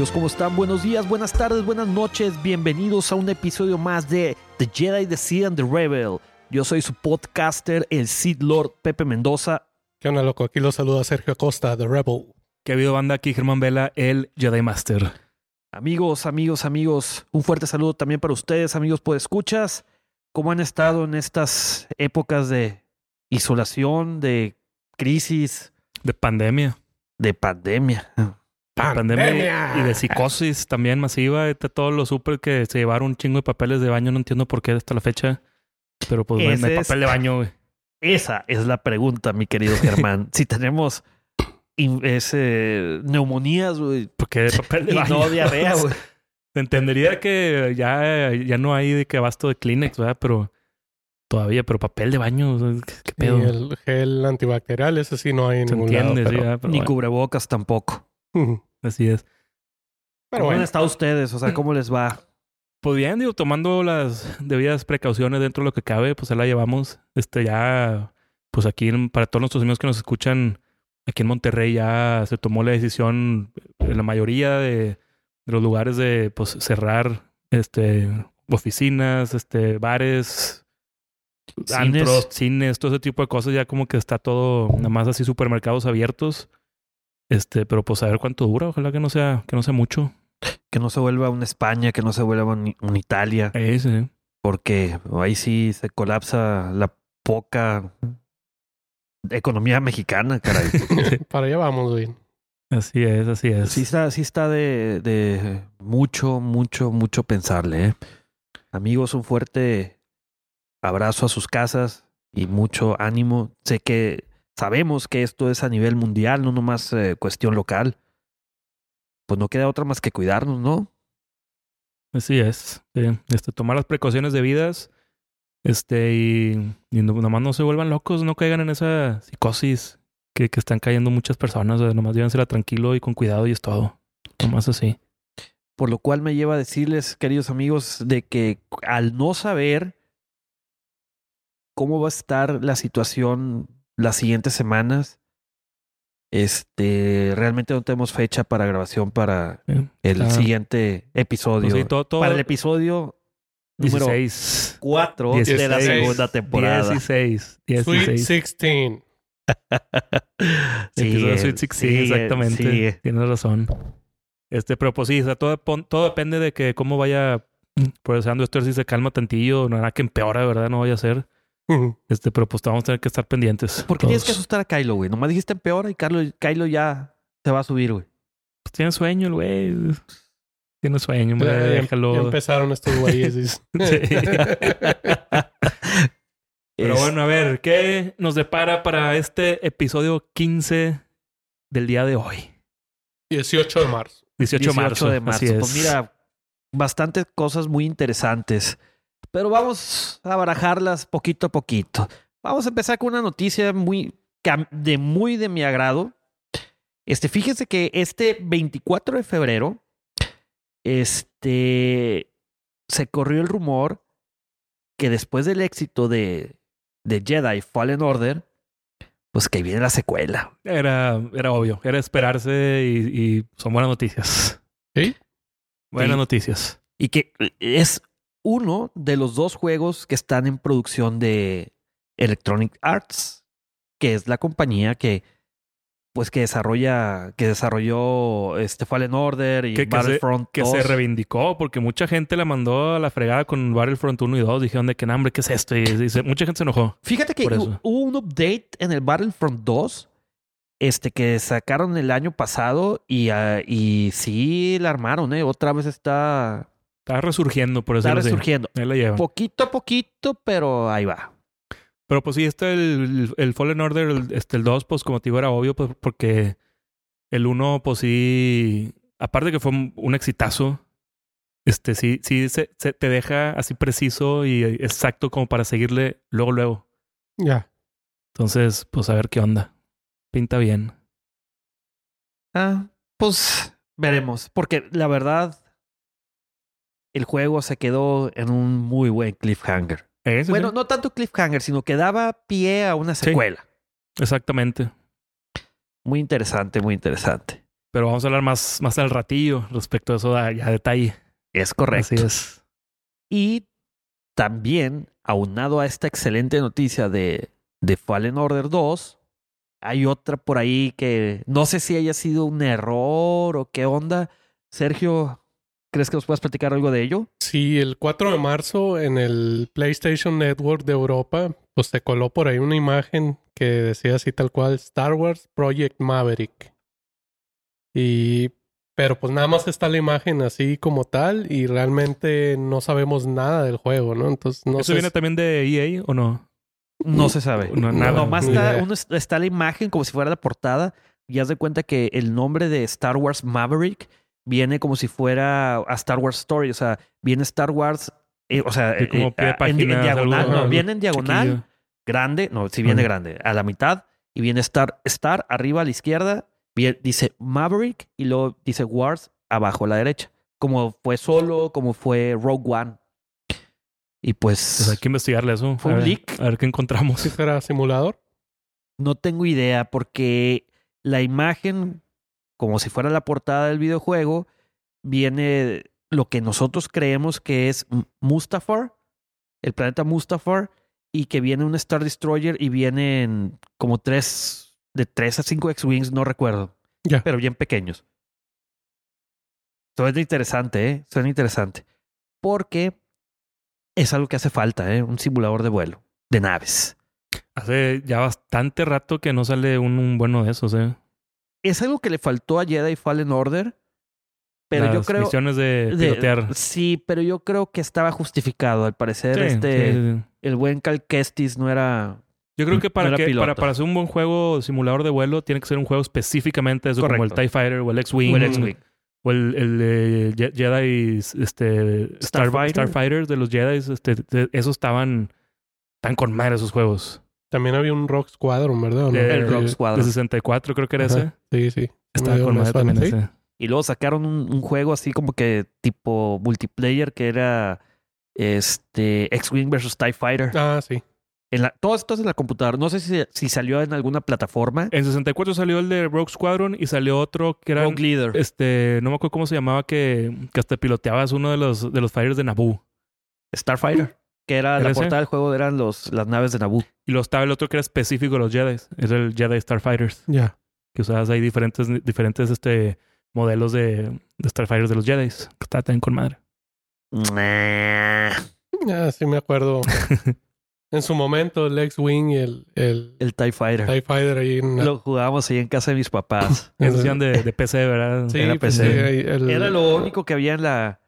¿Qué amigos? ¿Cómo están? Buenos días, buenas tardes, buenas noches. Bienvenidos a un episodio más de The Jedi, The Seed and the Rebel. Yo soy su podcaster, el Seed Lord Pepe Mendoza. ¿Qué onda, loco? Aquí lo saluda Sergio Acosta, The Rebel. Que ha habido banda aquí, Germán Vela, el Jedi Master. Amigos, amigos, amigos, un fuerte saludo también para ustedes, amigos por escuchas. ¿Cómo han estado en estas épocas de isolación, de crisis, De pandemia. de pandemia? De pandemia y de psicosis también masiva. De todo lo súper que se llevaron un chingo de papeles de baño. No entiendo por qué hasta la fecha. Pero pues no hay- papel de baño, güey. Esa es la pregunta, mi querido Germán. si tenemos ese, neumonías, güey, ¿Por qué de papel de y baño? no diarrea, güey. Entendería que ya, ya no hay de que abasto de Kleenex, ¿verdad? Pero todavía, pero papel de baño, ¿qué, qué Y pedo? el gel antibacterial, ese sí no hay en ningún entiende, lado. sí, pero- ¿verdad? Pero Ni bueno, cubrebocas tampoco. así es. Pero ¿Cómo han bueno, estado ustedes? O sea, ¿cómo les va? Pues bien, digo, tomando las debidas precauciones dentro de lo que cabe, pues ahí la llevamos. Este ya, pues aquí en- para todos nuestros amigos que nos escuchan, aquí en Monterrey ya se tomó la decisión en la mayoría de, de los lugares de pues cerrar este oficinas, este bares, Cines. antros, cines, todo ese tipo de cosas, ya como que está todo nada más así supermercados abiertos. Este, pero pues a ver cuánto dura, ojalá que no sea, que no sea mucho. Que no se vuelva una España, que no se vuelva un- una Italia, Eh, sí. porque ahí sí se colapsa la poca economía mexicana, caray. para allá vamos, güey. Así es, así es. Sí está, sí está de, de mucho, mucho, mucho pensarle. ¿eh? Amigos, un fuerte abrazo a sus casas y mucho ánimo. Sé que sabemos que esto es a nivel mundial, no nomás eh, cuestión local. Pues no queda otra más que cuidarnos, ¿no? Así es. Este, tomar las precauciones debidas. Este, y, y no- nomás no se vuelvan locos, no caigan en esa psicosis que, que están cayendo muchas personas. o sea, nomás llévensela tranquilo y con cuidado y es todo. Nomás así. Por lo cual me lleva a decirles, queridos amigos, de que al no saber cómo va a estar la situación las siguientes semanas, este, realmente no tenemos fecha para grabación para ¿eh? el siguiente episodio. Pues sí, todo, todo Para el episodio número 16. 4 de la 16. segunda temporada. 16. Sweet 16. 16. Episodio eh, Sweet 16, sigue, exactamente. sigue. Tienes razón. Este, pero pues sí, o sea, todo, todo depende de que cómo vaya procesando esto, a ver si se calma tantillo, no nada que empeora, ¿verdad? No vaya a ser. Este, pero pues vamos a tener que estar pendientes. ¿Por qué tienes que asustar a Kylo, güey? Nomás dijiste empeora y Kylo, Kylo ya se va a subir, güey. Pues tiene sueño el güey. Tiene sueño, hombre. Ya- déjalo. ya empezaron estos güeyes. Pero bueno, a ver, ¿qué nos depara para este episodio 15 del día de hoy? 18 de marzo. 18, de marzo. de marzo. Así es. Pues mira, bastantes cosas muy interesantes. Pero vamos a barajarlas poquito a poquito. Vamos a empezar con una noticia muy de muy de mi agrado. Este, fíjense que este 24 de febrero, este, se corrió el rumor que después del éxito de, de Jedi Fallen Order, pues que viene la secuela. Era, era obvio, era esperarse y, y son buenas noticias. ¿Sí? Buenas Sí. noticias. Y que es uno de los dos juegos que están en producción de Electronic Arts, que es la compañía que pues que desarrolla que desarrolló este Fallen Order y Que- que se- Battlefront Que 2. se reivindicó porque mucha gente la mandó a la fregada con Battlefront 1 y 2. Dijeron de que, "No, hombre, ¿qué es esto? Y, y se- mucha gente se enojó. Fíjate que hubo un update en el Battlefront 2 este que sacaron el año pasado y, ah, y sí la armaron, eh, otra vez está Está resurgiendo, por eso está resurgiendo. Ahí la llevan. Poquito a poquito, pero ahí va. Pero pues sí, este, el, el Fallen Order, el, este, el 2, pues como te digo, era obvio, pues porque el 1, pues sí, aparte que fue un, un exitazo, este sí, sí se, se te deja así preciso y exacto como para seguirle luego, luego. Ya. Entonces, pues a ver qué onda. Pinta bien. Ah, pues veremos, porque la verdad el juego se quedó en un muy buen cliffhanger. Eh, Bueno, sí. no tanto cliffhanger, sino que daba pie a una Sí. secuela. Exactamente. Muy interesante, muy interesante. Pero vamos a hablar más, más al ratillo respecto a eso a, ya a detalle. Es correcto. Así es. Y también, aunado a esta excelente noticia de, de Fallen Order 2, hay otra por ahí que no sé si haya sido un error o qué onda. Sergio, ¿crees que nos puedas platicar algo de ello? Sí, el 4 de marzo en el PlayStation Network de Europa, pues se coló por ahí una imagen que decía así tal cual Star Wars Project Maverick. Y pero pues nada más está la imagen así como tal y realmente no sabemos nada del juego, ¿no? Entonces no ¿Eso sé. viene si- también de EA o no? No se sabe. No, nada. Nomás ni está, uno es- está la imagen como si fuera la portada y haz de cuenta que el nombre de Star Wars Maverick viene como si fuera a Star Wars Story. O sea, viene Star Wars, eh, o sea, como eh, pie ah, en, diagonal. No, viene en diagonal, Chiquillo. grande. No, sí viene grande. A la mitad y viene Star, Star arriba a la izquierda. bien- dice Maverick y luego dice Wars abajo a la derecha. Como fue solo, como fue Rogue One. Y pues... Pues hay que investigarle eso. Fue a un ver, leak. A ver qué encontramos. ¿Sí será simulador? No tengo idea porque la imagen, como si fuera la portada del videojuego, viene lo que nosotros creemos que es Mustafar, el planeta Mustafar, y que viene un Star Destroyer y vienen como tres, de tres a cinco X-Wings, no recuerdo, pero bien pequeños. Suena interesante, ¿eh? Suena interesante. Porque es algo que hace falta, ¿eh? Un simulador de vuelo, de naves. Hace ya bastante rato que no sale un, un bueno de esos, ¿eh? Es algo que le faltó a Jedi Fallen Order, pero yo creo misiones de de- pilotear. sí, pero yo creo que estaba justificado. Al parecer, Sí, este sí, el buen Cal Kestis no era Yo creo que para, que para, para hacer un buen juego simulador de vuelo, tiene que ser un juego específicamente de eso, como el Correcto. TIE Fighter o el X-Wing. o el X-Wing. O el, el de Je- Jedi, este, Star, Starfighter. Starfighters de los Jedi, este, de- esos estaban tan con madre esos juegos. También había un Rock Squadron, ¿verdad? ¿O no? De- El Rock de Squadron. 64 creo que era ese. Sí, sí. Estaba Medio con suena, también ¿sí? ese. Y luego sacaron un, un juego así como que tipo multiplayer que era este X-Wing versus TIE Fighter. Ah, sí. En la, todo esto es en la computadora. No sé si, si salió en alguna plataforma. En 64 salió el de Rogue Squadron y salió otro que era Rogue Leader. este, no me acuerdo cómo se llamaba que, que hasta piloteabas uno de los de los fighters de Naboo. Starfighter. Que era ¿Era la ese? portada del juego, eran los, las naves de Naboo. Y luego estaba el otro que era específico de los Jedi. Es el Jedi Starfighters. Ya. Que usabas ahí diferentes, diferentes este, modelos de, de Starfighters de los Jedi. Que estaba también con madre. Ah, sí me acuerdo. en su momento, el X-Wing y el, el El TIE Fighter. TIE Fighter ahí en la- Lo jugábamos ahí en casa de mis papás. en de, de PC, ¿verdad? Sí, era pues, PC. sí, el- Era lo único que había en la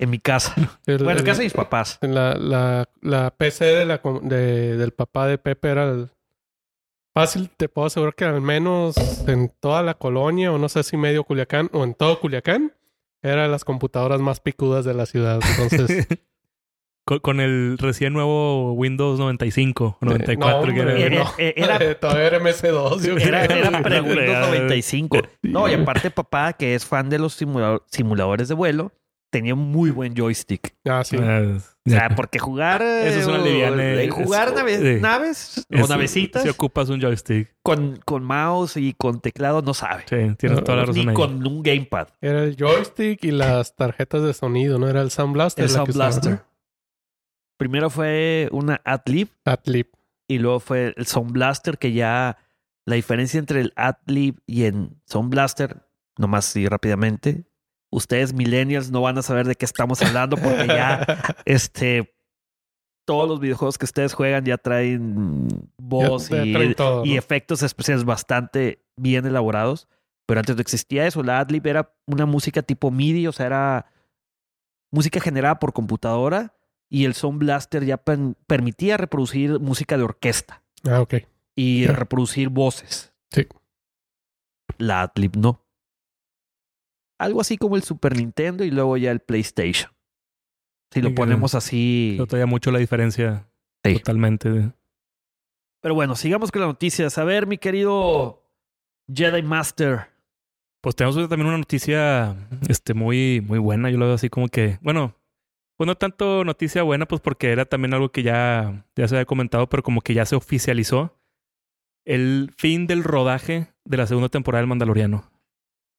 en mi casa. el- Bueno, en el- casa de mis papás. La, la, la PC de la, de- del papá de Pepe era el- fácil, te puedo asegurar que al menos en toda la colonia, o no sé si medio Culiacán, o en todo Culiacán, era de las computadoras más picudas de la ciudad. Entonces, con, con el recién nuevo Windows 95 o 94 no, que era. hombre, Era- no. era- todavía era MS2. yo Era, creo. era pre-Windows Era- 95. No, y aparte papá, que es fan de los simula- simuladores de vuelo, tenía un muy buen joystick. Ah, sí. Ah, O sea, porque jugar... eh, Eso es una o- liviane. eh, Jugar Es- nave- sí. naves o Es- navecitas Si ocupas un joystick. con, con mouse y con teclado, no sabe. Sí, tienes No, toda la razón Ni ahí. con un gamepad. Era el joystick y las tarjetas de sonido, ¿no? Era el Sound Blaster. El Sound. Blaster. Primero fue una Adlib Adlib. y luego fue el Sound Blaster que ya la diferencia entre el Adlib y el Sound Blaster, nomás así rápidamente, ustedes millennials no van a saber de qué estamos hablando porque ya este todos los videojuegos que ustedes juegan ya traen voz Ya- y, traen todo, y ¿no? efectos especiales bastante bien elaborados. Pero antes no existía eso. La Adlib era una música tipo MIDI, o sea, era música generada por computadora y el Sound Blaster ya permitía reproducir música de orquesta Ah, ok. y reproducir voces. Sí. La Adlib no. Algo así como el Super Nintendo y luego ya el PlayStation. Si lo ponemos así. No traía mucho la diferencia. Sí. Totalmente. Pero bueno, sigamos con las noticias. A ver, mi querido Jedi Master. Pues tenemos también una noticia este, muy, muy buena. Yo lo veo así como que, bueno, pues no tanto noticia buena, pues porque era también algo que ya, ya se había comentado, pero como que ya se oficializó. El fin del rodaje de la segunda temporada del Mandaloriano.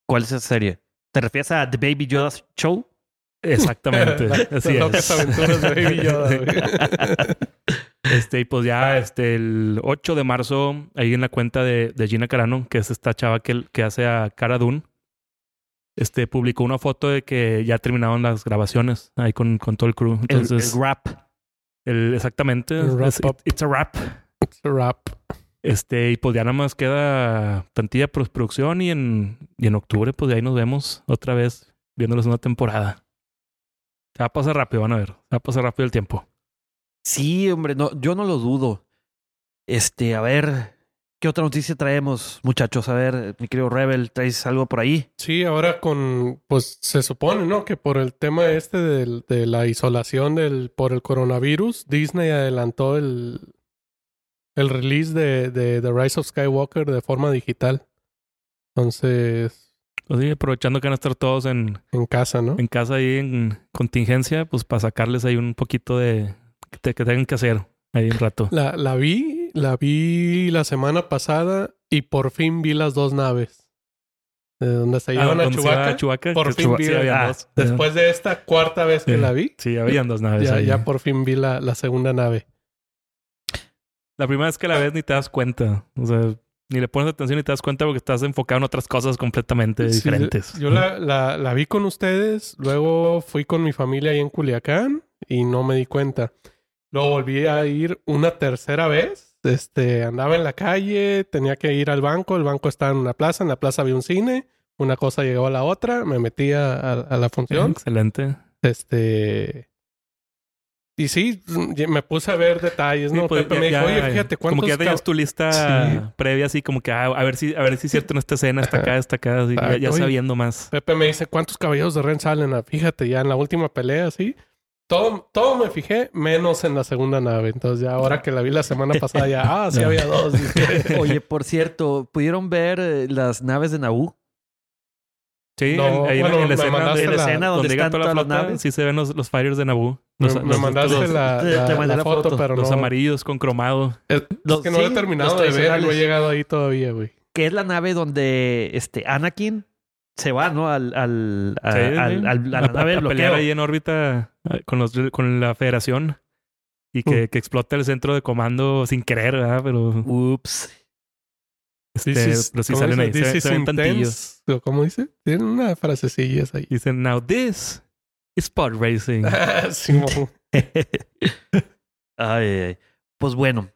¿Cuál es esa serie? ¿Te refieres a The Baby Yoda Show? Exactamente. Así es. aventuras de Baby Yoda. Este, y pues ya este, el 8 de marzo, ahí en la cuenta de, de Gina Carano, que es esta chava que, que hace a Cara Dune, este, publicó una foto de que ya terminaron las grabaciones ahí con, con todo el crew. Entonces, el rap. el- exactamente. El wrap es- up. it's a rap. It's a wrap. Este, y pues ya nada más queda plantilla postproducción y en, y en octubre, pues de ahí nos vemos otra vez viendo la segunda temporada. Se va a pasar rápido, van a ver. Se va a pasar rápido el tiempo. Sí, hombre, no, yo no lo dudo. Este, a ver, ¿qué otra noticia traemos, muchachos? A ver, mi querido Rebel, ¿traes algo por ahí? Sí, ahora con, pues se supone, ¿no? Que por el tema este del- de la isolación del, por el coronavirus, Disney adelantó el, el release de, de The Rise of Skywalker de forma digital. Entonces, Pues sí, aprovechando que van a estar todos en, en casa, ¿no? en casa ahí en contingencia, pues para sacarles ahí un poquito de que, te- que tengan que hacer ahí un rato. La, la vi, la vi la semana pasada y por fin vi las dos naves. De donde se llevan Ah, a ¿dónde se va Chewbacca. Por fin Chewbacca- vi sí, había ah, dos. Después de esta cuarta vez que Sí. la vi, Sí, habían dos naves ya, ahí. ya por fin vi la, la segunda nave. La primera vez que la ves ni te das cuenta. O sea, ni le pones atención ni te das cuenta porque estás enfocado en otras cosas completamente Sí, diferentes. Yo la, la, la vi con ustedes, luego fui con mi familia ahí en Culiacán y no me di cuenta. Luego volví a ir una tercera vez. Este, andaba en la calle, tenía que ir al banco, el banco estaba en una plaza, en la plaza había un cine, una cosa llegó a la otra, me metí a, a- a la función. Excelente. Este. Y sí, me puse a ver detalles, ¿no? Sí, pues, Pepe me dijo, ya- oye, fíjate cuántos Como que ya tenías tu lista Sí. previa, así como que ah, a ver si a ver si es cierto en esta escena, está acá, está acá, así, ya, Exacto. ya Oye. sabiendo más. Pepe me dice, ¿cuántos caballeros de Ren salen? Fíjate, ya en la última pelea, sí. Todo, todo me fijé, menos en la segunda nave. Entonces ya ahora que la vi la semana pasada, ya, ah, sí había dos. dije. Oye, por cierto, ¿pudieron ver eh, las naves de Naboo? Sí, No, en- ahí en- bueno, en la escena, mandaste donde, la- escena donde llega están toda la flota, naves. sí se ven los, los fighters de Naboo. Los, me, mandaste los- la, te- la- te mandé la foto, foto. pero los no. amarillos con cromado. Es Los- que no lo he sí, terminado de ver, no he llegado ahí todavía, güey. Que es la nave donde este Anakin se va, ¿no? Al, al, a, Sí, sí. al- al- a la nave del a pelear ahí en órbita eh, con, los, con la federación y que, Mm. que explota el centro de comando sin querer, ¿verdad? Pero, Ups. Este, This is- pero sí ¿cómo salen dice? ahí, se, This se is ven tantillos. intense. ¿O ¿Cómo dice? Tienen unas frasecillas ahí. Dicen, now this is pod racing. Simón. Ay, ay, ay. Pues bueno.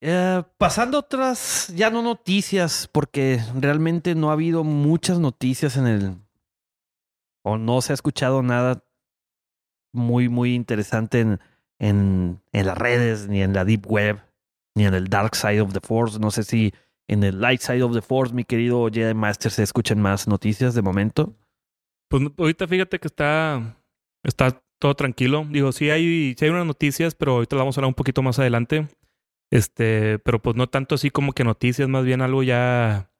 Eh, pasando a otras, ya no noticias, porque realmente no ha habido muchas noticias en el. O no se ha escuchado nada muy, muy interesante en, en, en las redes, ni en la Deep Web, ni en el Dark Side of the Force. No sé si en el Light Side of the Force, mi querido Jedi Master, se escuchan más noticias de momento. Pues ahorita fíjate que está, está todo tranquilo. Digo, sí hay, sí hay unas noticias, pero ahorita las vamos a hablar un poquito más adelante. Este, pero pues no tanto así como que noticias, más bien algo ya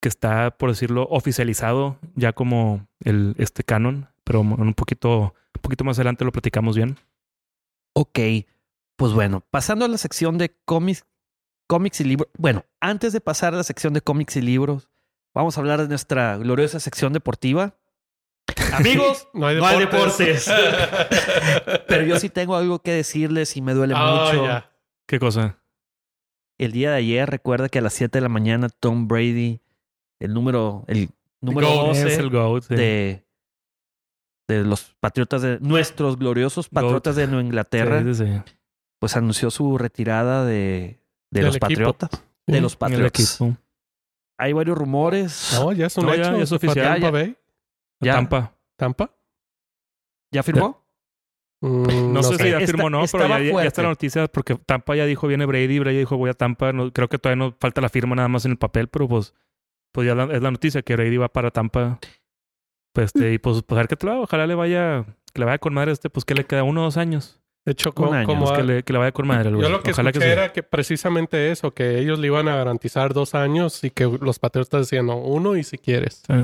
que está, por decirlo, oficializado, ya como el este canon, pero un poquito, un poquito más adelante lo platicamos bien. Ok, pues bueno, pasando a la sección de cómics, cómics y libros. Bueno, antes de pasar a la sección de cómics y libros, vamos a hablar de nuestra gloriosa sección deportiva. Amigos, no hay no hay deportes. deportes. pero yo sí tengo algo que decirles y me duele Ah, mucho. ¿Qué cosa? El día de ayer, recuerda que a las 7 de la mañana Tom Brady, el número, el número GOAT. 12 Es el GOAT. sí. de, de los patriotas de nuestros gloriosos Goat. patriotas de Nueva Inglaterra. Sí, sí, sí. pues anunció su retirada de, de Del los equipo. Patriotas. De los En el Patriots. equipo. Hay varios rumores. No, ya es un No, hecho. ya es oficial. Tampa Ya, Bay. Ya. Tampa. ¿Tampa? ¿Ya firmó? Mm, No, sé, si ya firmó o no, pero ya, está la noticia porque Tampa ya dijo viene Brady, Brady dijo voy a Tampa. No, creo que todavía no falta la firma nada más en el papel, pero pues, pues ya la- es la noticia que Brady va para Tampa. Pues este, y pues, pues a ver qué tal, va. ojalá le vaya, que le vaya con madre este, pues que le queda uno o dos años. De hecho, como, año, como Pues, que, a- le, que le vaya con madre. yo lo que ojalá escuché que era que precisamente eso, que ellos le iban a garantizar dos años y que los patriotas decían, no, uno y si quieres. Sí.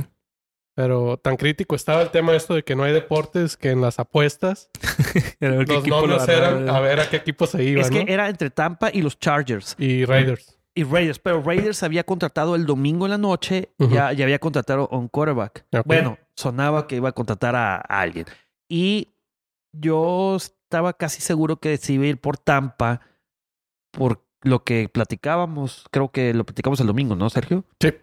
Pero tan crítico estaba el tema esto de que no hay deportes que en las apuestas A los equipo lo nombres eran a ver a qué equipo se iban, es que ¿no? era entre Tampa y los Chargers. Y Raiders. y Raiders, pero Raiders había contratado el domingo en la noche, Ujú. ya, ya había contratado a un quarterback. Ok. Bueno, sonaba que iba a contratar a, a alguien. Y yo estaba casi seguro que se iba a ir por Tampa por lo que platicábamos, creo que lo platicamos el domingo, ¿no, Sergio? Sí.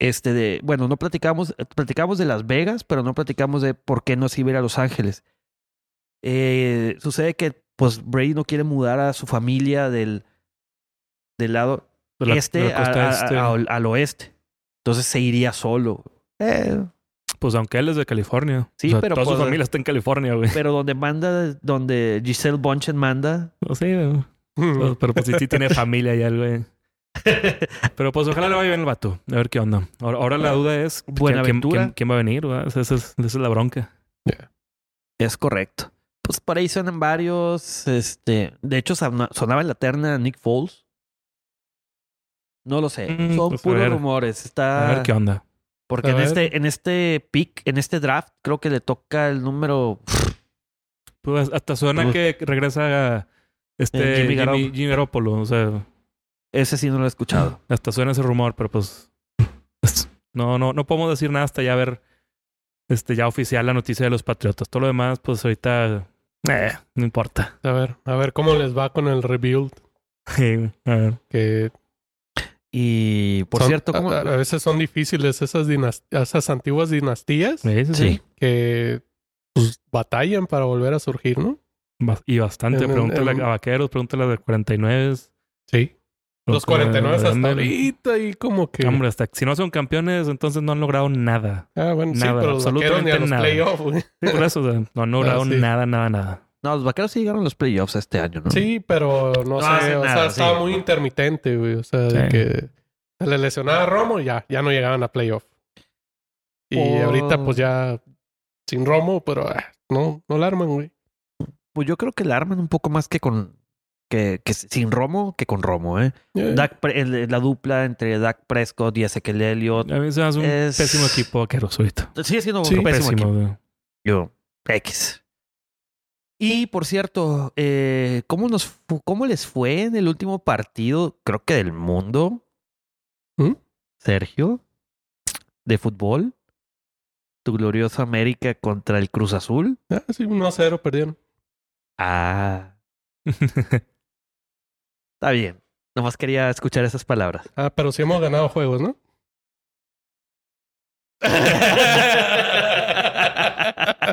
Este de, bueno, no platicamos, platicamos de Las Vegas, pero no platicamos de por qué no se iba a ir a Los Ángeles. Eh, sucede que pues Brady no quiere mudar a su familia del, del lado De la- de este, la a- a- este. a- al oeste. Entonces se iría solo. Eh, Pues aunque él es de California. Sí, O sea, pero Toda su pues- familia está en California, güey. pero donde manda, donde Giselle Bonchen manda. No sé, güey. Pero, pero pues sí, sí tiene familia ya, güey. Pero pues ojalá le vaya bien el vato. A ver qué onda. Ahora, ahora la duda es ¿quién, quién, quién- quién va a venir? ¿verdad? Esa, esa es, esa es la bronca. Es correcto. Pues por ahí suenan varios. Este, de hecho, sona- sonaba en la terna Nick Foles. No lo sé. Mm, Son pues, puros rumores. A ver qué onda. Porque A en ver. este, en este pick, en este draft, creo que le toca el número. Pues hasta suena Uf. que regresa este Eh, Jimmy Jimmy, Garoppolo. Jimmy Garoppolo. O sea, Ese sí no lo he escuchado. hasta suena ese rumor, pero pues es- no, no, no podemos decir nada hasta ya ver este ya oficial la noticia de los Patriotas. Todo lo demás, pues ahorita eh, no importa. A ver, a ver cómo les va con el rebuild. Sí, a ver. Que Y por son- cierto, ¿cómo? a, a veces son difíciles esas, esas antiguas dinastías Sí, sí, sí. Sí. que pues, batallan para volver a surgir, ¿no? Y bastante. En- Pregúntale en- a Vaqueros, pregúntale a de 49. Sí. Los a 49 hasta ahorita y como que... Hombre, hasta si no son campeones, entonces no han logrado nada. ah, bueno, sí, nada, pero los ni a absolutamente los nada. Sí, por eso, o sea, no han logrado Ah, sí. nada, nada, nada. No, los vaqueros sí llegaron a los playoffs este año, ¿no? Sí, pero no, No sé, o sea, estaba muy intermitente, güey. O sea, de que se le lesionaba a Romo y ya, ya no llegaban a playoff. Y Por- ahorita pues ya sin Romo, pero ah, no, no la arman, güey. Pues yo creo que la arman un poco más que con. Que, que sin Romo que con Romo, ¿eh? Eh, Dak Pre- el- la dupla entre Dak Prescott y Ezequiel Elliott. A mí se hace un Es- pésimo equipo Vaqueros ahorita. Sigue siendo un Sí, pésimo, equipo. Yo, X. Y por cierto, eh, ¿cómo, nos ¿cómo les fue en el último partido, creo que del mundo? ¿Mm? Sergio, de fútbol. Tu gloriosa América contra el Cruz Azul. Ah, sí, 1 a 0 perdieron. Ah, está bien. Nomás quería escuchar esas palabras. Ah, pero sí hemos ganado juegos, ¿no?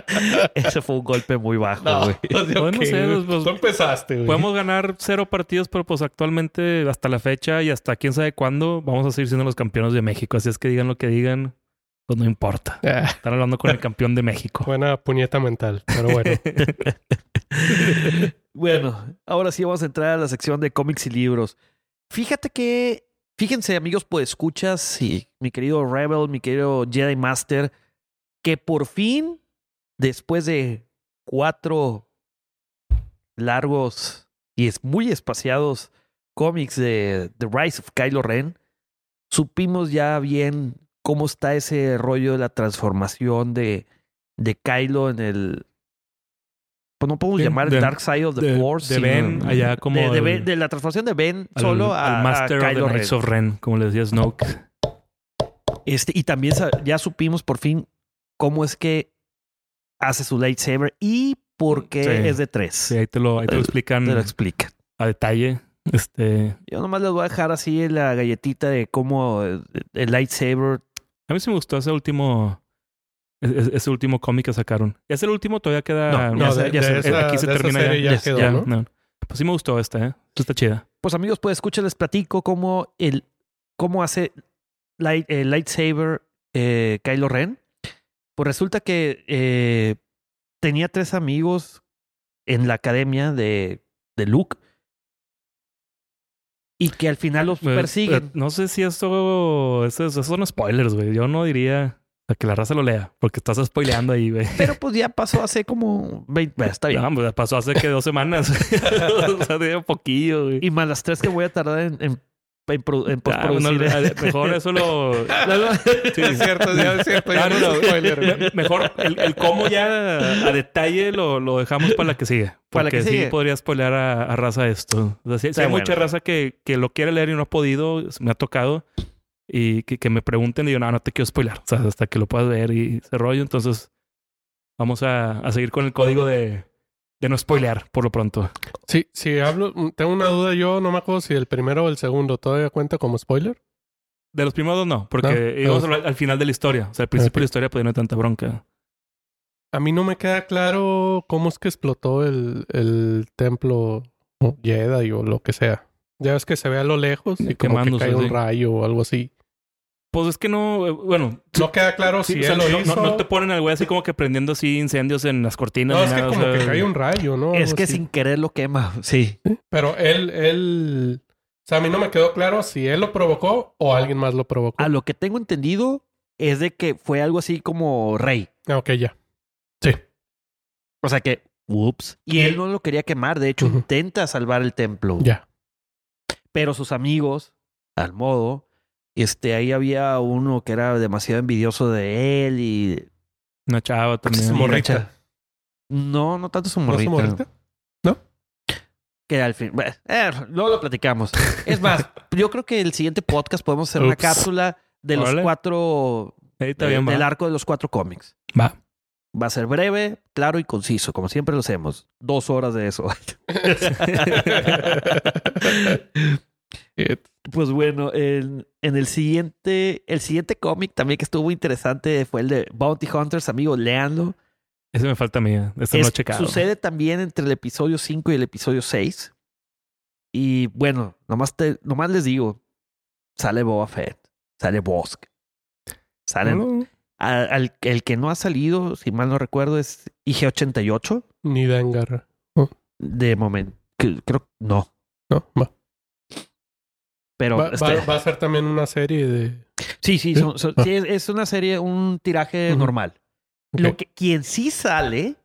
Ese fue un golpe muy bajo, güey. pues, Bueno, ok, sé, güey. pues, Tú empezaste, güey. Podemos ganar cero partidos, pero pues actualmente, hasta la fecha y hasta quién sabe cuándo, vamos a seguir siendo los campeones de México. Así es que digan lo que digan, pues no importa. Ah, Están hablando con el campeón de México. buena puñeta mental, pero bueno. Bueno, ahora sí vamos a entrar a la sección de cómics y libros. Fíjate que, fíjense amigos, pues escuchas y mi querido Rebel, mi querido Jedi Master, que por fin, después de cuatro largos y es muy espaciados cómics de The Rise of Kylo Ren, supimos ya bien cómo está ese rollo de la transformación de, de Kylo en el... Pues no podemos llamar el Dark Side of the de- Force. de Ben, allá como De, de el- Ben- de la transformación de Ben Al- solo al a, a Master of the Ren. Of Ren, como le decía Snoke. Este, y también ya supimos por fin cómo es que hace su lightsaber y por qué Sí. es de tres. Sí, ahí te lo, ahí te lo explican Te lo explica. a detalle. Este, Yo nomás les voy a dejar así la galletita de cómo eh, el lightsaber. a mí sí me gustó ese último, e- e- ese último cómic que sacaron. ¿Es el último? Todavía queda. No, No, ya de, sé, ya de sé. esa, Aquí se termina ya. ya, quedó, Ya, ¿no? no. Pues sí me gustó esta, ¿eh? Esta está chida. Pues amigos, pues escuchen, les platico cómo el cómo hace light, el lightsaber eh, Kylo Ren. Pues resulta que eh, tenía tres amigos en la academia de, de Luke. Y que al final los persiguen. eh, no sé si esto, eso, esos son spoilers, güey. Yo no diría a que la raza lo lea, porque estás spoileando ahí, güey. Pero pues ya pasó hace como 20. bueno, está bien. No, pues pasó hace que dos semanas. o sea, de un poquillo, güey. Y más las tres que voy a tardar en, en en, pro- en Ah, bueno, postproducir. mejor eso lo... Sí, es cierto, ya es cierto. Ya Ah, no, no, Mejor el, el cómo ya a detalle lo, lo dejamos para la que sigue. Para Porque que sí sigue. podría spoilear a, a raza esto. O sea, sí- sí hay bueno. mucha raza que, que lo quiere leer y no ha podido, me ha tocado. Y que, que me pregunten y yo, no, no te quiero spoiler. O sea, hasta que lo puedas ver y ese rollo. Entonces, vamos a, a seguir con el código de, de no spoilear por lo pronto. Sí, si hablo, tengo una duda yo, no me acuerdo si el primero o el segundo todavía cuenta como spoiler. De los primeros dos no, porque No, íbamos no. al, al final de la historia. O sea, al principio de la historia pues no hay tanta bronca. A mí no me queda claro cómo es que explotó el, el templo Jedi o lo que sea. Ya ves que se ve a lo lejos y como que cae un sí. rayo o algo así. Pues es que no, eh, bueno, No queda claro Sí, si o sea, él lo no, hizo. no- no te ponen al güey así como que prendiendo así incendios en las cortinas. No, es que o como sea, que cae un rayo, ¿no? Es que sin querer lo quema. Sí. Pero él, él... O sea, a mí no me quedó claro si él lo provocó o alguien más lo provocó. A lo que tengo entendido es de que fue algo así como rey. Ah, ok, ya. Sí. O sea que, ups. Y él no lo quería quemar. De hecho, intenta salvar el templo. Ya. Pero sus amigos, al modo, este, ahí había uno que era demasiado envidioso de él y... Una chava también. Su morrita. No, no tanto su ¿No morrita. su morrita? Que al fin... bueno, eh, luego lo platicamos. Es más, yo creo que el siguiente podcast podemos hacer una cápsula de los Órale. cuatro... Ahí está de- bien, va. del arco de los cuatro cómics. Va. Va a ser breve, claro y conciso, como siempre lo hacemos. Dos horas de eso. Eh, Pues bueno, en, en el siguiente, el siguiente cómic también que estuvo interesante fue el de Bounty Hunters, amigos, leanlo. Ese me falta a mí. Este Es- no he checado. sucede también entre el episodio 5 y el episodio 6. Y bueno, nomás, te, nomás les digo, sale Boba Fett, sale Bosk, salen... Al, el que no ha salido, si mal no recuerdo, es IG-88. Ni Dengar. De momento, que- creo no. No, va. Pero Va, este- va- va a ser también una serie de... sí, sí, ¿Sí? son- son- sí, es, es una serie, un tiraje normal. Lo que, quien sí sale,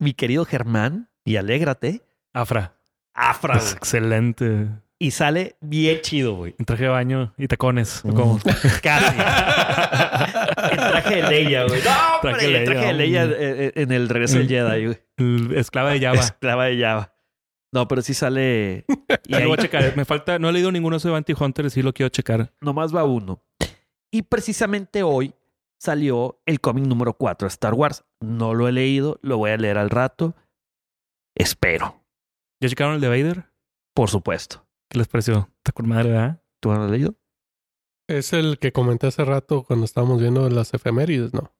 mi querido Germán, y alégrate, Afra. Afra. Es excelente. Y sale bien chido, güey. En traje de baño y tacones. Mm. ¿Cómo? Casi. el traje de Leia, güey. No, hombre, Traje de el traje de Leia, eh, eh, en el regreso del Jedi, güey. Esclava de Java. Esclava de Java. No, pero sí sale. Y Ahí lo voy a checar. Me falta, no he leído ninguno de Bounty Hunter, sí lo quiero checar. nomás va uno. Y precisamente hoy salió el cómic número 4 de Star Wars. No lo he leído, lo voy a leer al rato. Espero, ¿Ya checaron el de Vader? por supuesto. ¿Qué les pareció? Está con madre, ¿verdad? ¿Tú no lo has leído? Es el que comenté hace rato cuando estábamos viendo las efemérides, ¿no?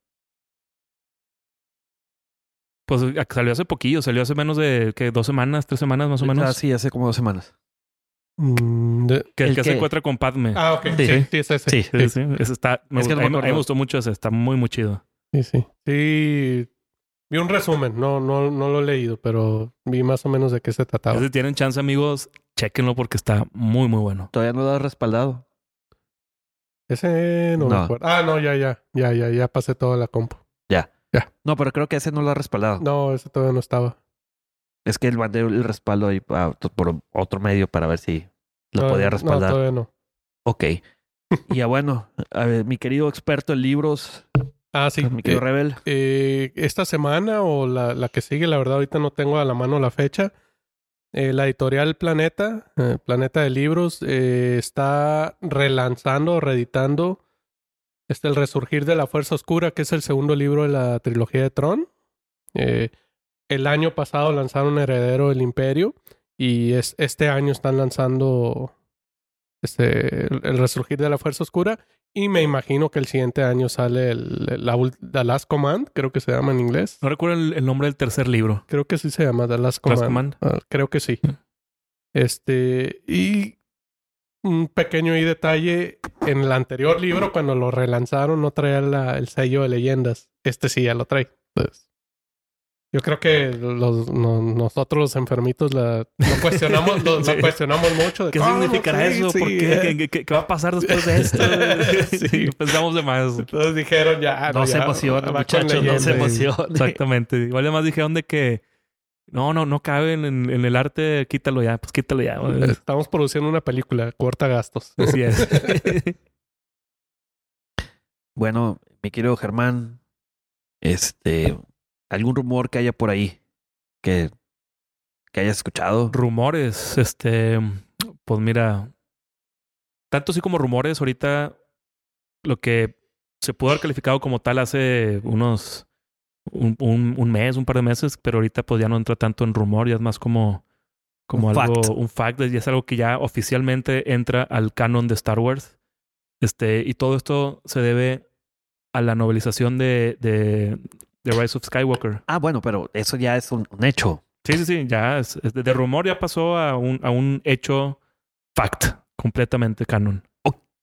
Pues eh, salió hace poquillo, salió hace menos de que dos semanas, tres semanas más o menos. Ah, sí, hace como dos semanas. Mm, de- Que, ¿El que se encuentra con Padme. Ah, ok. Sí. Sí, sí, es ese. Sí. sí, sí. Ese está. Me, Es que no a me mí- me gustó mucho ese. Está muy, muy chido. Sí, sí. Sí, vi un resumen. No, no, no lo he leído, pero vi más o menos de qué se trataba. Si tienen chance, amigos, chequenlo porque está muy, muy bueno. Todavía no lo has respaldado. Ese no, me No. acuerdo. Ah, no, ya, ya. Ya, ya, ya pasé toda la compu. No, pero creo que ese no lo ha respaldado. No, ese todavía no estaba. Es que él mandé el respaldo ahí por otro medio para ver si lo No, podía No, respaldar. todavía no. ok. y ya bueno, a ver, mi querido experto en libros, Ah, sí. mi querido Eh, Rebel. eh, esta semana o la, la que sigue, la verdad, ahorita no tengo a la mano la fecha. Eh, la editorial Planeta, eh, Planeta de Libros, eh, está relanzando, reeditando este, El Resurgir de la Fuerza Oscura, que es el segundo libro de la trilogía de Tron. Eh, el año pasado lanzaron Heredero del Imperio y es, este año están lanzando este, el, el Resurgir de la Fuerza Oscura. Y me imagino que el siguiente año sale el, el- la, ul- The Last Command, creo que se llama en inglés. No recuerdo el, el nombre del tercer libro. Creo que sí se llama The Last Command. Last Command. Ah, creo que sí. Este, y un pequeño ahí detalle, en el anterior libro, cuando lo relanzaron, no traía la- el sello de leyendas. Este sí ya lo trae. Entonces, yo creo que los, no- nosotros los enfermitos la, lo cuestionamos, lo, lo Sí. cuestionamos mucho. de ¿Qué cómo, significará sí, eso? sí, ¿Por qué? eh. ¿Qué, qué- qué- qué va a pasar después de esto? Sí. Pensamos de más. Entonces dijeron ya. no se ya, emocionen, muchachos, no se emocionen. Exactamente. Igual además dijeron de que No, no, no cabe en, en el arte, quítalo ya, pues quítalo ya. Estamos produciendo una película, corta gastos. Así es. Bueno, mi querido Germán, este, algún rumor que haya por ahí que, que hayas escuchado. rumores, este, pues mira, tanto así como rumores, ahorita lo que se pudo haber calificado como tal hace unos un, un, un mes, un par de meses, pero ahorita pues ya no entra tanto en rumor, ya es más como, como Un algo, fact. un fact, y es algo que ya oficialmente entra al canon de Star Wars. Este, y todo esto se debe a la novelización de, de, de Rise of Skywalker. Ah, bueno, pero eso ya es un, un hecho. Sí, sí, sí, ya es, es de, de rumor ya pasó a un, a un hecho fact, completamente canon.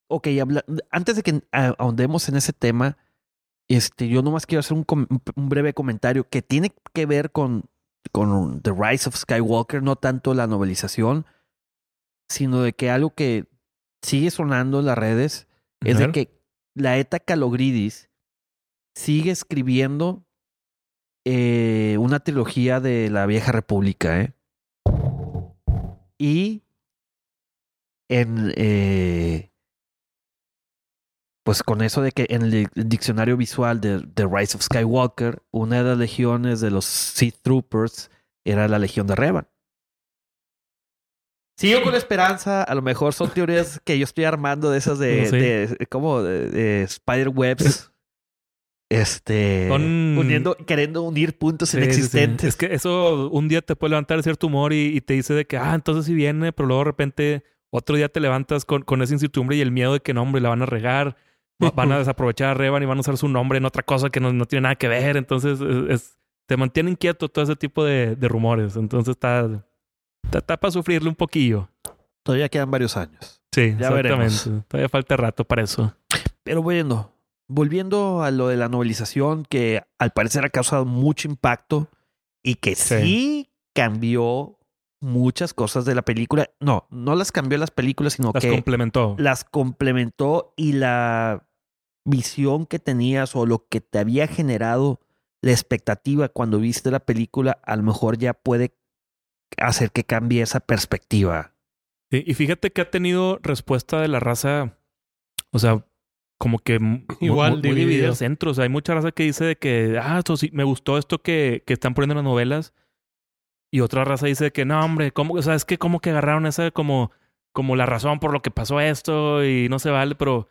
Ok, habla- antes de que ah, ahondemos en ese tema, este, yo nomás quiero hacer un, breve comentario que tiene que ver con, con The Rise of Skywalker, no tanto la novelización, sino de que algo que sigue sonando en las redes es de que la ETA Calogridis sigue escribiendo eh, una trilogía de la Vieja República, ¿eh? Y en eh, pues con eso de que en el diccionario visual de The Rise of Skywalker, una de las legiones de los Sith Troopers era la Legión de Revan. Sigo con esperanza, a lo mejor son teorías que yo estoy armando de esas de, sé. de- como de, de spider webs. Este Son- uniendo, queriendo unir puntos Sí, sí, sí. inexistentes. Es que eso un día te puede levantar cierto humor y, y te dice de que, ah, entonces sí viene, pero luego de repente otro día te levantas con, con esa incertidumbre y el miedo de que no, hombre, la van a regar, van a desaprovechar a Revan y van a usar su nombre en otra cosa que no, no tiene nada que ver. Entonces, es, es- te mantiene inquieto todo ese tipo de, de rumores. Entonces, está, está, está para sufrirle un poquillo. Todavía quedan varios años. Sí, Ya exactamente. veremos. Todavía falta rato para eso. Pero bueno, volviendo a lo de la novelización, que al parecer ha causado mucho impacto y que sí, Sí. cambió muchas cosas de la película. No, no las cambió las películas, sino Las que complementó. las complementó y la visión que tenías o lo que te había generado la expectativa cuando viste la película, a lo mejor ya puede hacer que cambie esa perspectiva. Sí, y fíjate que ha tenido respuesta de la raza, o sea, como que Igual muy, muy dividido. dividida al centro. O sea, hay mucha raza que dice de que, ah, esto sí, me gustó esto que, que están poniendo en las novelas. Y otra raza dice que, no, hombre, ¿cómo? O sea, es que como que agarraron esa como, como la razón por lo que pasó esto y no se vale, pero,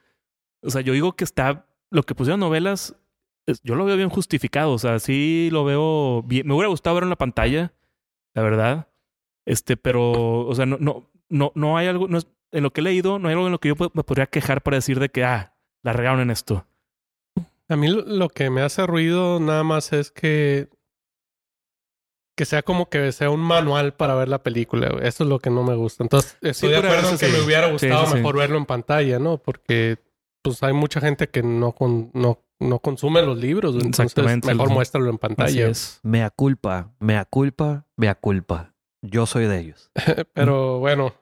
o sea, yo digo que está, lo que pusieron novelas, yo lo veo bien justificado. O sea, sí lo veo bien. Me hubiera gustado verlo en la pantalla, la verdad. Este, pero, o sea, no, no, no, no hay algo, no es- en lo que he leído, no hay algo en lo que yo me podría quejar para decir de que, ah, la regaron en esto. A mí lo que me hace ruido nada más es que que sea como que sea un manual para ver la película. güey. Eso es lo que no me gusta. Entonces, estoy de acuerdo en que me hubiera gustado sí, sí. mejor verlo en pantalla, ¿no? Porque pues hay mucha gente que no con, no no consume los libros, güey. entonces Exactamente, mejor sí. muéstralo en Así pantalla. es. Mea culpa, mea culpa, mea culpa. Yo soy de ellos. Pero bueno,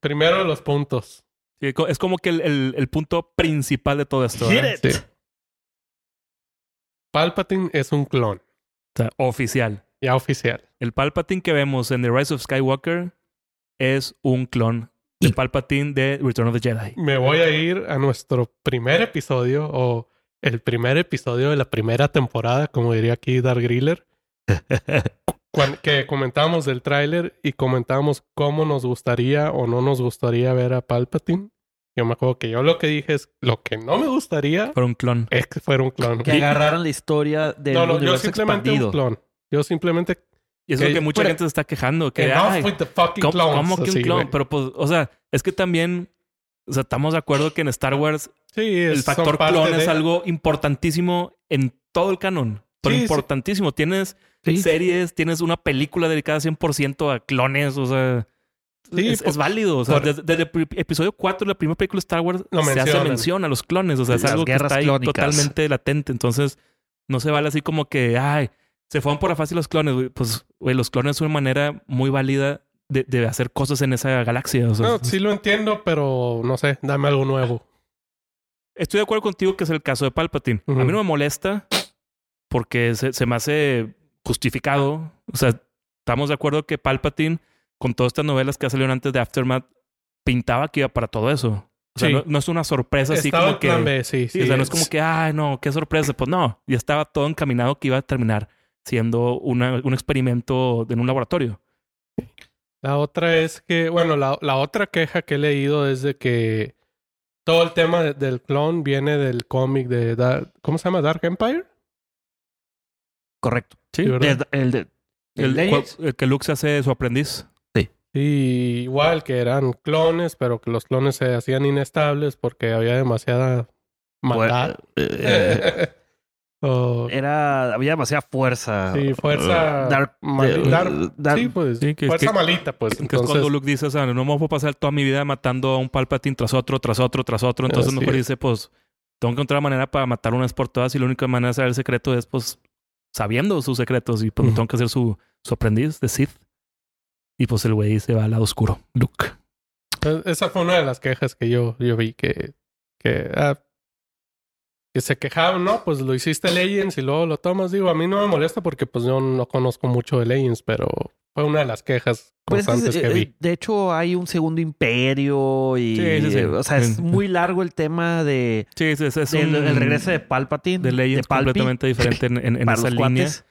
primero los puntos. Es como que el, el- el punto principal de todo esto. Palpatine es un clon, O sea, oficial. Ya oficial. El Palpatine que vemos en The Rise of Skywalker es un clon del Palpatine de Return of the Jedi. Me voy a ir a nuestro primer episodio o el primer episodio de la primera temporada, como diría aquí Dark Griller, que comentábamos del tráiler y comentábamos cómo nos gustaría o no nos gustaría ver a Palpatine. Yo me acuerdo que yo lo que dije es lo que no me gustaría Fue un clon. es que fuera un clon. Que agarraran la historia del No, no, yo simplemente expandido. un clon. Yo simplemente Y es lo que- mucha gente se está quejando. Que, ay, with the fucking ¿cómo, clones. cómo que un clon? güey. Pero pues, o sea, es que también, o sea, estamos de acuerdo que en Star Wars Sí, es- el factor clon de- es algo importantísimo en todo el canon. Pero Sí, sí. importantísimo. Tienes Sí. series, tienes una película dedicada 100% a clones, o sea... Sí, es, por- es válido. O sea, por- desde, desde el episodio 4 de la primera película de Star Wars se hace mención a los clones. O sea, es algo que está ahí totalmente latente. Entonces, no se vale así como que, ay, se fueron por la fácil los clones. güey. Pues, güey, los clones son una manera muy válida de, de hacer cosas en esa galaxia. O sea, No, sí lo entiendo, pero no sé, dame algo nuevo. Estoy de acuerdo contigo que es el caso de Palpatine. A mí no me molesta porque se, se me hace justificado. O sea, estamos de acuerdo que Palpatine, con todas estas novelas que salieron antes de Aftermath, pintaba que iba para todo eso. O sea, Sí. no, no es una sorpresa así Estaba como que. B, sí, Sí, o sea, no es- como que, ay, no, qué sorpresa. Pues no, ya estaba todo encaminado que iba a terminar siendo una- un experimento en un laboratorio. La otra es que, bueno, la, la otra queja que he leído es de que todo el tema de- del clon viene del cómic de, Dar- ¿cómo se llama? Dark Empire. Correcto. Sí, Sí. De- el, de- el, el Legends. el que Luke se hace su aprendiz. Y igual que eran clones, pero que los clones se hacían inestables porque había demasiada maldad. eh, O- era, había demasiada fuerza. sí, fuerza Dark- eh, dark- dark- sí, pues, Sí, que- fuerza que- malita, pues. Que es Entonces, cuando Luke dice, o sea, no me puedo pasar toda mi vida matando a un Palpatine tras otro, tras otro, tras otro. Entonces mejor es. dice, pues, tengo que encontrar una manera para matar una vez por todas y la única manera de saber el secreto es, pues, sabiendo sus secretos y pues Ujú. tengo que ser su, su aprendiz de Sith. Y pues el güey se va al lado oscuro, Luke. e- esa fue una de las quejas que yo, yo vi que, que, ah, que se quejaban, ¿no? Pues lo hiciste Legends y luego lo tomas. Digo, a mí no me molesta porque pues yo no conozco mucho de Legends, pero fue una de las quejas Pues es que, constantes eh, vi. de hecho, hay un segundo imperio y. Sí, sí, sí. O sea, es muy largo el tema de. Sí, es, un- el regreso de Palpatine. de Legends completamente diferente en, en- esa línea. cuates.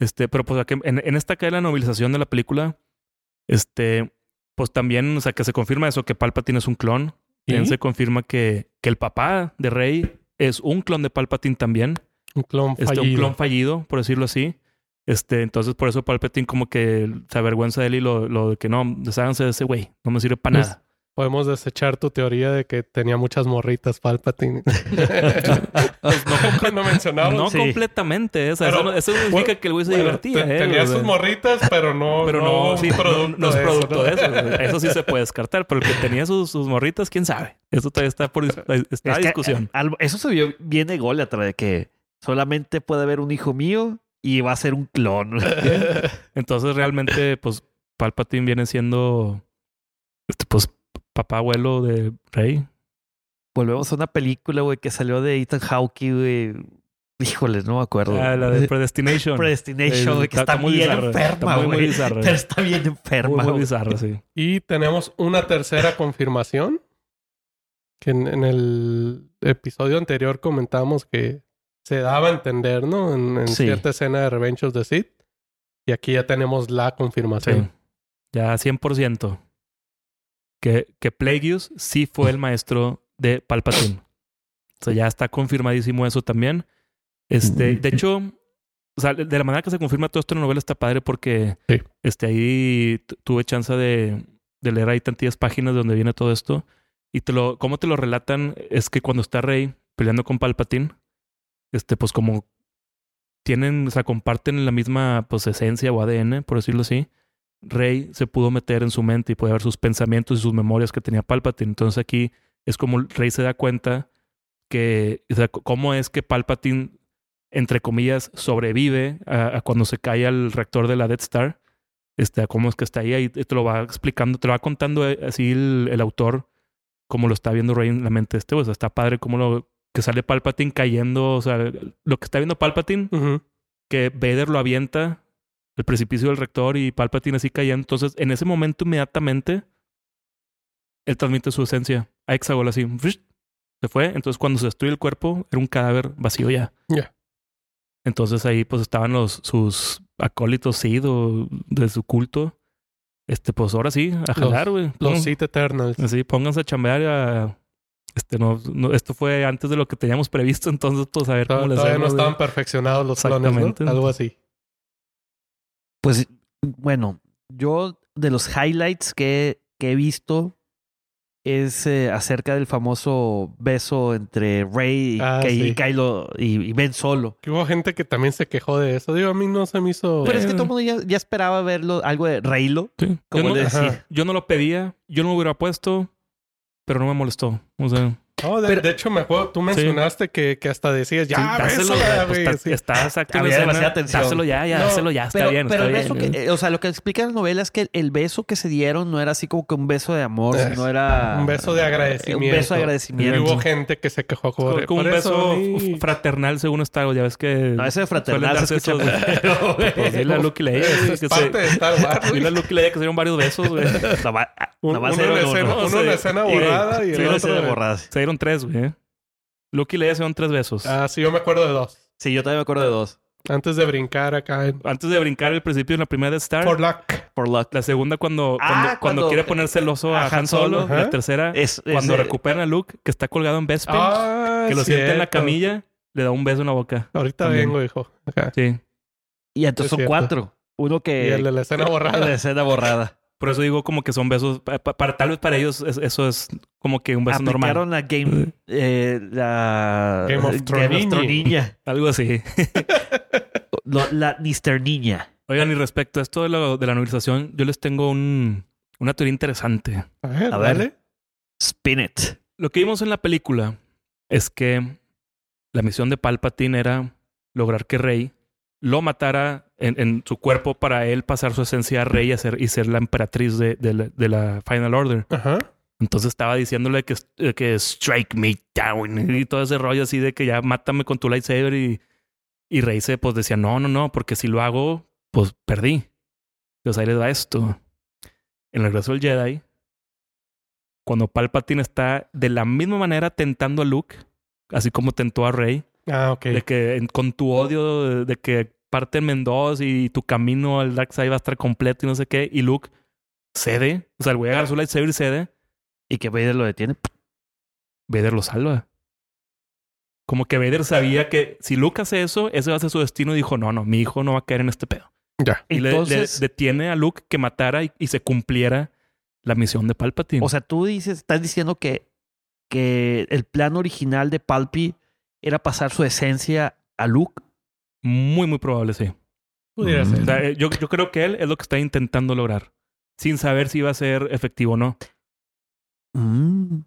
Este, pero pues aquí, en, en esta es la novelización de la película, este, pues también, o sea, que se confirma eso, que Palpatine es un clon. También ¿Y? se confirma que, que el papá de Rey es un clon de Palpatine también. Un clon Este, fallido. un clon fallido, por decirlo así. Este, entonces por eso Palpatine como que se avergüenza de él y lo, lo de que no, desháganse de ese güey, no me sirve para Pues, nada. Podemos desechar tu teoría de que tenía muchas morritas Palpatine. Pues no, Cuando mencionamos. no Sí. completamente, o sea, Pero, eso, no, eso no significa bueno, que el güey se Bueno, divertía. te- eh, tenía o sea. sus morritas, pero no, Pero no, sí, no- producto no, es de eso, producto ¿no? de eso. Eso sí se puede descartar, pero el que tenía sus, sus morritas, quién sabe. Eso todavía está por está Es a que, discusión. eh, eso se vio bien ególatra de que solamente puede haber un hijo mío y va a ser un clon. Entonces, realmente, pues, Palpatine viene siendo, este, pues, papá abuelo de Rey. Volvemos a una película, güey, que salió de Ethan Hawke, güey. Híjole, no me acuerdo. Ah, la de Predestination. Predestination, güey, que está, muy bien enferma, Está muy, muy güey. bizarra. Pero está bien enferma, Muy, muy güey. bizarra, sí. Y tenemos una tercera confirmación. Que en, en el episodio anterior comentamos que se daba a entender, ¿no? En, en Sí. cierta escena de Revenge of the Sith. Y aquí ya tenemos la Sí. confirmación. Ya 100%. Que, que Plagueis sí fue el maestro de Palpatine. O sea, ya está confirmadísimo eso también. Este, de hecho, o sea, de la manera que se confirma todo esto en la novela está padre porque Sí. este, ahí tu- tuve chance de, de leer ahí tantillas páginas de donde viene todo esto. Y te lo, cómo te lo relatan es que cuando está Rey peleando con Palpatine, este, pues como tienen, o sea, comparten la misma pues, esencia o ADN, por decirlo así. Rey se pudo meter en su mente y puede ver sus pensamientos y sus memorias que tenía Palpatine. Entonces aquí es como Rey se da cuenta que, o sea, cómo es que Palpatine, entre comillas, sobrevive a, a cuando se cae al reactor de la Death Star. Este, cómo es que está ahí, ahí te lo va explicando, te lo va contando eh, así el, el autor, como lo está viendo Rey en la mente este, o sea, está padre como lo que sale Palpatine cayendo, o sea, lo que está viendo Palpatine que Vader lo avienta el precipicio del rector y Palpatine así cayendo. Entonces, en ese momento, inmediatamente, él transmite su esencia a Hexagol así. Se fue. Entonces, cuando se destruye el cuerpo, era un cadáver vacío ya. Ya. Entonces, ahí pues estaban los, sus acólitos Sid o de su culto. Este, pues ahora sí, a jalar, güey. Los Sith Eternals. Así, pónganse a chambear a... Este, no, no, esto fue antes de lo que teníamos previsto, entonces, pues a ver cómo les Todavía no estaban perfeccionados los clones. ¿no? Algo así. Pues, bueno, yo de los highlights que, que he visto es eh, acerca del famoso beso entre Rey y, Ah, Ky- sí. y Kylo y, y Ben Solo. Que hubo gente que también se quejó de eso. Digo, a mí no se me hizo... Pero es que todo el mundo ya, ya esperaba verlo, algo de Reylo, Sí. como Yo no- le decía. Ajá. Yo no lo pedía, yo no lo hubiera puesto, pero no me molestó. O sea, No, de, Pero- de hecho, me acuerdo, tú mencionaste que, que hasta decías, ya, Sí, dáselo, bésala, pues, güey. está, Sí. Dáselo ya, ya, No, dáselo ya, está pero, bien, pero está el beso bien. que, eh, o sea, lo que explica la novela es que el beso que se dieron no era así como que un beso de amor, Es sino era Un beso de agradecimiento. Un beso de Y agradecimiento. hubo gente que se quejó como- por, como un eso. beso fraternal según Star Wars. Ya ves que... No, ese de fraternal se escucha. Pues dile a Luke y Leia. Es que parte de. Star Wars. Dile a Luke y Leia que se dieron varios besos, güey. Uno en escena- borrada y el otro... borrada. Se dieron tres, güey. Luke y Leia se dieron tres besos. Ah, sí, yo me acuerdo de dos. Sí, yo también me acuerdo de dos. Antes de brincar acá en... Antes de brincar el principio en la primera de Star. For luck. For luck. La segunda cuando, Ah, cuando, cuando cuando- quiere poner celoso a a Han Solo. Solo. La tercera, Es, cuando ese- recuperan a Luke, que está colgado en Bespin, Ah, que lo siente en la cierto. camilla, le da un beso en la boca. Ahorita También. vengo, hijo. Acá. Sí. Y entonces Es son cierto. cuatro. Uno que... Y el de la escena La borrada. escena borrada. Por eso digo como que son besos. pa- pa- Para, tal vez para ellos es- eso es como que un beso normal. Aplicaron la Game... eh, la... Game of Thrones. Niña. Algo así. Lo- la Mr. Niña. Oigan, y respecto a esto de, lo- de la novelización, yo les tengo un, una teoría interesante. A ver, A ver. dale. Spin it. Lo que vimos en la película es que la misión de Palpatine era lograr que Rey lo matara en, en su cuerpo para él pasar su esencia a Rey y, hacer- y ser la emperatriz de, de la, de la Final Order. Ajá. Entonces estaba diciéndole que, que strike me down y todo ese rollo así de que ya mátame con tu lightsaber y, y Rey se pues decía no, no, no, porque si lo hago, pues perdí. Entonces ahí les va esto. En el regreso del Jedi, cuando Palpatine está de la misma manera tentando a Luke, así como tentó a Rey, Ah, ok. de que en- con tu odio de, de que parten en dos y tu camino al Dark Side va a estar completo y no sé qué, y Luke cede, o sea, el güey agarra su lightsaber y cede, Y que Vader lo detiene. Vader lo salva. Como que Vader sabía que si Luke hace eso, ese va a ser su destino y dijo, no, no, mi hijo no va a caer en este pedo. Ya. Y le- detiene a Luke que matara y, y se cumpliera la misión de Palpatine. O sea, tú dices, estás diciendo que, que el plan original de Palpi era pasar su esencia a Luke. muy, muy probable, sí. Pudiera Mm. ser. O sea, yo, yo creo que él es lo que está intentando lograr, sin saber si va a ser efectivo o no. Mm.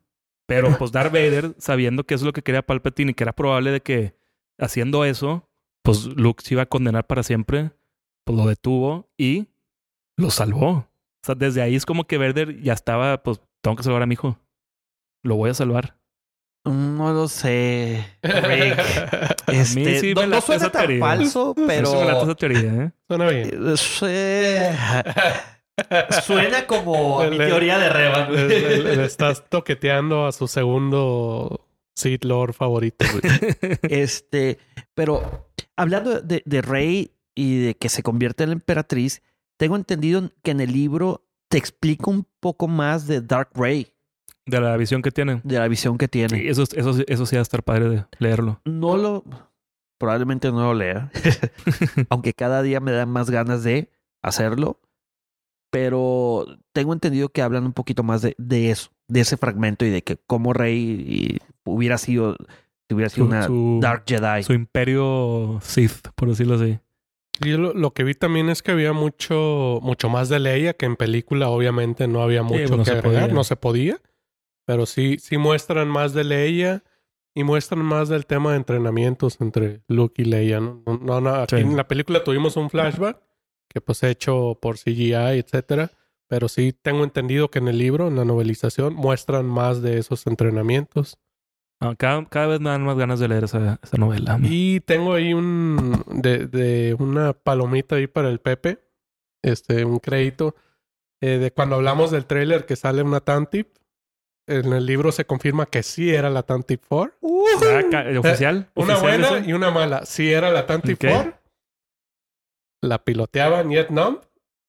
Pero pues Darth Vader, sabiendo que eso es lo que quería Palpatine y que era probable de que haciendo eso, pues Luke se iba a condenar para siempre, pues lo detuvo y lo salvó. O sea, desde ahí es como que Vader ya estaba, pues tengo que salvar a mi hijo. Lo voy a salvar. No lo sé. Rick. Este, sí no, me no suena esa tan teoría. falso, pero late esa teoría, ¿eh? Suena bien. Eh, suena como mi teoría de Revan. Le, le- le estás toqueteando a su segundo Sith Lord favorito. güey. Este, pero hablando de, de Rey y de que se convierte en la emperatriz, tengo entendido que en el libro te explica un poco más de Dark Rey, De la visión que tiene. de la visión que tiene. Sí, eso, eso, eso sí va a estar padre de leerlo. No lo, probablemente no lo lea, aunque cada día me dan más ganas de hacerlo, pero tengo entendido que hablan un poquito más de, de eso, de ese fragmento y de que cómo Rey y hubiera sido, si hubiera sido Su- una su- Dark Jedi. Su imperio Sith, por decirlo así. Y lo, lo que vi también es que había mucho, mucho más de Leia, que en película obviamente no había mucho no que agregar, podía. no se podía. Pero sí, sí muestran más de Leia y muestran más del tema de entrenamientos entre Luke y Leia. No, no, no, no, aquí Sí. en la película tuvimos un flashback que pues hecho por CGI, etcétera. Pero sí tengo entendido que en el libro, en la novelización, muestran más de esos entrenamientos. Ah, cada, cada vez me dan más ganas de leer esa, esa novela. Y tengo ahí un de, de una palomita ahí para el Pepe, este, un crédito eh, de cuando hablamos del tráiler que sale una Tantip. En el libro se confirma que sí era la Tantip 4. Ah, ca- ¿Oficial? Una ¿Oficial buena ese? y una mala. Sí era la Tantip Ok. 4. La piloteaba Niet Nom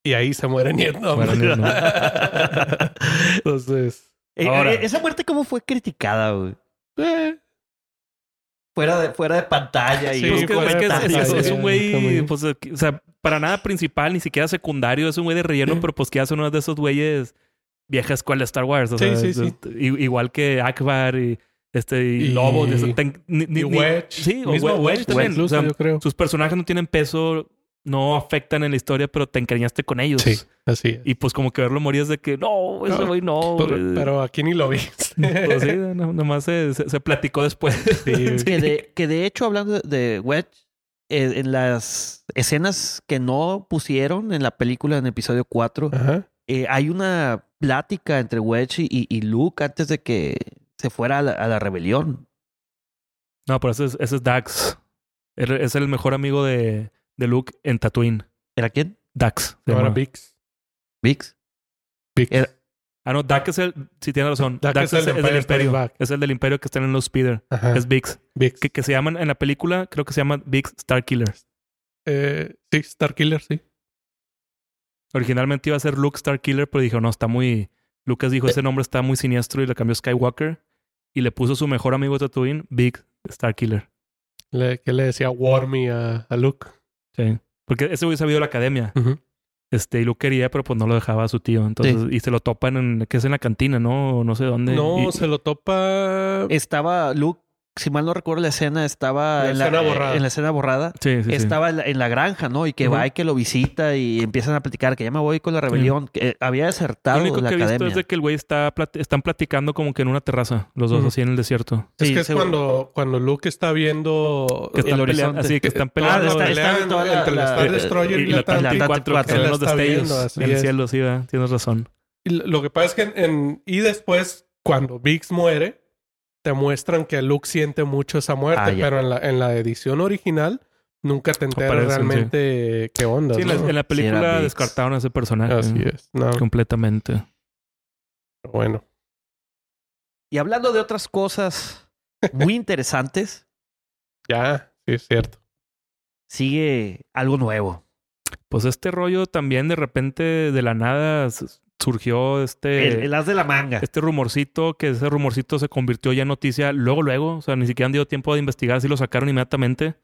y ahí se muere Niet Nom. Muere Niet Nom. Entonces, Eh, Ahora. eh, esa muerte cómo fue criticada, güey. eh, Fuera de, fuera de pantalla y Sí, Pues es, que es- es- es un güey, pues, eh, o sea, para nada principal, ni siquiera secundario, es un güey de relleno, pero pues que hace uno de esos güeyes vieja escuela de Star Wars. O Sí, sea, sí, sí. i- Igual que Akbar y este y, Y- Lobo. de eso, ten- ni- ni- y ni- Wedge. Sí, o Mismo Wedge, Wedge, también. incluso, O sea, yo creo. sus personajes no tienen peso no afectan en la historia, pero te encariñaste con ellos. Sí, así es. Y pues como que verlo morir es de que no, ese No, güey no. pero, güey". pero aquí ni lo vi. Pues sí, no- nomás se, se- se platicó después. Sí, Que de, que de hecho, hablando de Wedge, eh, en las escenas que no pusieron en la película en episodio 4, Ajá. Eh, hay una plática entre Wedge y, y Luke antes de que se fuera a la, a la rebelión. No, pero ese es, ese es Dax. Él Es el mejor amigo de, de Luke en Tatooine. ¿Era quién? Dax. se No era llama. Vix. Vix. Vix. Era- Ah, no, Dax es el. Sí, tiene razón. Dax Dax, es es, el es del Imperio. Es el del Imperio que está en los Speeder. Ajá. Es Vix. Vix. Que, que se llaman en la película, creo que se llama Vix Star Killer. Eh, sí, Star Killer, sí. Originalmente iba a ser Luke Star Killer, pero dijo, no, está muy. Lucas dijo, ese nombre está muy siniestro y le cambió Skywalker. Y le puso su mejor amigo Tatooine, Big Star Killer. Le, que le decía Wormy a, a Luke. Sí. Porque ese sabía de la academia. Este, y Luke quería, pero pues no lo dejaba a su tío. Entonces, y se lo topan en, que es en la cantina, ¿no? No sé dónde. No, Y- se lo topa. Estaba Luke, si mal no recuerdo la escena, estaba La en, escena la, borrada. en la escena borrada. Sí, sí, sí. estaba en la, en la granja, ¿no? Y que Ujú. va y que lo visita y empiezan a platicar que ya me voy con la rebelión. Que eh, había Lo desertado único de la que he visto es de que el güey está plat- están platicando como que en una terraza, los dos Ujú. así en el desierto. Es Sí, que es seguro. cuando, cuando Luke está viendo. Que están el peleando, horizonte. así que están Ah, peleando. está- peleando está entre el la- Star Destroyer y, y la Atlantic. Atlantic Atlantic 4 cuatro. que se ven Él los está destellos en el cielo, sí, tienes razón. Y lo que pasa es que en, y después, cuando Vix muere, te muestran que Luke siente mucho esa muerte, Ah, pero en la, en la edición original nunca te enteras Aparecen, realmente qué onda. Sí, en la, ¿no? en la película descartaron a ese personaje. Así es. No, Completamente. pero bueno. Y hablando de otras cosas muy interesantes, Ya, sí es cierto. sigue algo nuevo. Pues este rollo también de repente de la nada surgió este, El, el as de la manga. este rumorcito, que ese rumorcito se convirtió ya en noticia luego, luego. O sea, ni siquiera han dado tiempo de investigar, si lo sacaron inmediatamente.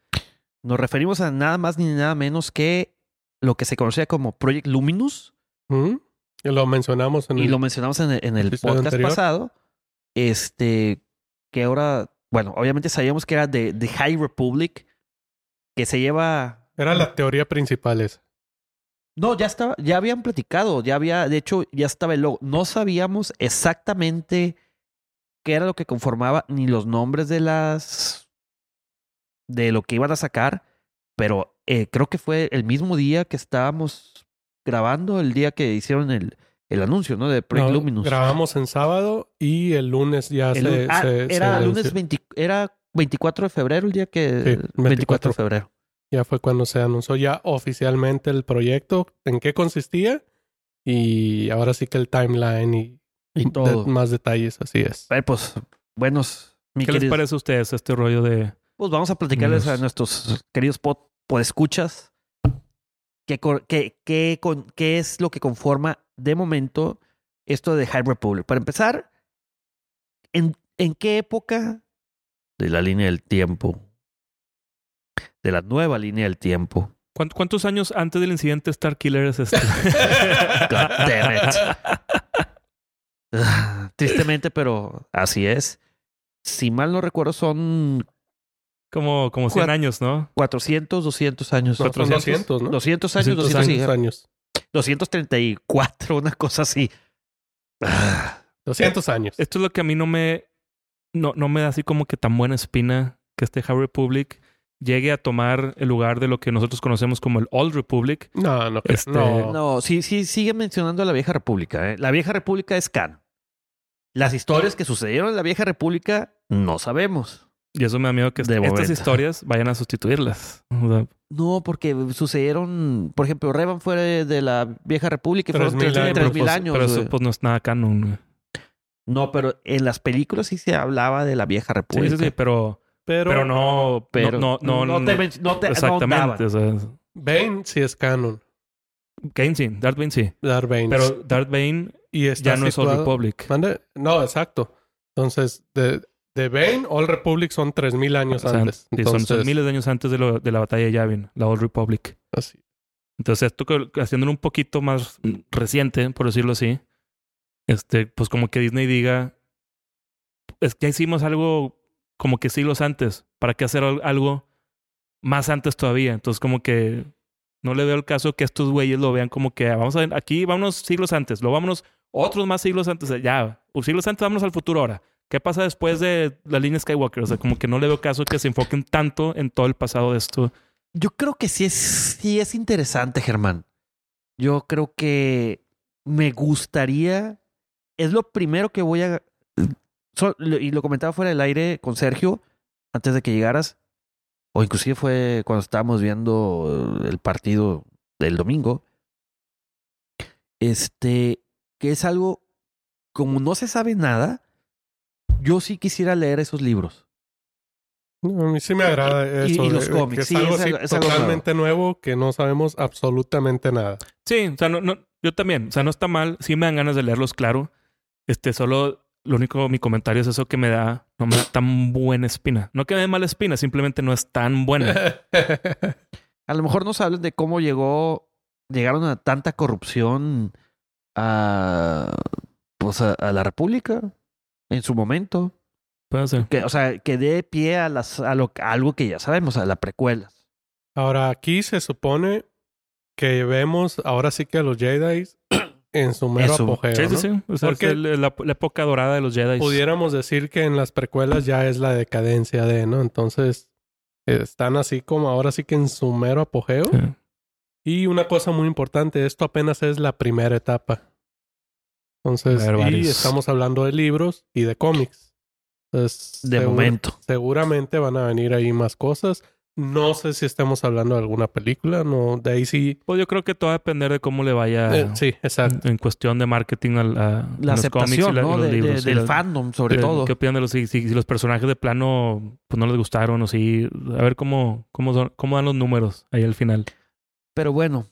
Nos referimos a nada más ni nada menos que lo que se conocía como Project Luminous. ¿Mm? Y Lo mencionamos en Y el... lo mencionamos en el, en el episodio podcast anterior. pasado. Este, que ahora, bueno, obviamente sabíamos que era de, de High Republic, que se lleva Era la teoría principal esa. No, ya estaba, ya habían platicado, ya había, de hecho, ya estaba el logo. No sabíamos exactamente qué era lo que conformaba, ni los nombres de las de lo que iban a sacar, pero eh, creo que fue el mismo día que estábamos grabando, el día que hicieron el, el anuncio, ¿no? De Project No, Luminous. grabamos en sábado y el lunes ya El se, lu- ah, se- era se lunes anunció. 20 era 24 de febrero el día que Sí, 24 24. de febrero. Ya fue cuando se anunció ya oficialmente el proyecto, en qué consistía y ahora sí que el timeline y, Y de- todo. más detalles, así es. Eh, pues buenos mi ¿Qué les parece a ustedes este rollo de... Pues vamos a platicarles a nuestros queridos pod, podescuchas qué, qué, qué, con- qué es lo que conforma de momento esto de High Republic. Para empezar, ¿en, en qué época de la línea del tiempo, de la nueva línea del tiempo, ¿cuánt- ¿Cuántos años antes del incidente Star Killer es este? God damn it. Ah, tristemente, pero así es. Si mal no recuerdo, son como, como 100 Cuat- años, ¿no? 400, 200 años. No, son 400, 200, ¿no? 200 años, 200 200 200 años. años. 234, una cosa así. Ah, 200 años. Esto es lo que a mí no me, no, no me da así como que tan buena espina que este High Republic llegue a tomar el lugar de lo que nosotros conocemos como el Old Republic. No, no, creo. Este- no. No, sí, sí, sigue mencionando a la Vieja República. ¿eh? La Vieja República es canon. Las historias que sucedieron en la Vieja República no sabemos. Y eso me da miedo que De estas momento. historias vayan a sustituirlas. O sea, No, porque sucedieron, por ejemplo, Revan fue de, la Vieja República y Tres fueron mil tres- años. tres pero mil pues- años. Pero eso pues no es nada canon. No, pero en las películas sí se hablaba de la Vieja Sí, República. sí, sí, pero, Pero, pero no, Pero no, no, no, te, men- no te exactamente. o sea, Bane sí es canon. Kane sí, Darth Bane sí. Darth Bane. Pero Darth Bane y está ya no es Old Republic. ¿Mande? No, exacto. Entonces, de, de Bane, All Republic son 3000 años O sea, antes. sí, son- son, miles de años antes de, lo- de la batalla de Yavin, la Old Republic. así. Entonces, esto que- haciéndolo un poquito más reciente, por decirlo así, este, pues como que Disney diga, es que ya hicimos algo como que siglos antes, ¿para qué hacer al- algo más antes todavía? Entonces, como que No le veo el caso que estos güeyes lo vean como que ah, vamos a ver, aquí vámonos siglos antes, lo vámonos otros más siglos antes, ya, siglos antes, vámonos al futuro ahora. ¿Qué pasa después de la línea Skywalker? O sea, como que no le veo caso que se enfoquen tanto en todo el pasado de esto. Yo creo que sí es, sí es interesante, Germán. Yo creo que me gustaría. Es lo primero que voy a. y lo comentaba fuera del aire con Sergio antes de que llegaras. O inclusive fue cuando estábamos viendo el partido del domingo. Este. Que es algo. Como no se sabe nada yo sí quisiera leer esos libros. a mí sí me agrada eso. Y, los cómics. sí, es algo, totalmente nuevo. que no sabemos absolutamente nada. Sí, o sea, no, no, yo también. O sea, no está mal. Sí me dan ganas de leerlos, claro. Este, solo lo único, mi comentario es eso que me da, no me da tan buena espina. No que me dé mala espina, simplemente no es tan buena. a lo mejor nos hablan de cómo llegó, llegaron a tanta corrupción a, pues a la República en su momento. Puede ser. Que, o sea, que dé pie a, las, a, lo, algo que ya sabemos, a las precuelas. Ahora, aquí se supone que vemos ahora sí que a los Jedi en su mero apogeo. Sí, sí, sí. O sea, es la, época dorada de los Jedi. Pudiéramos decir que en las precuelas ya es la decadencia de, ¿no? Entonces, están así como ahora sí que en su mero apogeo. Y una cosa muy importante, esto apenas es la primera etapa. Entonces, y estamos hablando de libros y de cómics. de momento. Seguramente van a venir ahí más cosas. No sé si estamos hablando de alguna película, no, de ahí sí. Pues yo creo que todo va a depender de cómo le vaya. Eh, sí, exacto. En, cuestión de marketing a, la aceptación, ¿no? los libros. del fandom, sobre todo. ¿Qué opinan de los si, los personajes de plano pues no les gustaron o si a ver cómo cómo cómo dan los números ahí al final. Pero bueno,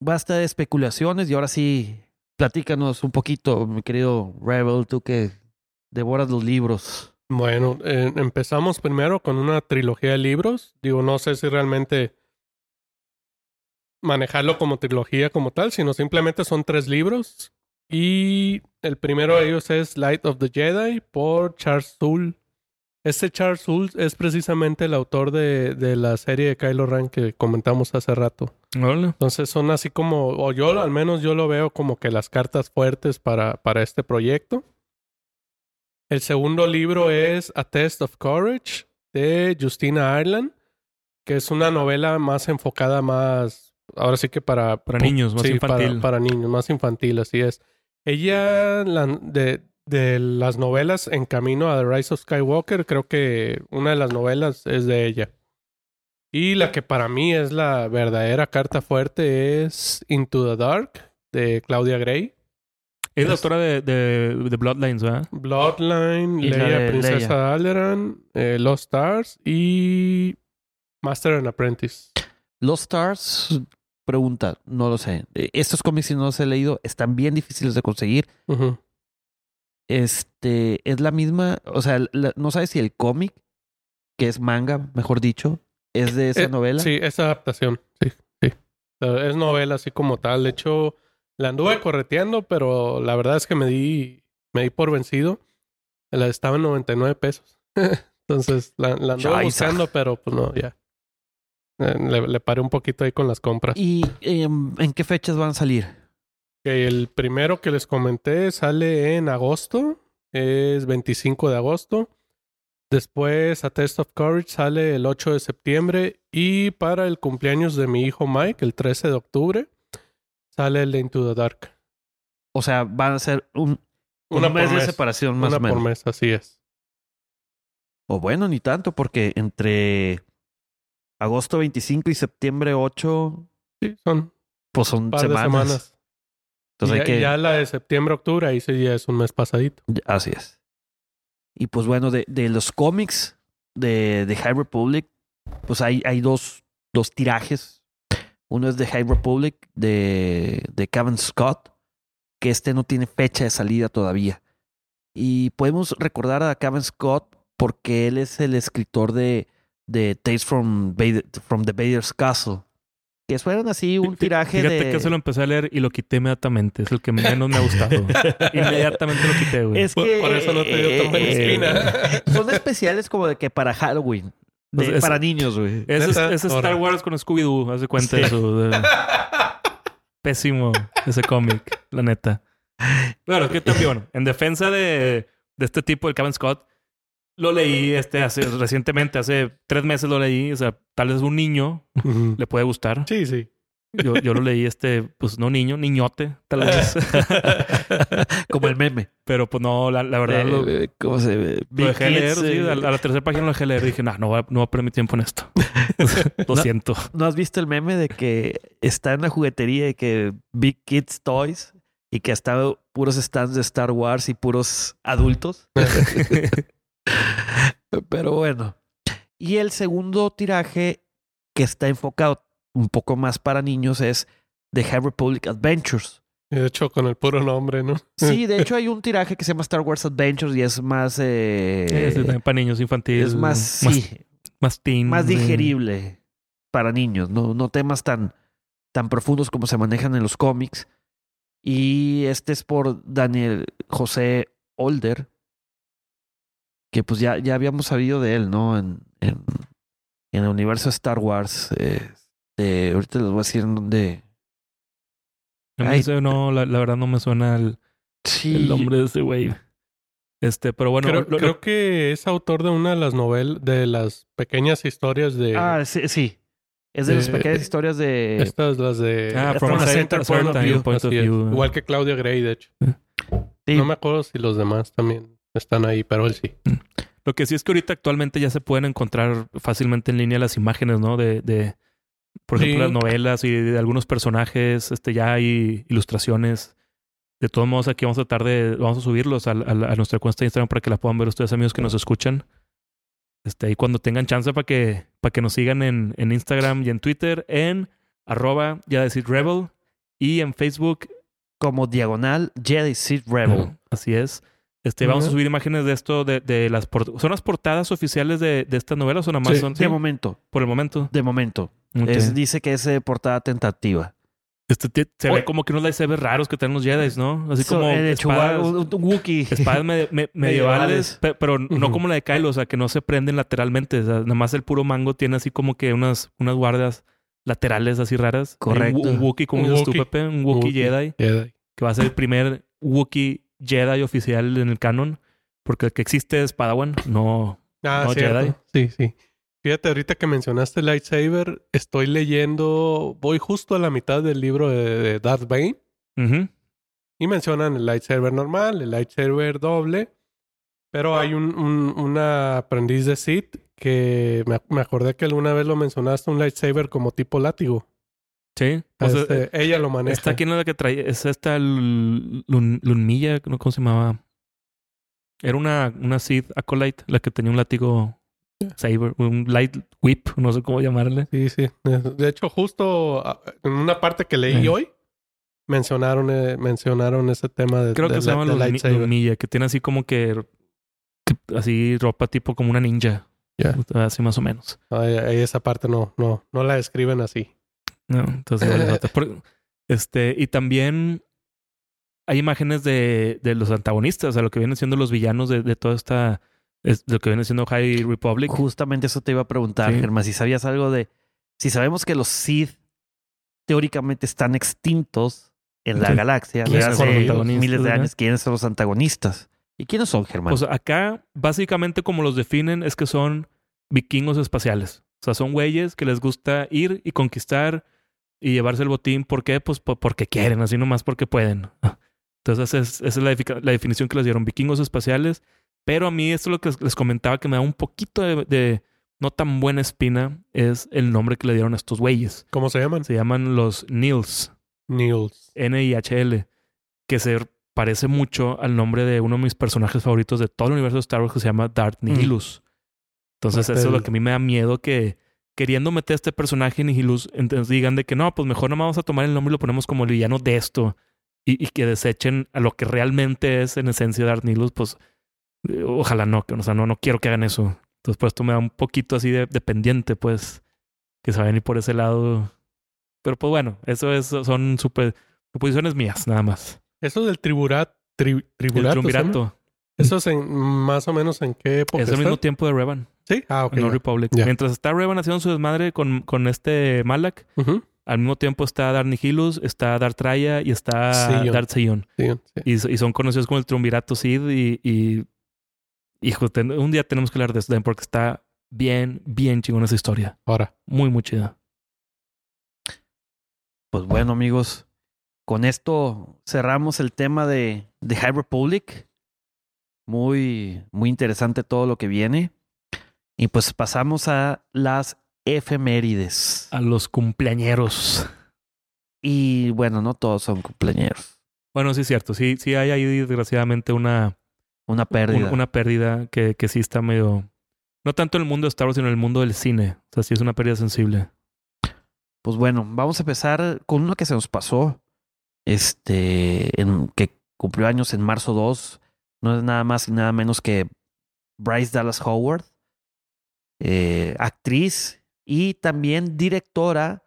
basta de especulaciones y ahora sí Platícanos un poquito, mi querido Rebel, tú que devoras los libros. Bueno, eh, empezamos primero con una trilogía de libros. Digo, no sé si realmente manejarlo como trilogía como tal, sino simplemente son tres libros. Y el primero de ellos es Light of the Jedi por Charles Soule. Este Charles Soule es precisamente el autor de, de, la serie de Kylo Ren que comentamos hace rato. Entonces son así como, o yo al menos yo lo veo como que las cartas fuertes para, para este proyecto. El segundo libro es A Test of Courage de Justina Ireland, que es una novela más enfocada más, ahora sí que para... Para niños, más infantil. Para, para, niños, más infantil, así es. Ella, la, de, de las novelas en camino a The Rise of Skywalker, creo que una de las novelas es de ella. Y la que para mí es la verdadera carta fuerte es Into the Dark de Claudia Gray. Es la autora de, de, Bloodlines, ¿verdad? Bloodline, Leia, Princesa Alderan, eh, Lost Stars y Master and Apprentice. Lost Stars, pregunta, no lo sé. Estos cómics, si no los he leído, están bien difíciles de conseguir este, es la misma, o sea, no sabes si el cómic, que es manga, mejor dicho, es de esa eh, novela. Sí, esa adaptación, sí, sí. Es novela así como tal. De hecho, la anduve correteando, pero la verdad es que me di, me di por vencido. La estaba en 99 pesos. Entonces, la, la anduve buscando, pero pues no, ya. Eh, le, le, paré un poquito ahí con las compras. ¿Y em, en qué fechas van a salir? el primero que les comenté sale en agosto, es 25 de agosto. Después A Test of Courage sale el 8 de septiembre y para el cumpleaños de mi hijo Mike, el 13 de octubre, sale el Into the Dark. O sea, van a ser un, una mes, de separación más una o menos. por mes, así es. O bueno, ni tanto, porque entre agosto 25 y septiembre 8... Sí, son... Pues son semanas. Entonces ya, que... ya la de septiembre-octubre, ahí sí ya es un mes pasadito. Así es. Y pues bueno, de, de los cómics de, de, High Republic, pues hay, hay dos, dos tirajes. Uno es de High Republic de, de Kevin Scott, que este no tiene fecha de salida todavía. Y podemos recordar a Kevin Scott porque él es el escritor de, de Tales from, from the Vader's Castle que fueron así un tiraje Fíjate que se lo empecé a leer y lo quité inmediatamente. Es el que menos me ha gustado. inmediatamente lo quité, güey. Es que... Por, eso no te dio tan buena espina. son especiales como de que para Halloween. De- Pues es- para niños, güey. Ese es. Star Wars con Scooby-Doo, haz de cuenta Sí. eso. de- Pésimo ese cómic, la neta. Bueno, que también, bueno, en defensa de, de este tipo, el Kevin Scott, lo leí este hace recientemente, hace tres meses lo leí. O sea, tal vez un niño le puede gustar. Sí, sí. Yo, yo lo leí, este, pues no niño, niñote, tal vez. Como el meme. Pero pues no, la, la verdad lo, Eh, ¿Cómo se ve? lo dejé leer. Sí, eh, a, la- a la tercera página lo dejé leer. Dije, no, no voy, a, no voy a perder mi tiempo en esto. lo No. siento. ¿No has visto el meme de que está en la juguetería y que Big Kids Toys y que hasta puros stands de Star Wars y puros adultos? Pero bueno. Y el segundo tiraje que está enfocado un poco más para niños es The High Republic Adventures. De hecho, con el puro nombre, ¿no? Sí, de hecho hay un tiraje que se llama Star Wars Adventures y es más... eh, Sí, sí, también para niños infantiles. es más, sí, Más teen. más sí. digerible para niños, no, no temas tan, tan profundos como se manejan en los cómics. Y este es por Daniel José Older, que pues ya, ya habíamos sabido de él, ¿no? En, en, en el universo de Star Wars. eh, de- ahorita les voy a decir en dónde. Ay. ese no, la, la verdad no me suena el, Sí. el nombre de ese güey. Este, pero bueno, creo, lo- lo- creo que es autor de una de las novelas, de las pequeñas historias de... Ah, sí, sí. Es de las Eh, pequeñas historias de. estas, las de... Ah, from a Center point of view. point of view. Igual que Claudia Gray, de hecho. sí. No me acuerdo si los demás también están ahí, pero él sí. Lo que sí es que ahorita actualmente ya se pueden encontrar fácilmente en línea las imágenes, ¿no? De, de por ejemplo, Sí. las novelas y de algunos personajes. Este, ya hay ilustraciones. De todos modos, aquí vamos a tratar de... Vamos a subirlos a, a- a nuestra cuenta de Instagram para que la puedan ver ustedes, amigos que nos escuchan. Este, y cuando tengan chance para que, para que nos sigan en, en Instagram y en Twitter, en arroba ya decir Rebel y en Facebook Como diagonal Jedi Seed Rebel. Así es. Este, vamos a subir imágenes de esto, de, de las ¿Son las portadas oficiales de, de estas novelas o nada más Sí. son? De momento, Por el momento. de momento. Ok. Es- dice que es eh, portada tentativa. Este, se Oye. ve como que unos lightsabers raros que tienen los Jedi, ¿no? Así So, como eh, espadas, un, un Wookiee. espadas me- me- medievales, Medievales. pe- pero no como la de Kylo, o sea, que no se prenden lateralmente. O sea, nada más el puro mango tiene así como que unas, unas guardas laterales así raras. Correcto. Un, un Wookiee, como Un dices tú, Wookiee. Pepe, un Wookiee Jedi. Jedi. que va a ser el primer Wookiee Jedi oficial en el canon, porque el que existe es Padawan, no. Ah, No. Jedi. Sí, sí. Fíjate, ahorita que mencionaste el lightsaber, estoy leyendo, voy justo a la mitad del libro de, Darth Bane y mencionan el lightsaber normal, el lightsaber doble, pero hay un, un, una aprendiz de Sith que me, me acordé que alguna vez lo mencionaste, un lightsaber como tipo látigo. Sí. O sea, Este, ella lo maneja. esta quién es la que trae, es esta Lun, Lun- Lunmilla, ¿no? ¿cómo se llamaba? Era una, una Sith Acolyte, la que tenía un látigo saber, un light whip, no sé cómo llamarle. Sí, sí. De hecho, justo ah, en una parte que leí Eh. hoy, mencionaron, eh, mencionaron ese tema de, Creo de que se llama de Lunmi- lightsaber. Lunmilla, que tiene así como que, que- así ropa tipo como una ninja. Así más o menos. Ahí esa parte no, no, no la describen así. No, entonces vale nota. Por- este, y también hay imágenes de, de los antagonistas, o sea, lo que vienen siendo los villanos de, de toda esta, es, lo que viene siendo High Republic. Justamente eso te iba a preguntar, Sí. Germán, si sabías algo de... Si sabemos que los Sith teóricamente están extintos en la Sí. galaxia ¿Quiénes desde hace miles de años, ¿quiénes son los antagonistas? ¿Y quiénes son, Germán? Pues acá, básicamente como los definen, es que son vikingos espaciales. O sea, son güeyes que les gusta ir y conquistar y llevarse el botín. ¿Por qué? Pues po- porque quieren, así nomás porque pueden. Entonces, es- esa es la, definición que les dieron, vikingos espaciales. Pero a mí, esto es lo que les comentaba que me da un poquito de, de no tan buena espina, es el nombre que le dieron a estos güeyes. ¿Cómo se llaman? Se llaman los Nils. Niels. N-I-H-L, que se parece mucho al nombre de uno de mis personajes favoritos de todo el universo de Star Wars que se llama Darth Nihilus. Entonces, eso es lo que a mí me da miedo que queriendo meter este personaje Nihilus, entonces digan de que no, pues mejor no vamos a tomar el nombre y lo ponemos como el villano de esto y, y que desechen a lo que realmente es en esencia Darth Nihilus, pues eh, ojalá no, que- o sea, no, no quiero que hagan eso. Entonces, pues esto me da un poquito así de, de pendiente, pues, que se vayan y por ese lado. Pero pues bueno, eso es, son super suposiciones mías, nada más. Eso del triburat, tri- El triburato. ¿se llama? triunvirato Eso es en, más o menos en qué época es está? mismo tiempo de Revan. Sí, ah, ok. No ya. Republic. Mientras está Revan haciendo su desmadre con, con este Malak, al mismo tiempo está Darth Nihilus, está Darth Raya y está Sion. Darth Sion. Sí, sí. Y, y son conocidos como el Triunvirato Sid y... y hijo, ten- un día tenemos que hablar de esto porque está bien, bien chingón esa historia. Ahora. Muy, muy chida. Pues bueno, amigos, con esto cerramos el tema de, de High Republic. Muy, muy interesante todo lo que viene. Y pues pasamos a las efemérides. A los cumpleañeros. Y bueno, no todos son cumpleaños. Bueno, sí es cierto. Sí, sí hay ahí desgraciadamente una, Una pérdida. un- una pérdida que, que sí está medio... No tanto en el mundo de Star Wars, sino en el mundo del cine. O sea, sí es una pérdida sensible. Pues bueno, vamos a empezar con uno que se nos pasó. Este, en, que cumplió años en marzo 2. No es nada más y nada menos que Bryce Dallas Howard, eh, actriz y también directora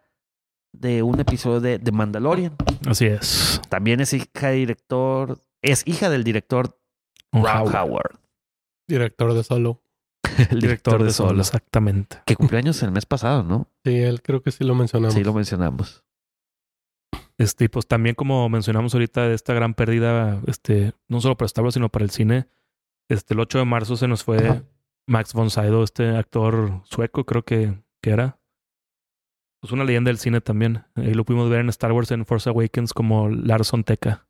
de un episodio de, de Mandalorian. Así es. También es hija de director, es hija del director Un Ron Howard. Howard, Director de Solo. el director, de Solo, Exactamente. que cumplió años el mes pasado, ¿no? Sí, él creo que sí lo mencionamos. Sí, lo mencionamos. Este, y pues también como mencionamos ahorita de esta gran pérdida, este, no solo para Star Wars, sino para el cine. Este, el 8 de marzo se nos fue Max von Sydow, este actor sueco, creo que, que era. Pues una leyenda del cine también. Ahí lo pudimos ver en Star Wars en Force Awakens como Larson Teca.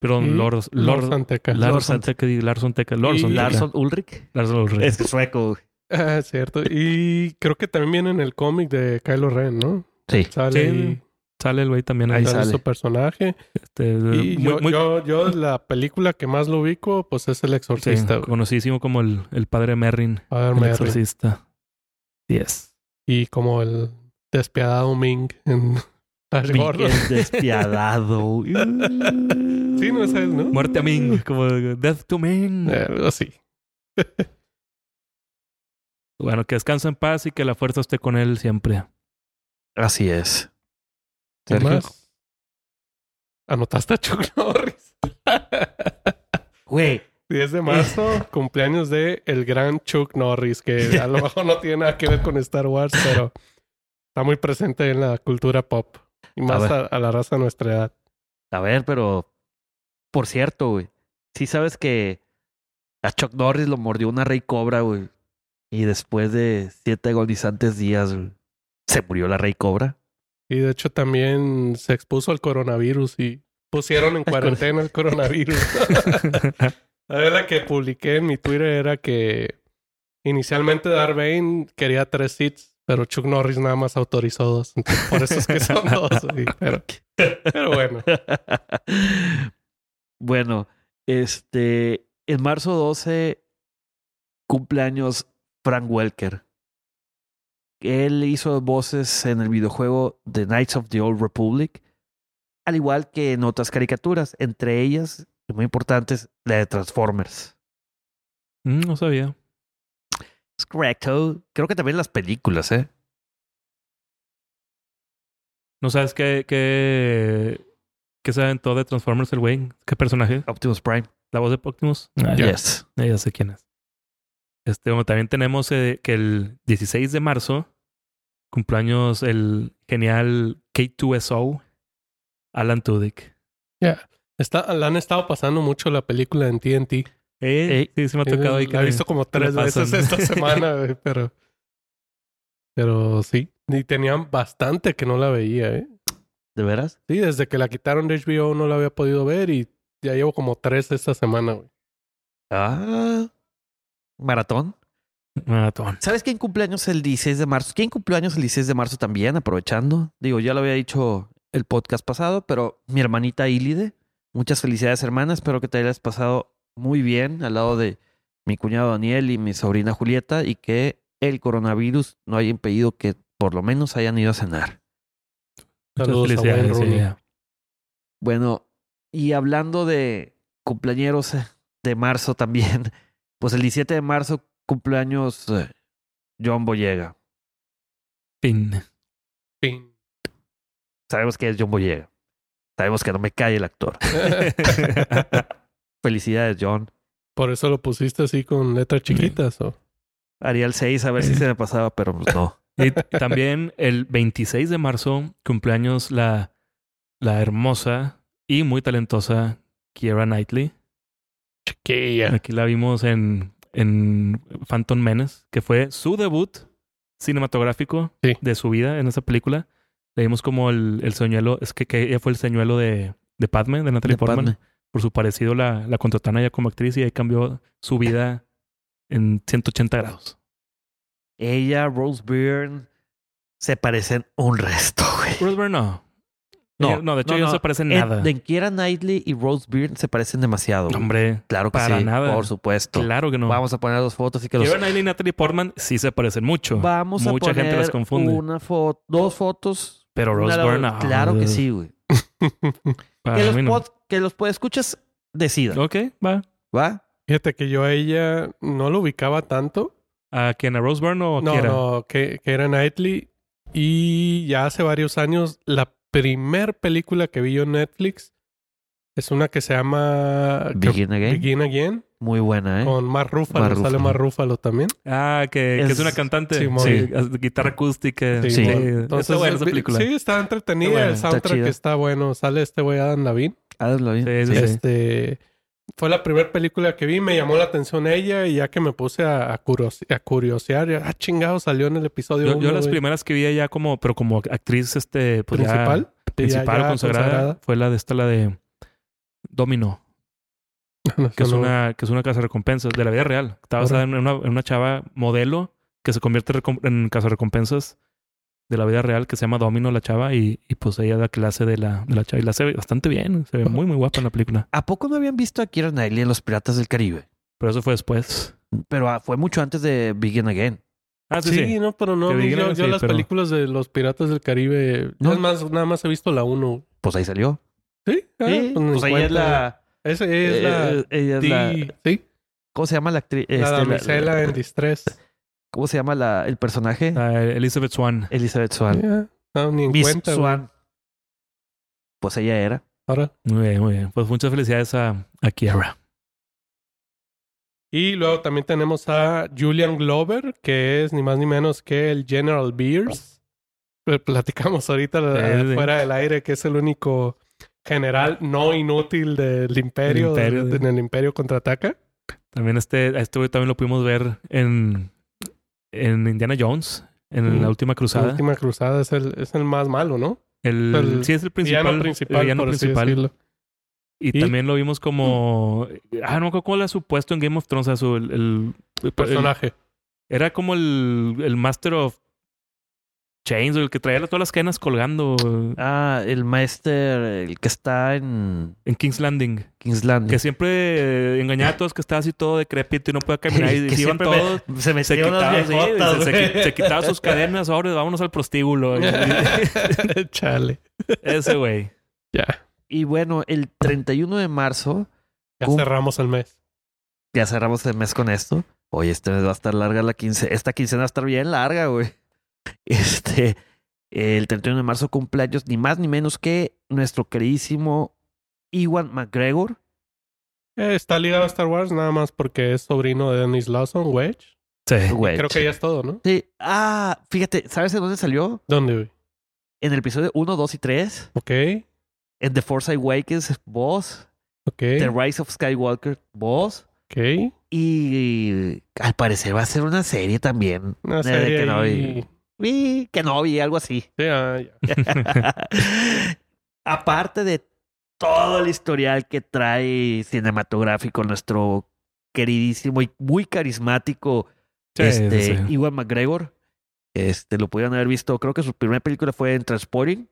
Perdón, Lord, Lord Lord. Larson Teca, Larson Teca, Larson Teca. Larson Ulrich. Larson Ulrich. Es que es sueco. Ah, cierto. Y creo que también viene en el cómic de Kylo Ren, ¿no? Sí. Sale Sí, Sale el güey también ahí. Ahí sale su personaje. Este, Y muy- yo, muy- yo, yo la película que más lo ubico, pues es El sí, Exorcista. güey. conocidísimo como el, el padre Merrin. Ver, El exorcista. Yes. Y como el despiadado Ming en Gordon. El despiadado. Sí, no es él, ¿no? Muerte a Ming, como Death to Ming. Eh, así. Bueno, que descansa en paz y que la fuerza esté con él siempre. Así es. ¿Qué Sergio. más? Anotaste a Chuck Norris. Güey, 10 de marzo, cumpleaños de el gran Chuck Norris, que a lo mejor no tiene nada que ver con Star Wars, pero está muy presente en la cultura pop. Y más a, a la raza de nuestra edad. a ver, pero por cierto, güey. Sí sabes que a Chuck Norris lo mordió una rey cobra, güey. Y después de siete agonizantes días, güey, se murió la rey cobra. Y de hecho también se expuso al coronavirus y pusieron en cuarentena el coronavirus. La verdad que publiqué en mi Twitter era que inicialmente Darth Bane quería tres seats, pero Chuck Norris nada más autorizó dos. Entonces, por eso es que son dos. Pero, pero bueno. bueno, este, en marzo 12 cumpleaños Frank Welker. Él hizo voces en el videojuego The Knights of the Old Republic, al igual que en otras caricaturas, entre ellas, y muy importantes, la de Transformers. Mm, no sabía. Es correcto. Creo que también las películas, ¿eh? ¿No sabes qué, qué, qué saben todo de Transformers el güey? ¿Qué personaje? Optimus Prime. ¿La voz de Optimus? Ah. Yes. Ya, ya sé quién es. Este, bueno, también tenemos eh, que el 16 de marzo, cumpleaños el genial K2SO, Alan Tudyk. Ya. Está, la han estado pasando mucho la película en TNT. Eh, Ey, sí, se me ha tocado ahí. Eh, La he visto como tres veces esta semana, güey, pero... Pero sí. Y tenían bastante que no la veía, ¿eh? ¿De veras? Sí, desde que la quitaron de HBO no la había podido ver y ya llevo como tres esta semana, güey. Ah. Maratón. Maratón. ¿Sabes quién cumpleaños el 16 de marzo? ¿Quién cumpleaños el 16 de marzo también? Aprovechando. Digo, ya lo había dicho el podcast pasado, pero mi hermanita Ilide. Muchas felicidades, hermana. Espero que te hayas pasado muy bien al lado de mi cuñado Daniel y mi sobrina Julieta y que el coronavirus no haya impedido que por lo menos hayan ido a cenar. Muchas Saludos felicidades. Bueno, y hablando de cumpleaños eh, de marzo también, pues el 17 de marzo cumpleaños eh, John Boyega. Fin. Fin. Sabemos que es John Boyega. Sabemos que no me cae el actor. Felicidades, John. por eso lo pusiste así con letras chiquitas. ¿o? Haría el 6 a ver si se me pasaba, pero pues no. Y también el 26 de marzo, cumpleaños la, la hermosa y muy talentosa Kiera Knightley. Chiquilla. Aquí la vimos en, en Phantom Menace, que fue su debut cinematográfico Sí. de su vida en esa película. Le vimos como el, el señuelo, es que, que ella fue el señuelo de, de Padme, de Natalie De Portman. Padme. Por su parecido la, la contrataron ella como actriz y ahí cambió su vida en 180 grados. Ella, Rose Byrne, se parecen un resto, güey. Rose Byrne no. No, no, de hecho no, ellos no. se parecen En- nada. De Kiera Knightley y Rose Byrne se parecen demasiado. Hombre, claro que para sí. nada. Por supuesto. claro que no. Vamos a poner dos fotos y que los... Keira Knightley y Natalie Portman sí se parecen mucho. Vamos a Mucha poner gente las confunde. una foto, dos fotos. Pero Rose a Byrne. Claro que sí, güey. Para Que los, no. pod- que los escuchas decidan, Ok, va. ¿va? Fíjate que yo a ella no lo ubicaba tanto. ¿A quién? ¿A Rose Byrne o No, Kiera? no, que, que era Knightley. Y ya hace varios años, la primer película que vi yo en Netflix es una que se llama Begin Again. Begin Again, Muy buena, ¿eh? con Mark Ruffalo. Mark Sale. Mark Ruffalo también. Ah, que, que es, una cantante. Sí, guitarra acústica. Sí, está buena esa película. Sí, está entretenida. Está el soundtrack está bueno. Sale este güey Adam. Sí, sí, sí. Este fue la primera película que vi, me llamó la atención ella y ya que me puse a, a, curiosi- a curiosear, ya, ah, chingado, salió en el episodio Yo, yo uno, las primeras que vi ya como, pero como actriz, este, pues principal, ya- principal ya consagrada, fue la de esta, la de Domino, No, que es no- una, que es una casa recompensas de la vida real. Está basada en una, en una chava modelo que se convierte en casa recompensas de la vida real que se llama Domino la chava y, y pues ella da clase de la, de la chava y la hace bastante bien, se ve muy muy guapa en la película. ¿A poco no habían visto a Kiera Knightley en Los Piratas del Caribe? Pero eso fue después. Pero ah, fue mucho antes de Begin Again. Ah, sí, Sí, sí. no, pero no, digan yo, yo las pero- películas de los Piratas del Caribe, No. es más, nada más he visto la uno. Pues ahí salió. Sí, ah, Sí, pues pues ella es la... Esa es la... eh, ella es la... sí, ¿Cómo se llama la actriz? la Este, damisela en distress. ¿Cómo se llama la, el personaje? Elizabeth Swan. Elizabeth Swan. Ya, no, ni en Miss cuenta, güey. Swan. Pues ella era. Ahora. Muy bien, muy bien. Pues muchas felicidades a, a Kiara. Y luego también tenemos a Julian Glover, que es ni más ni menos que el General Beers. Eh, Platicamos ahorita Sí, sí. fuera del aire que es el único general no inútil del imperio, El imperio, de- sí. en el imperio contraataca. También este, a este también lo pudimos ver en, en Indiana Jones, en Mm. la última La cruzada. última cruzada es el, es el más malo, ¿no? El, el sí, es el principal. Villano principal, el villano por principal. Y, Y- también lo vimos como. Ah, no me acuerdo cómo le ha supuesto en Game of Thrones a su. El, el- el- Personaje. era como el, el Master of Chains, o el que traía todas las cadenas colgando Ah, el maester, el que está en en King's Landing. King's Landing. Que siempre eh, engañaba a todos que estaba así todo decrépito y no podía caminar. Y Que se iban siempre me- todos. se Se metía unas quitaba, sí, viejotas, se, se se quitaba sus cadenas, ahora vámonos al prostíbulo. Chale. Ese güey. Ya. Y bueno, el 31 de marzo, Ya cerramos el mes. ya cerramos el mes con esto. Oye, este mes va a estar larga la quince. Esta quincena va a estar bien larga, güey. Este, el 31 de marzo cumpleaños, ni más ni menos que nuestro queridísimo Iwan McGregor. Eh, está ligado a Star Wars nada más porque es sobrino de Dennis Lawson, Wedge. Sí. Güey. Creo que ya es todo, ¿no? Sí. Ah, fíjate, ¿sabes de dónde salió? ¿Dónde? En el episodio 1, 2 y 3. Ok, En The Force Awakens, voz. ok, The Rise of Skywalker, voz. ok. Y al parecer va a ser una serie también. Una serie que no ahí. Vi. Y que no vi, algo así. Sí, ah. Aparte de todo el historial que trae cinematográfico nuestro queridísimo y muy carismático Sí, este, sí. Iwan McGregor. Este, lo pudieron haber visto, creo que su primera película fue en Transporting.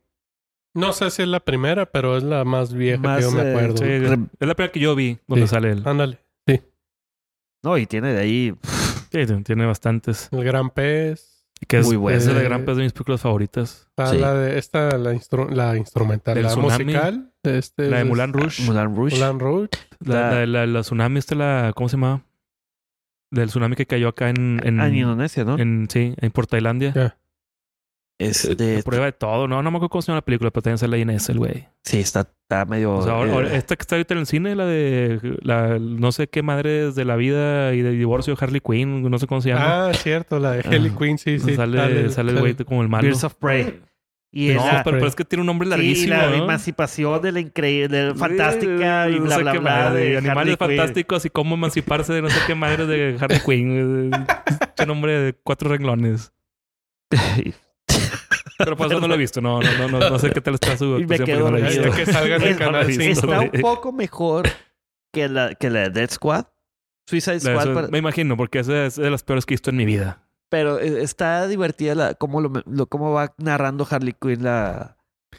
No sé si es la primera, pero es la más vieja Más, que yo me eh, acuerdo. Sí, es la primera que yo vi donde Sí. sale él. Ándale. No, y tiene de ahí. Sí, tiene bastantes. El Gran Pez. Que es, Muy buena. es la Eh, gran pez de mis películas favoritas. Está Sí. la de esta, la, instru- la instrumental, Del la tsunami. musical. Este, La de Mulan Rouge. Moulin Rouge. Mulan Rouge. La, La- la, la, la tsunami, esta la, ¿cómo se llama? Del tsunami que cayó acá en, en, Ah, en Indonesia, ¿no? en- sí, en por Tailandia. Ya. Este, prueba de todo, no, no me acuerdo cómo se llama la película, pero también sale ahí en ese, el güey. sí, está, está medio... O sea, ahora- eh, esta que está ahorita en el cine, la de la no sé qué madres de la vida y de divorcio de Harley Quinn, no sé cómo se llama. Ah, cierto, la de Harley Ah. Quinn, sí, sí. sale, sale el güey como el malo. Birds of Prey. Y No, la, pero, pero es que tiene un nombre sí, larguísimo. la ¿no? emancipación de la increíble, fantástica y No bla, sé bla, qué bla. madre, de animales Harley fantásticos y cómo emanciparse de no sé qué madre de Harley Quinn. Este nombre de cuatro renglones. Pero por eso no lo he visto. No, no, no, no, no sé qué tal está su Y me actuación, quedo no la visto. Este que salga en el Es- canal es- 5. Está un poco mejor que la, que la de Dead Squad. Suicide La- Squad, eso- Me imagino, porque esa es de las peores que he visto en mi vida. pero, eh, está divertida la, cómo, lo, lo- cómo va narrando Harley Quinn la,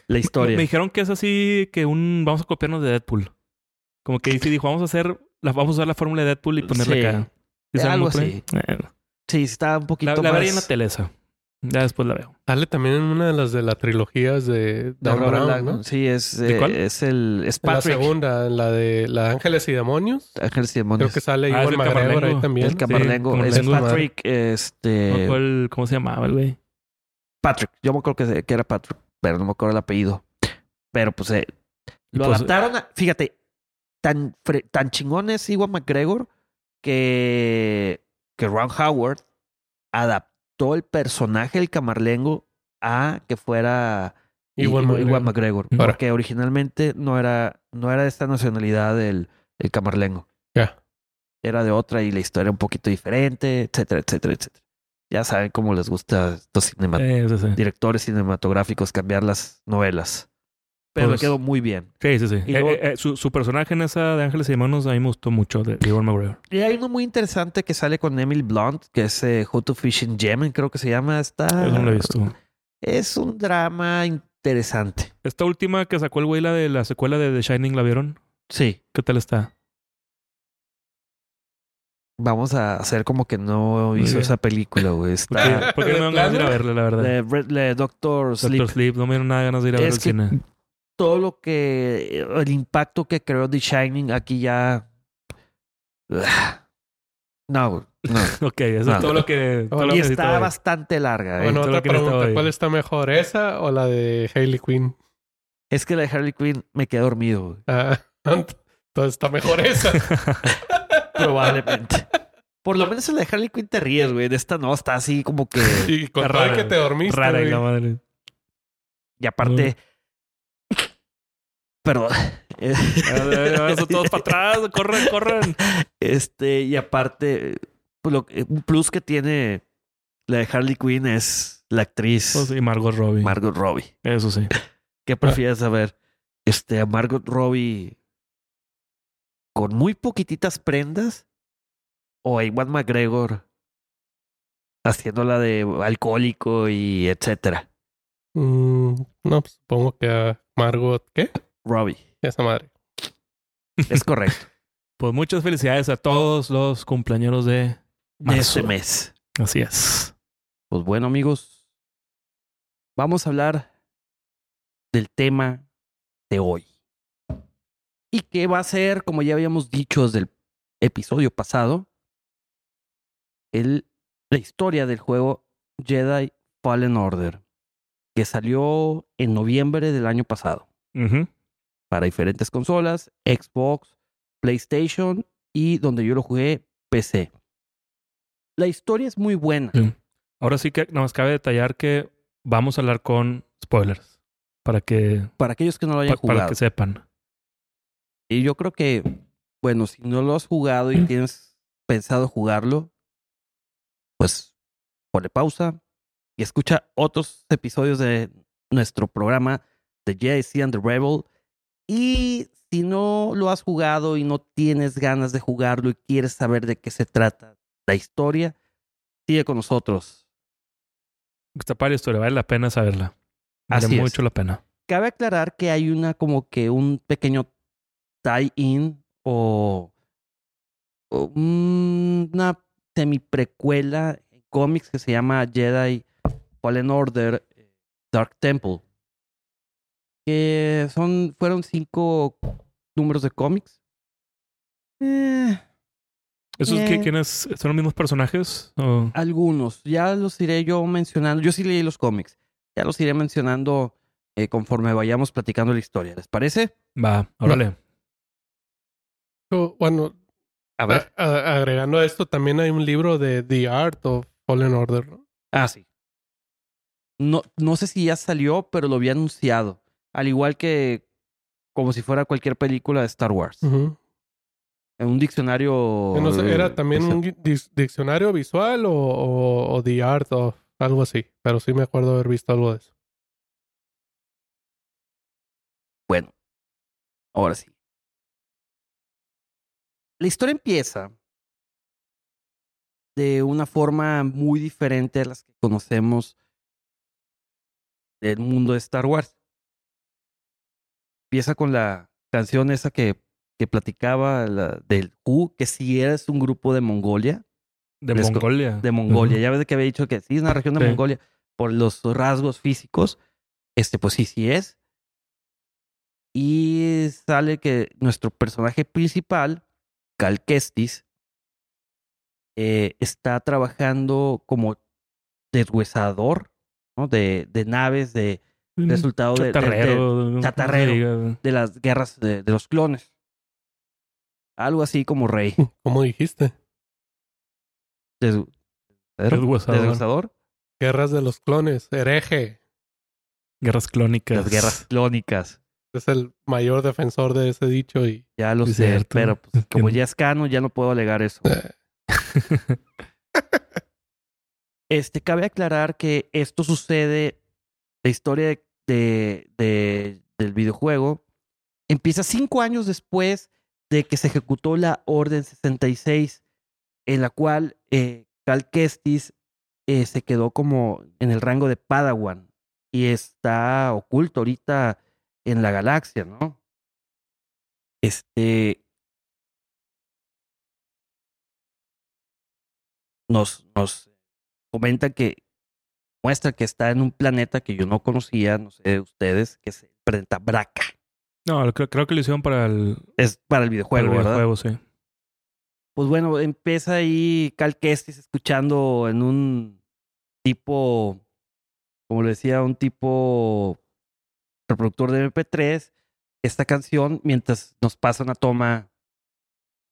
la historia. Me, me dijeron que es así que un vamos a copiarnos de Deadpool. Como que DC dijo, vamos a hacer, la, vamos a usar la fórmula de Deadpool y ponerla Sí. acá. ¿Sí Algo así. Eh, Sí, está un poquito la, la más... veré en la tele esa. Ya después la veo. Sale también en una de las de las trilogías de Dan Brown. Sí, es, ¿De eh, cuál? es el... Es En la segunda, en la de la Ángeles y Demonios. Ángeles y Creo Demonios. que sale Ah, Iwan el McGregor ahí también. El Camarlengo. Sí, es Patrick, este... ¿Cómo se llamaba el güey? Patrick. Yo me acuerdo que, era Patrick, pero no me acuerdo el apellido. Pero pues eh, lo pues, adaptaron a... Fíjate, tan, fre- tan chingón es Iwan McGregor que, que Ron Howard adaptó el personaje del Camarlengo a que fuera I- Iwan Iwan McGregor. McGregor. Porque originalmente no era, no era de esta nacionalidad el, el Camarlengo. Ya. Era de otra y la historia un poquito diferente, etcétera, etcétera, etcétera. Ya saben cómo les gusta estos Eh, sí. directores cinematográficos cambiar las novelas. Pero Pues- le quedó muy bien. Sí, sí, sí. Y Eh, luego- eh, eh, su, su personaje en esa de Ángeles y Demonios a mí me gustó mucho, de, de Iwan McGregor. Y hay uno muy interesante que sale con Emily Blunt, que es eh, How to Fish in Yemen, creo que se llama. Está... No lo he visto. Es un drama interesante. Esta última que sacó el güey, la de la secuela de The Shining, ¿la vieron? Sí, ¿Qué tal está? vamos a hacer como que no hizo esa película, güey. ¿Por Está... qué, por qué no me dan ganas de ir a verla, la verdad? de, Red- de Doctor Sleep. Doctor Sleep, no me dieron nada de ganas de ir a ver al que cine. Todo lo que... El impacto que creó The Shining aquí ya... No, no. Ok, eso No. es todo lo que. todo lo Y que está bastante larga. ¿eh? Bueno, otra pregunta. ¿Cuál está mejor, esa o la de Hailey Quinn? Es que la de Harley Quinn me quedé dormido, güey. Ah, entonces está mejor esa. Probablemente. Por lo menos en la de Harley Quinn te ríes, güey. De esta no, está así como que... y con rara. que te dormiste. Rara y güey. la madre. Y aparte... Perdón. Eh, Eso todos para atrás, corran, corran. Este, y aparte, pues, lo- un plus que tiene la de Harley Quinn es la actriz Pues sí, Margot Robbie. Margot Robbie. Eso sí. ¿Qué prefieres saber? Este, a Margot Robbie con muy poquititas prendas o a Iwan McGregor haciéndola de alcohólico y etcétera. Mm, no, pues, supongo que a Margot, ¿qué? Robbie. Esa madre. Es correcto. Pues muchas felicidades a todos los cumpleaños de este mes. Así es. Pues bueno, amigos, vamos a hablar del tema de hoy. Y que va a ser, como ya habíamos dicho desde el episodio pasado, el, la historia del juego Jedi Fallen Order, que salió en noviembre del año pasado. Para diferentes consolas, Xbox, PlayStation y donde yo lo jugué, PC. La historia es muy buena. Sí. Ahora sí que nos cabe detallar que vamos a hablar con spoilers. Para que, Para aquellos que no lo hayan pa- para jugado. que sepan. Y yo creo que, bueno, si no lo has jugado y tienes pensado jugarlo, pues ponle pausa y escucha otros episodios de nuestro programa de JC and the Rebel. Y si no lo has jugado y no tienes ganas de jugarlo y quieres saber de qué se trata la historia, sigue con nosotros. Está para la historia, vale la pena saberla. Vale Así es. mucho la pena. Cabe aclarar que hay una como que un pequeño tie-in o, o una semi-precuela en cómics que se llama Jedi Fallen Order eh, Dark Temple. Que son, fueron cinco números de cómics. Eh, ¿Esos Eh. qui- quiénes son los mismos personajes? ¿O- algunos, ya los iré yo mencionando. Yo sí leí los cómics. Ya los iré mencionando eh, conforme vayamos platicando la historia. ¿Les parece? Va, órale. So, Bueno, A ver. a- a- agregando a esto, también hay un libro de The Art of Fallen Order. ¿no? Ah, sí. No, no sé si ya salió, pero lo había anunciado. Al igual que como si fuera cualquier película de Star Wars. En un diccionario. Que no sé, ¿Era también un diccionario visual o, o- o The Art of algo así? Pero sí me acuerdo haber visto algo de eso. Bueno, ahora sí. La historia empieza de una forma muy diferente a las que conocemos del mundo de Star Wars. Empieza con la canción esa que, que platicaba la, del Who, que si eres un grupo de Mongolia, De Les- Mongolia. de Mongolia. Ya ves que había dicho que sí es una región de Sí. Mongolia por los rasgos físicos. Este, pues sí, sí es. Y sale que nuestro personaje principal, Cal Kestis, eh, está trabajando como deshuesador ¿no? de, de naves de resultado de- de- de, chatarrero. ¿cómo se chatarrero. diga? de las guerras de, de los clones. Algo así como rey. ¿Cómo dijiste? Deshu- Deshuesador. deshuesador. Guerras de los clones, hereje. Guerras clónicas. Las guerras clónicas. Es el mayor defensor de ese dicho y Ya lo sé, cierto. pero pues, como ya es cano, ya no puedo alegar eso. eh, Este, cabe aclarar que esto sucede, la historia de, de- de- del videojuego empieza cinco años después de que se ejecutó la Orden 66, en la cual eh, Cal Kestis eh, se quedó como en el rango de Padawan y está oculto ahorita en la galaxia, ¿no? Este. Nos, nos comenta que muestra que está en un planeta que yo no conocía, no sé de ustedes, que es el planeta Braca. No, creo, creo que lo hicieron para el, Es para el para videojuego, el ¿verdad? videojuego, sí. Pues bueno, empieza ahí Cal Kestis escuchando en un tipo, como le decía, un tipo reproductor de MP3 esta canción mientras nos pasa una toma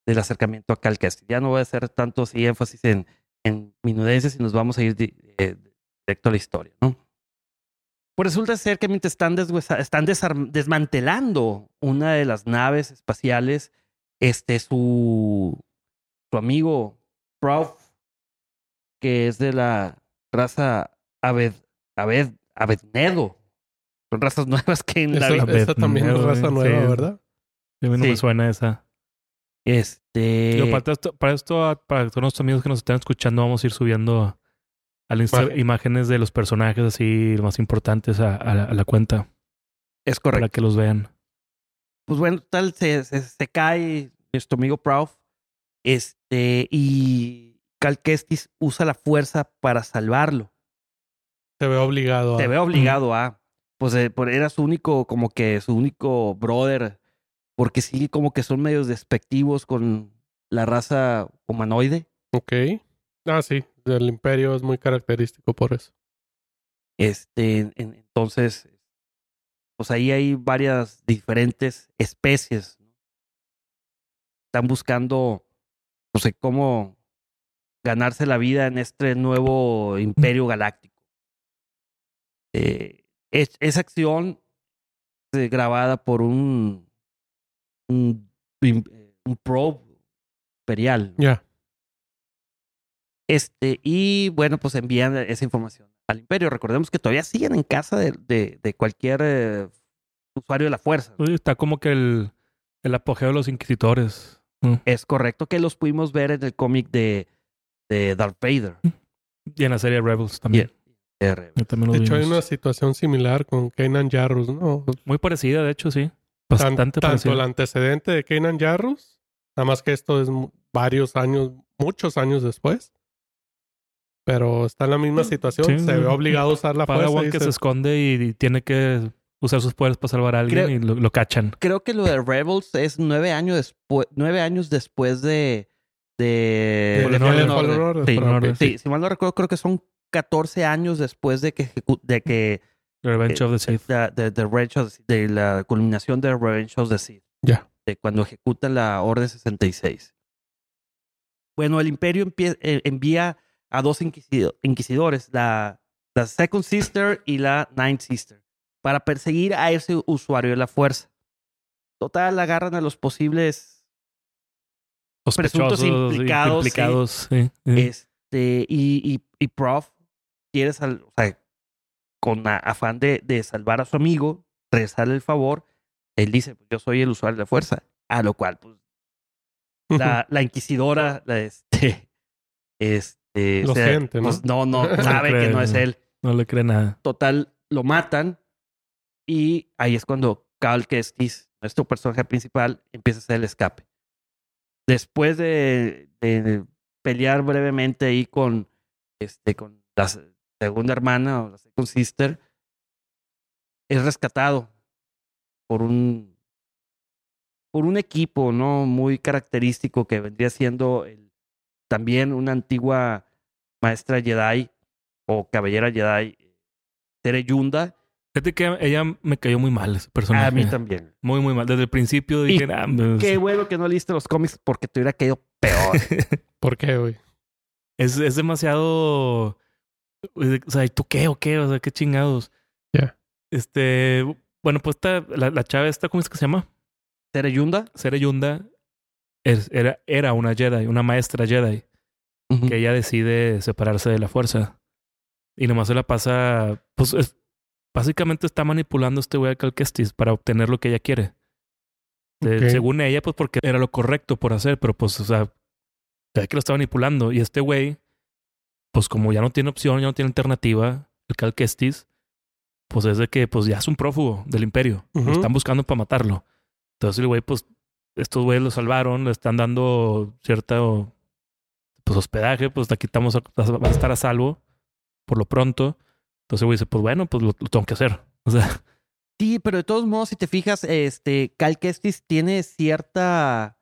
del acercamiento a Cal Kestis. Ya no voy a hacer tanto así énfasis en, en minudencias y nos vamos a ir eh, directo a la historia, ¿no? Pues resulta ser que mientras están, desmantelando una de las naves espaciales, este, su, su amigo Prof, que es de la raza Aved, Aved, Avednedo. Son razas nuevas que en la vida- esa también es Abednego, raza sí. nueva, ¿verdad? A mí no Sí. me suena esa. Este. Para esto, para esto, para todos nuestros amigos que nos están escuchando, vamos a ir subiendo al Insta Imagen. imágenes de los personajes así, los más importantes a, a la, a la cuenta, es para correcto. que los vean. Pues bueno, tal, se, se, se cae nuestro amigo Prof. Este. Y Cal Kestis usa la fuerza para salvarlo. Se ve obligado a... Se ve obligado a. Pues eh, por- era su único, como que su único brother. Porque sí, como que son medios despectivos con la raza humanoide. Ok. Ah, sí. El imperio es muy característico por eso. Este, en- entonces, pues ahí hay varias diferentes especies. ¿no? Están buscando, no sé, cómo ganarse la vida en este nuevo imperio galáctico. Eh, es- esa acción eh, grabada por un, un, un probe imperial. ¿no? Ya. Este, y bueno, pues envían esa información al imperio. Recordemos que todavía siguen en casa de, de, de cualquier eh, usuario de la fuerza. Está como que el, el apogeo de los inquisitores. ¿no? Es correcto que los pudimos ver en el cómic de, de Darth Vader. Y en la serie Rebels también. También los De hecho, hay una situación similar con Kanan Jarrus, ¿no? Muy parecida, de hecho, sí. Tan- Bastante tanto parecida. el antecedente de Kanan Jarrus, nada más que esto es varios años, muchos años después. Pero está en la misma situación. Sí, se ve obligado a usar la fuerza. Padawan y que se- se esconde y, y tiene que usar sus poderes para salvar a alguien Creo- y lo, lo cachan. Creo que lo de Rebels es nueve años después, nueve años después de, de, Fallen de Order. Fallen Fallen Order. Order, Sí. Order. Si mal no recuerdo, creo que son 14 años después de que, de que The Revenge of the Sith. de, de- de la culminación de Revenge of the Sith. Ya. De cuando ejecutan la Orden 66. Bueno, el Imperio eh, envía a dos inquisido- inquisidores, la, la Second Sister y la Ninth Sister, para perseguir a ese usuario de la fuerza. Total, agarran a los posibles presuntos implicados, sí. implicados, sí, sí. Este, y, y, y Prof quiere, sal- o sea, con afán de, de salvar a su amigo, regresarle el favor, él dice, pues yo soy el usuario de la fuerza. A lo cual, pues, la, la inquisidora, la, este, este, Lo siente, ¿no? pues no, no, sabe cree, que no es no. él. No le cree nada. Total, lo matan y ahí es cuando Cal Kestis, nuestro personaje principal, empieza a hacer el escape. Después de, de pelear brevemente ahí con, este, con la se- segunda hermana o la second sister, es rescatado por un por un equipo no muy característico que vendría siendo el- también una antigua maestra Jedi o caballera Jedi Tere Yunda Fíjate que ella me cayó muy mal ese personaje. a mí también Muy, muy mal. Desde el principio dije, ah, pues, qué bueno que no leíste los cómics porque te hubiera caído peor ¿Por qué, güey? es, es demasiado. O sea, ¿y tú qué o qué? O sea, qué chingados. Ya. Este. Bueno, pues esta, la, la chava esta, ¿cómo es que se llama? Tere Yunda Sere Yunda es- era, era una Jedi, una maestra Jedi, que ella decide separarse de la fuerza. Y nomás se la pasa. Pues es- básicamente está manipulando a este güey a Cal Kestis para obtener lo que ella quiere. De-. Según ella, pues porque era lo correcto por hacer, pero pues, o sea, que lo está manipulando. Y este güey, pues como ya no tiene opción, ya no tiene alternativa, el Cal Kestis, pues es de que pues ya es un prófugo del imperio. Lo están buscando para matarlo. Entonces el güey, pues, estos güeyes lo salvaron, le están dando cierta pues hospedaje, pues aquí estamos a, a estar a salvo por lo pronto. Entonces güey dice, pues bueno, pues lo, lo tengo que hacer. O sea, Sí, pero de todos modos, si te fijas, este, Cal Kestis tiene cierta,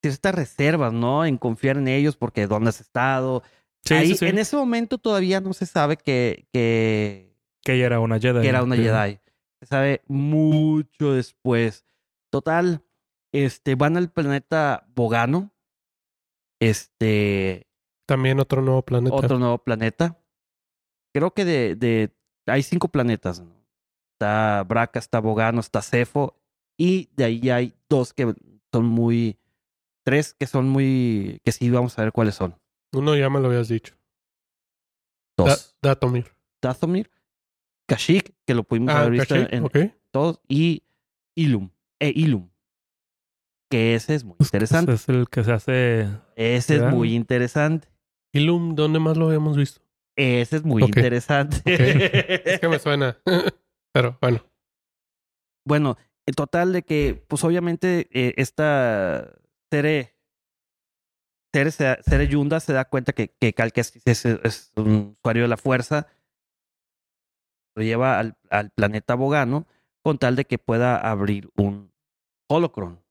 ciertas reservas, ¿no? En confiar en ellos porque dónde has estado. sí, Ahí, sí, sí. En ese momento todavía no se sabe que, que, que ella era una Jedi. que era una. Jedi. Se sabe mucho después. Total, este, van al planeta Bogano. Este, También otro nuevo planeta. otro nuevo planeta. Creo que de, de hay cinco planetas. ¿no? Está Braca, está Bogano, está Cefo. Y de ahí hay dos que son muy. Tres que son muy. que sí vamos a ver cuáles son. Uno ya me lo habías dicho. Da- Dos. Datomir. Dathomir, Kashyyyk, que lo pudimos Ah, haber visto en, ok. todos. Y Ilum. E Ilum. Que ese es muy Pues, interesante. Es el que se hace. Ese es muy interesante. Ilum, ¿dónde más lo habíamos visto? Ese es muy interesante. Es que me suena. Pero bueno. Bueno, el total de que, pues obviamente, eh, esta Tere, Tere, se- Tere Yunda se da cuenta que, que Cal Kestis es, es un usuario de la fuerza. Lo lleva al, al planeta Bogano con tal de que pueda abrir un holocron.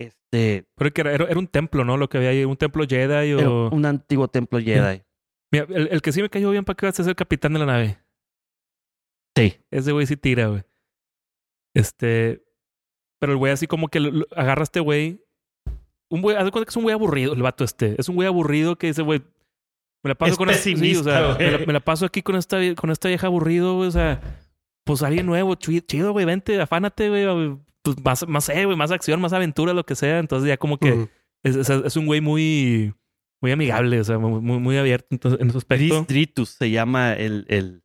Este, Pero que era, era, era un templo, ¿no? Lo que había ahí, un templo Jedi era o. un antiguo templo Jedi. Mira, el, el que sí me cayó bien para que vas a ser capitán de la nave. Sí. Ese güey sí tira, güey. Este. Pero el güey así como que lo- lo- agarra a este güey. Un güey, haz de cuenta que es un güey aburrido, el vato este. Es un güey aburrido que dice, güey. Me la paso Es con esta- sí, o sea, me la, me la paso aquí con esta, con esta vieja aburrido, güey. O sea, pues alguien nuevo, chi- chido, güey, vente, afánate, güey. Pues más, más, sé, güey, más acción, más aventura, lo que sea. Entonces ya como que es, es, es un güey muy, muy amigable, o sea, muy, muy, abierto entonces, en ese aspecto. Dris Dritus se llama el, el,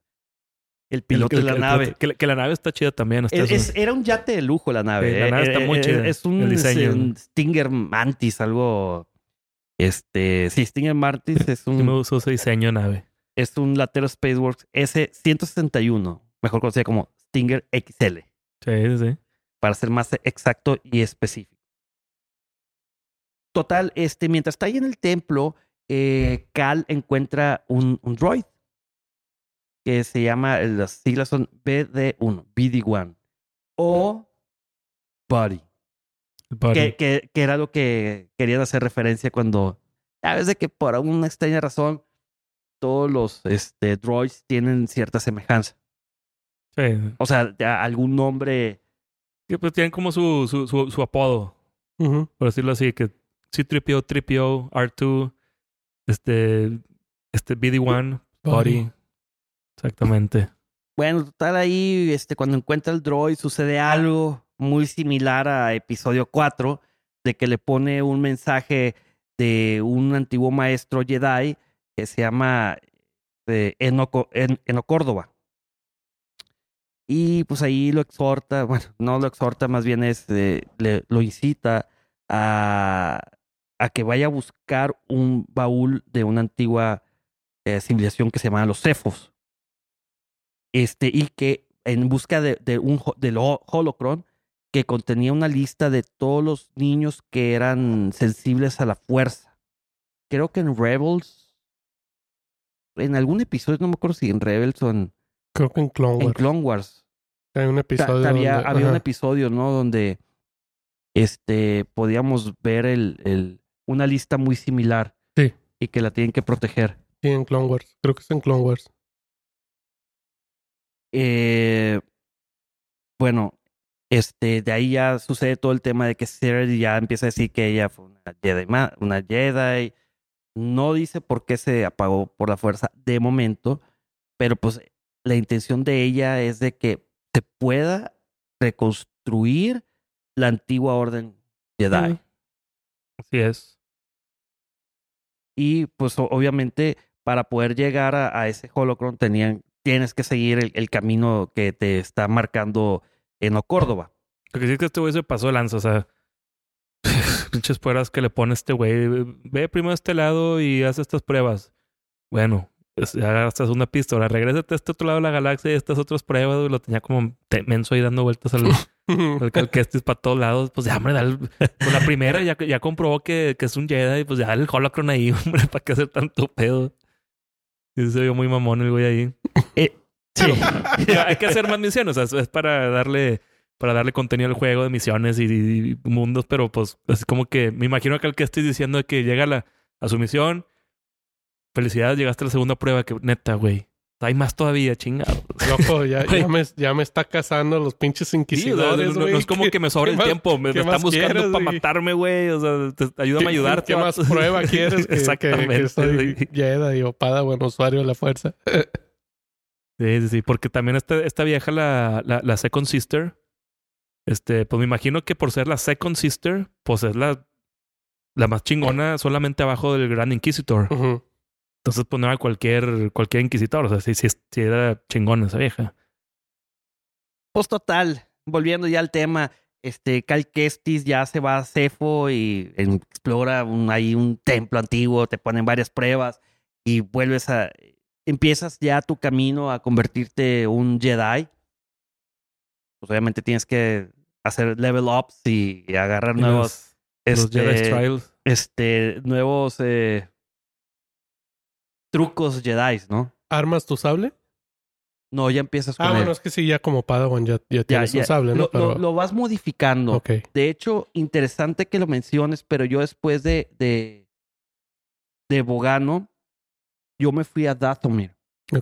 el piloto El- el- de la el- nave. Que, la- que la nave está chida también. Es- era un yate de lujo la nave. Sí, la eh, nave está eh, muy eh, chida, Es un, el diseño. es un Stinger Mantis, algo. Este. Sí, Stinger Mantis es Sí me un, gustó ese diseño de nave. es un Latero Spaceworks S-161, mejor conocido como Stinger XL, Sí, sí, sí. Para ser más exacto y específico. Total, este, mientras está ahí en el templo, eh, Cal encuentra un, un droid que se llama, las siglas son BD1, BD1, o Buddy. Que, que, que era lo que querían hacer referencia cuando, a veces que por alguna extraña razón, todos los este, droids tienen cierta semejanza. Sí. O sea, algún nombre. Sí, pues tienen como su, su, su, su apodo, por decirlo así, que C-3PO, 3PO, R2, este, este BD-1, Buddy. Buddy. Exactamente. Bueno, total ahí, este, cuando encuentra el droid, sucede algo muy similar a episodio 4, de que le pone un mensaje de un antiguo maestro Jedi que se llama eh, Eno, Co- En- Eno Córdoba. Y pues ahí lo exhorta, bueno, no lo exhorta, más bien es, eh, le- lo incita a, a que vaya a buscar un baúl de una antigua eh, civilización que se llama los Cefos este, y que en busca de, de un del ho- holocron que contenía una lista de todos los niños que eran sensibles a la fuerza. Creo que en Rebels, en algún episodio, no me acuerdo si en Rebels o en, Creo que en Clone en Wars. Clone Wars, Hay un ta- episodio. había, donde- había un episodio, ¿no? Donde este, podíamos ver el, el, una lista muy similar. Sí. Y que la tienen que proteger. Sí, en Clone Wars. Creo que es en Clone Wars. Eh, bueno, este, de ahí ya sucede todo el tema de que Sarah ya empieza a decir que ella fue una Jedi, una Jedi. No dice por qué se apagó por la fuerza de momento, pero pues la intención de ella es de que se pueda reconstruir la antigua orden Jedi. Así es. Y pues obviamente para poder llegar a, a ese holocron tenían, tienes que seguir el, el camino que te está marcando Eno Córdoba. Lo que sí es que este güey se pasó de lanza, o sea. Pinches pruebas que le pone este güey. Ve primero a este lado y haz estas pruebas. Bueno, agarraste una pista. Ahora regrésate a este otro lado de la galaxia y estas otras pruebas. güey. Lo tenía como menso ahí dando vueltas al, al Calquestis para todos lados. Pues ya, hombre, dale. Con la primera ya, ya comprobó que, que es un Jedi. Pues ya el Holocron ahí, hombre, ¿para qué hacer tanto pedo? Y se vio muy mamón el güey ahí. Sí. Hay que hacer más misiones. o sea, es para darle para darle contenido al juego de misiones y, y mundos, pero pues es como que me imagino que al que diciendo que llega a, la, a su misión. Felicidades, llegaste a la segunda prueba que neta, güey. Hay más todavía, chingado. Loco, ya, me, ya me está cazando los pinches Sí, inquisidores, no, no es como que me sobre el más- tiempo. Me, están buscando quieres, para matarme, güey. O sea, te- ayúdame a ¿Qué- ayudarte. ¿Qué más prueba quieres que, Exactamente. que, soy sí. Jedi o Padawan usuario de la fuerza? Sí, sí, sí, porque también esta, esta vieja, la, la, la Second Sister, este, pues me imagino que por ser la Second Sister, pues es la, la más chingona solamente abajo del Gran Inquisitor. Ujú. Entonces, pues no era cualquier, cualquier inquisitor, o sea, sí, sí, sí era chingona esa vieja. Pues total, volviendo ya al tema, este Cal Kestis ya se va a Cefo y explora un, ahí un templo antiguo, te ponen varias pruebas y vuelves a empiezas ya tu camino a convertirte un Jedi. Pues obviamente tienes que hacer level ups y, y agarrar Y nuevos los, los este, Jedi Trials. este nuevos eh, trucos Jedi, ¿no? ¿Armas tu sable? No, ya empiezas con Ah, él. bueno, es que sí, ya como Padawan ya, ya tienes ya- un sable, ¿no? lo, Pero, lo- lo vas modificando. De hecho, interesante que lo menciones, pero yo después de, de, de Bogano, yo me fui a Dathomir,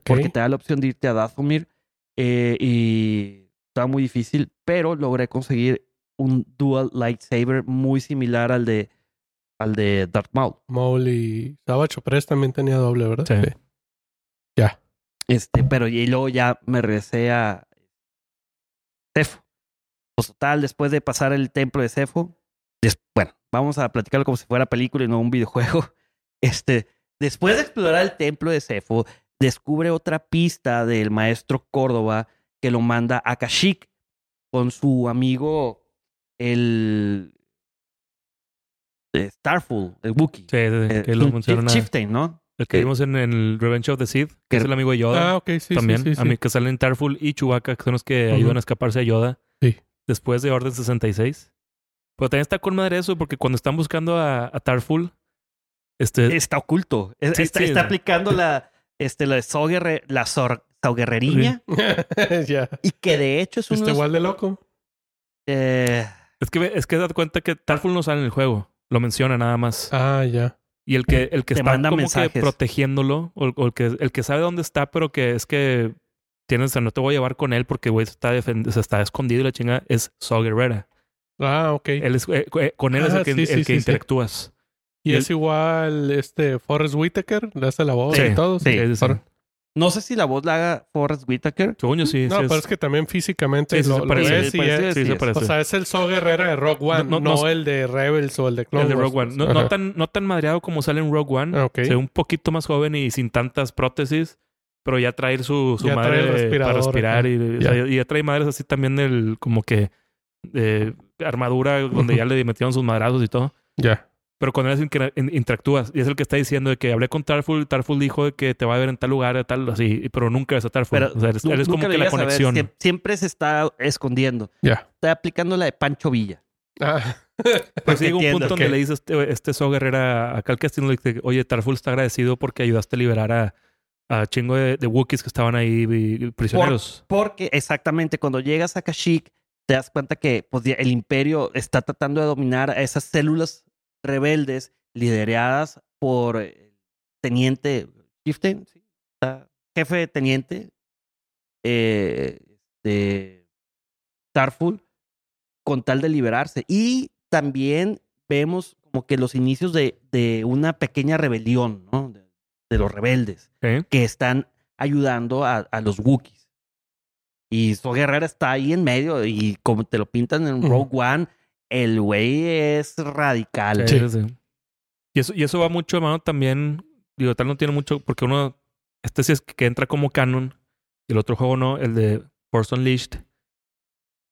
porque te da la opción de irte a Dathomir eh, y estaba muy difícil, pero logré conseguir un dual lightsaber muy similar al de al de Darth Maul. Maul y Savage Opress también tenía doble, ¿verdad? Sí. Ya. Este, pero y luego ya me regresé a Cefo. Pues total, después de pasar el templo de Cefo, bueno, vamos a platicarlo como si fuera película y no un videojuego. Este, después de explorar el templo de Cefo, descubre otra pista del maestro Córdoba que lo manda a Kashyyyk con su amigo el Starful, el Wookiee. Sí, sí, sí, Eh, que lo un mencionan. Chieftain, ¿no? El que vimos en, en el Revenge of the Sith, que que- es el amigo de Yoda. Ah, ok, sí, también. sí, sí. sí. A mí que salen Tarful y Chewbacca, que son los que ayudan a escaparse a Yoda. Sí. Después de Orden 66. Pero también está con madre eso, porque cuando están buscando a, a Tarful, este, está oculto. Es- Sí, está, sí. está aplicando la, este, la, sauguerre- la sor- sauguerreriña ya. y que de hecho es uno Está igual de loco. eh, es que es que date cuenta que Tarful no sale en el juego. Lo menciona nada más. Ah, ya. Y el que, el que Te está manda como que mensajes. protegiéndolo, o, o el, que, el que sabe dónde está, pero que es que tienes, o sea, no te voy a llevar con él porque güey se está, defend- se está escondido y la chinga, es Saw Gerrera. Ah, ok. Él es, eh, eh, con él es Ah, el que, sí, sí, el sí, que sí. interactúas. y y es igual este Forrest Whitaker, le hace la voz Sí, y todo. sí, Sí, No sé si la voz la haga Forrest Whitaker. Yo sí. No, sí pero es que también físicamente Sí, sí, lo, se lo se y parece, es- sí, se es. parece. O sea, es el Saw Guerrera de Rogue One, No, no, no, no- el de Rebels o el de Clone el de Wars, Rogue One. No, tan, no tan madreado como sale en Rogue One. Ah, ok. Se ve un poquito más joven y sin tantas prótesis, pero ya trae su, su Ya madre para respirar y, o sea, y ya trae madres así también del como que eh, armadura donde ya le metieron sus madrazos y todo. Ya. Pero con él es el que in- interactúas y es el que está diciendo de que hablé con Tarful, Tarful dijo de que te va a ver en tal lugar, tal, así, pero nunca ves a Tarful. Pero o sea, eres- como que la conexión. siem- Siempre se está escondiendo. Ya. Está aplicando la de Pancho Villa. Ah. Pues llega un punto donde le dice este, este So Guerrera a Cal Castillo, le dice, oye, Tarful está agradecido porque ayudaste a liberar a, a chingo de, de Wookiees que estaban ahí y- prisioneros. Porque exactamente cuando llegas a Kashyyyk te das cuenta que pues, el imperio está tratando de dominar a esas células rebeldes lideradas por el teniente Chieftain, jefe de teniente eh, de Tarful con tal de liberarse. Y también vemos como que los inicios de, de una pequeña rebelión, ¿no? De, de los rebeldes ¿eh? que están ayudando a, a los Wookiees. Y So Guerrera está ahí en medio y como te lo pintan en. Rogue One, el güey es radical. Sí, sí, sí. Y eso, y eso va mucho, hermano, también. Digo, tal no tiene mucho, porque uno, este sí es que entra como canon, y el otro juego no, el de Force Unleashed,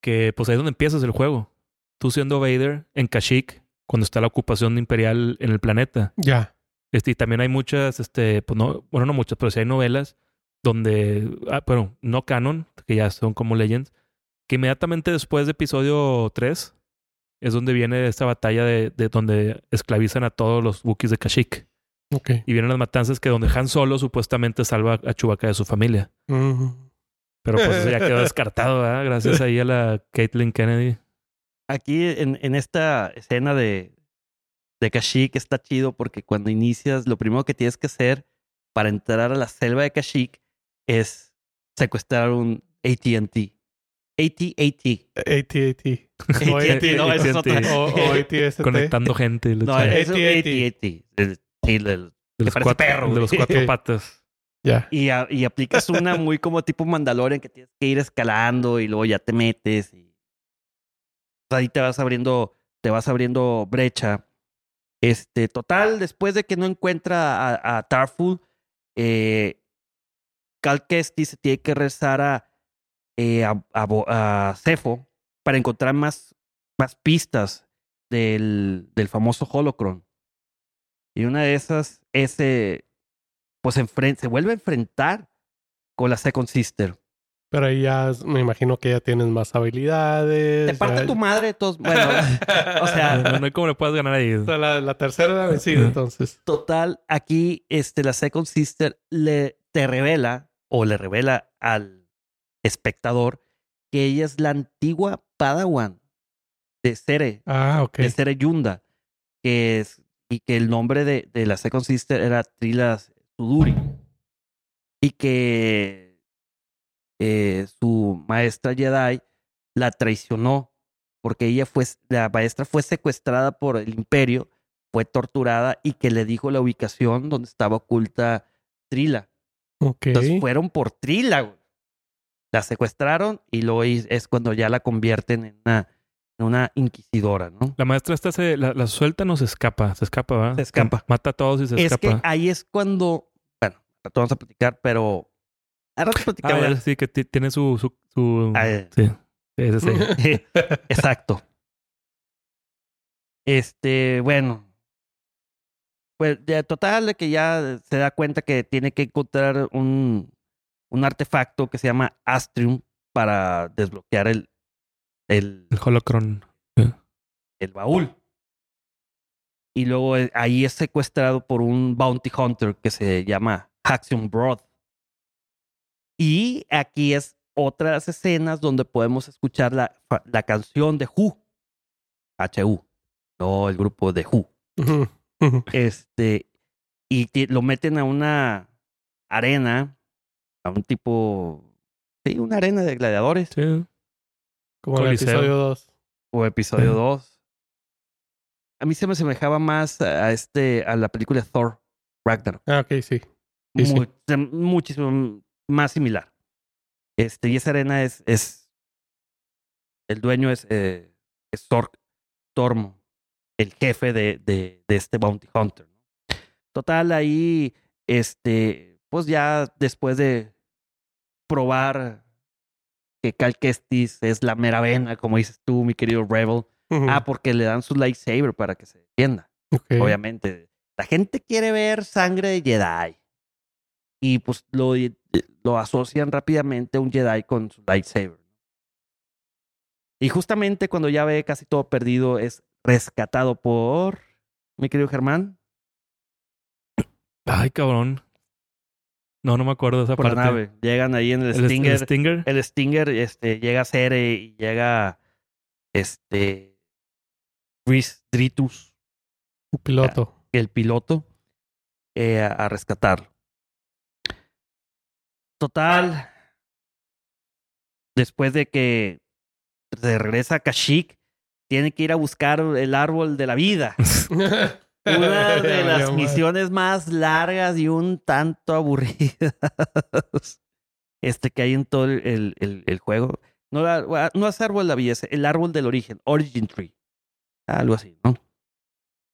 que pues ahí es donde empiezas el juego. Tú siendo Vader en Kashyyyk, cuando está la ocupación imperial en el planeta. Ya. Este, y también hay muchas, este, pues no, bueno, no muchas, pero sí hay novelas donde, ah, bueno, no canon, que ya son como legends, que inmediatamente después de episodio 3 es donde viene esta batalla de, de donde esclavizan a todos los Wookiees de Kashyyyk. Y vienen las matanzas que donde Han Solo supuestamente salva a Chewbacca de su familia. Pero pues eso ya quedó descartado, ¿verdad? Gracias ahí a la Caitlyn Kennedy. Aquí en, en esta escena de, de Kashyyyk está chido porque cuando inicias, lo primero que tienes que hacer para entrar a la selva de Kashyyyk es secuestrar un AT&T. AT-AT. AT-AT. O AT&T, no, esa es otra. O, o AT-ST. Conectando gente. No, es. El- sí, el- de los cuatro, perro, de los cuatro patas. Ya. Y, a- y aplicas una muy como tipo Mandalorian que tienes que ir escalando y luego ya te metes y pues, ahí te vas abriendo, te vas abriendo brecha. Este, total, después de que no encuentra a, a Tarful, eh, Cal Kestis se tiene que rezar a, eh, a, a, Cefo para encontrar más, más pistas del, del famoso Holocron. Y una de esas es eh, pues se vuelve a enfrentar con la Second Sister. Pero ahí ya me imagino que ya tienes más habilidades. Te parte ya- tu madre, todos. Bueno, o sea, No, no hay cómo le puedas ganar ahí. La, la tercera era vencida, entonces. total, aquí este, la Second Sister le te revela o le revela al espectador que ella es la antigua Padawan de Sere, Ah, de Sere Yunda, que es, y que el nombre de, de la Second Sister era Trila Suduri. Y que eh, su maestra Jedi la traicionó porque ella fue, la maestra fue secuestrada por el imperio, fue torturada y que le dijo la ubicación donde estaba oculta Trila. Entonces fueron por Trila, güey. La secuestraron y luego es cuando ya la convierten en una, en una inquisidora, ¿no? La maestra esta se la, la suelta no se escapa, se escapa, ¿verdad? Se escapa. Mata a todos y se es escapa. que ahí es cuando, bueno, vamos a platicar, pero al rato Ah, platicamos. ya, sí, que ti- tiene su... su, su- Ah, sí. Sí, sí, sí. Exacto. Este, bueno. Pues de total de que ya se da cuenta que tiene que encontrar un, un artefacto que se llama Astrium para desbloquear el, el, El holocron. el baúl. Y luego eh, ahí es secuestrado por un bounty hunter que se llama Haxion Broad. Y aquí es otras escenas donde podemos escuchar la, la canción de Who. H.U. No el grupo de Who. Este, y lo meten a una arena, a un tipo, sí, una arena de gladiadores, Sí. Como el episodio 2. o episodio Ujú. 2. A mí se me semejaba más a este, a la película Thor, Ragnarok. Ah, ok, sí. Muchísimo más similar. Este, y esa arena es, es el dueño es, eh, es Thor- Tormo, el jefe de, de, de este Bounty Hunter. Total, ahí, este, pues ya después de probar que Cal Kestis es la mera vena, como dices tú, mi querido Rebel. Ah, porque le dan su lightsaber para que se defienda obviamente. La gente quiere ver sangre de Jedi. Y pues lo, lo asocian rápidamente a un Jedi con su lightsaber. Y justamente cuando ya ve casi todo perdido, es rescatado por mi querido Germán, Ay, cabrón. No, no me acuerdo de esa por la parte. nave. Llegan ahí en el, El, Stinger. el Stinger. el Stinger este, llega a Cere y llega este Rhys Dritus, Un piloto. el piloto, eh, a, a rescatarlo. Total, después de que se regresa a Kashyyyk, tiene que ir a buscar el árbol de la vida. Una de las misiones más largas y un tanto aburridas este, que hay en todo el, el- el- juego. No, la- no es árbol de la es el árbol del origen, Origin Tree. Algo así, ¿no?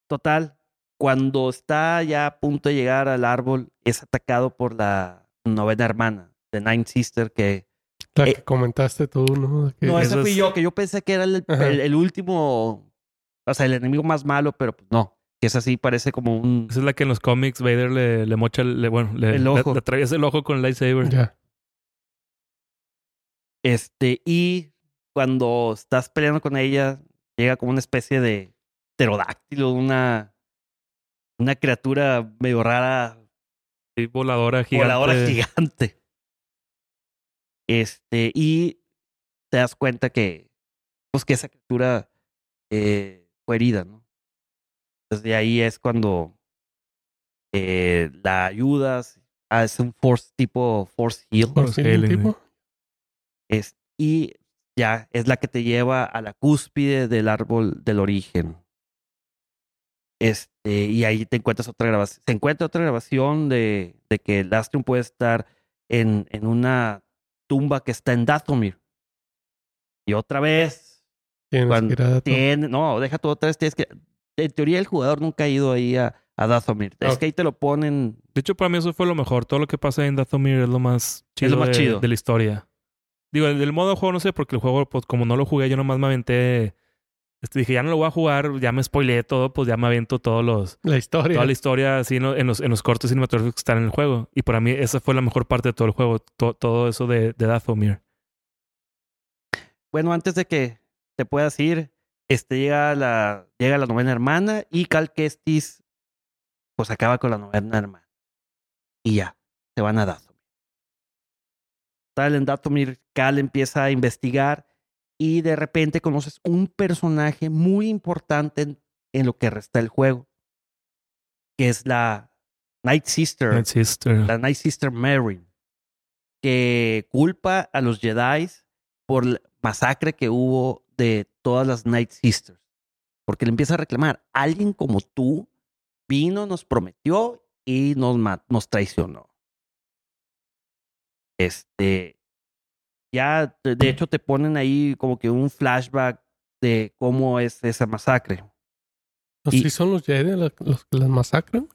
Total, cuando está ya a punto de llegar al árbol, es atacado por la novena hermana, The Ninth Sister, que... La Eh, que comentaste tú, ¿no? Que- No, ese fui es- yo, que yo pensé que era el, el- el último, o sea, el enemigo más malo, pero pues no, que es así, parece como un... Esa es la que en los cómics Vader le, le mocha, el- le, bueno, le, El le- ojo. le atraviesa el ojo con el lightsaber. Este, y cuando estás peleando con ella, llega como una especie de pterodáctilo, una, una criatura medio rara, Sí, voladora gigante. voladora gigante. Este, y te das cuenta que, pues que esa criatura eh, fue herida, ¿no? Entonces de ahí es cuando eh, la ayudas, hace un force tipo force heal. Force healing, tipo. Es, y ya es la que te lleva a la cúspide del árbol del origen. Este, y ahí te encuentras otra grabación. Se encuentra otra grabación de, de que el Astrum puede estar en, en una tumba que está en Dathomir. Y otra vez, Tienes cuando que ir a tiene, no, deja todo otra vez, tienes que. En teoría, el jugador nunca ha ido ahí a, a Dathomir. Es que ahí te lo ponen. De hecho, para mí eso fue lo mejor. Todo lo que pasa en Dathomir es lo más chido, lo más de, chido. de la historia. Digo, el del modo de juego no sé, porque el juego, pues como no lo jugué, yo nomás me aventé. Este, dije, ya no lo voy a jugar, ya me spoileé todo, pues ya me avento todos los, La historia. toda la historia así en, lo- en los, en los cortos cinematográficos que están en el juego. Y para mí esa fue la mejor parte de todo el juego, to- todo eso de, de Dathomir. Bueno, antes de que te puedas ir, este llega la, llega la novena hermana y Cal Kestis pues acaba con la novena hermana. Y ya, se van a Dathomir. Tal en Dathomir, Cal empieza a investigar y de repente conoces un personaje muy importante en, en lo que resta del juego, que es la Night Sister, Night Sister. la Night Sister Merrin, que culpa a los Jedi por la masacre que hubo de todas las Night Sisters. Porque le empieza a reclamar, alguien como tú vino, nos prometió y nos, nos traicionó. Este, ya, de hecho, te ponen ahí como que un flashback de cómo es esa masacre. ¿No y- sí son los Jedi los, que las masacran?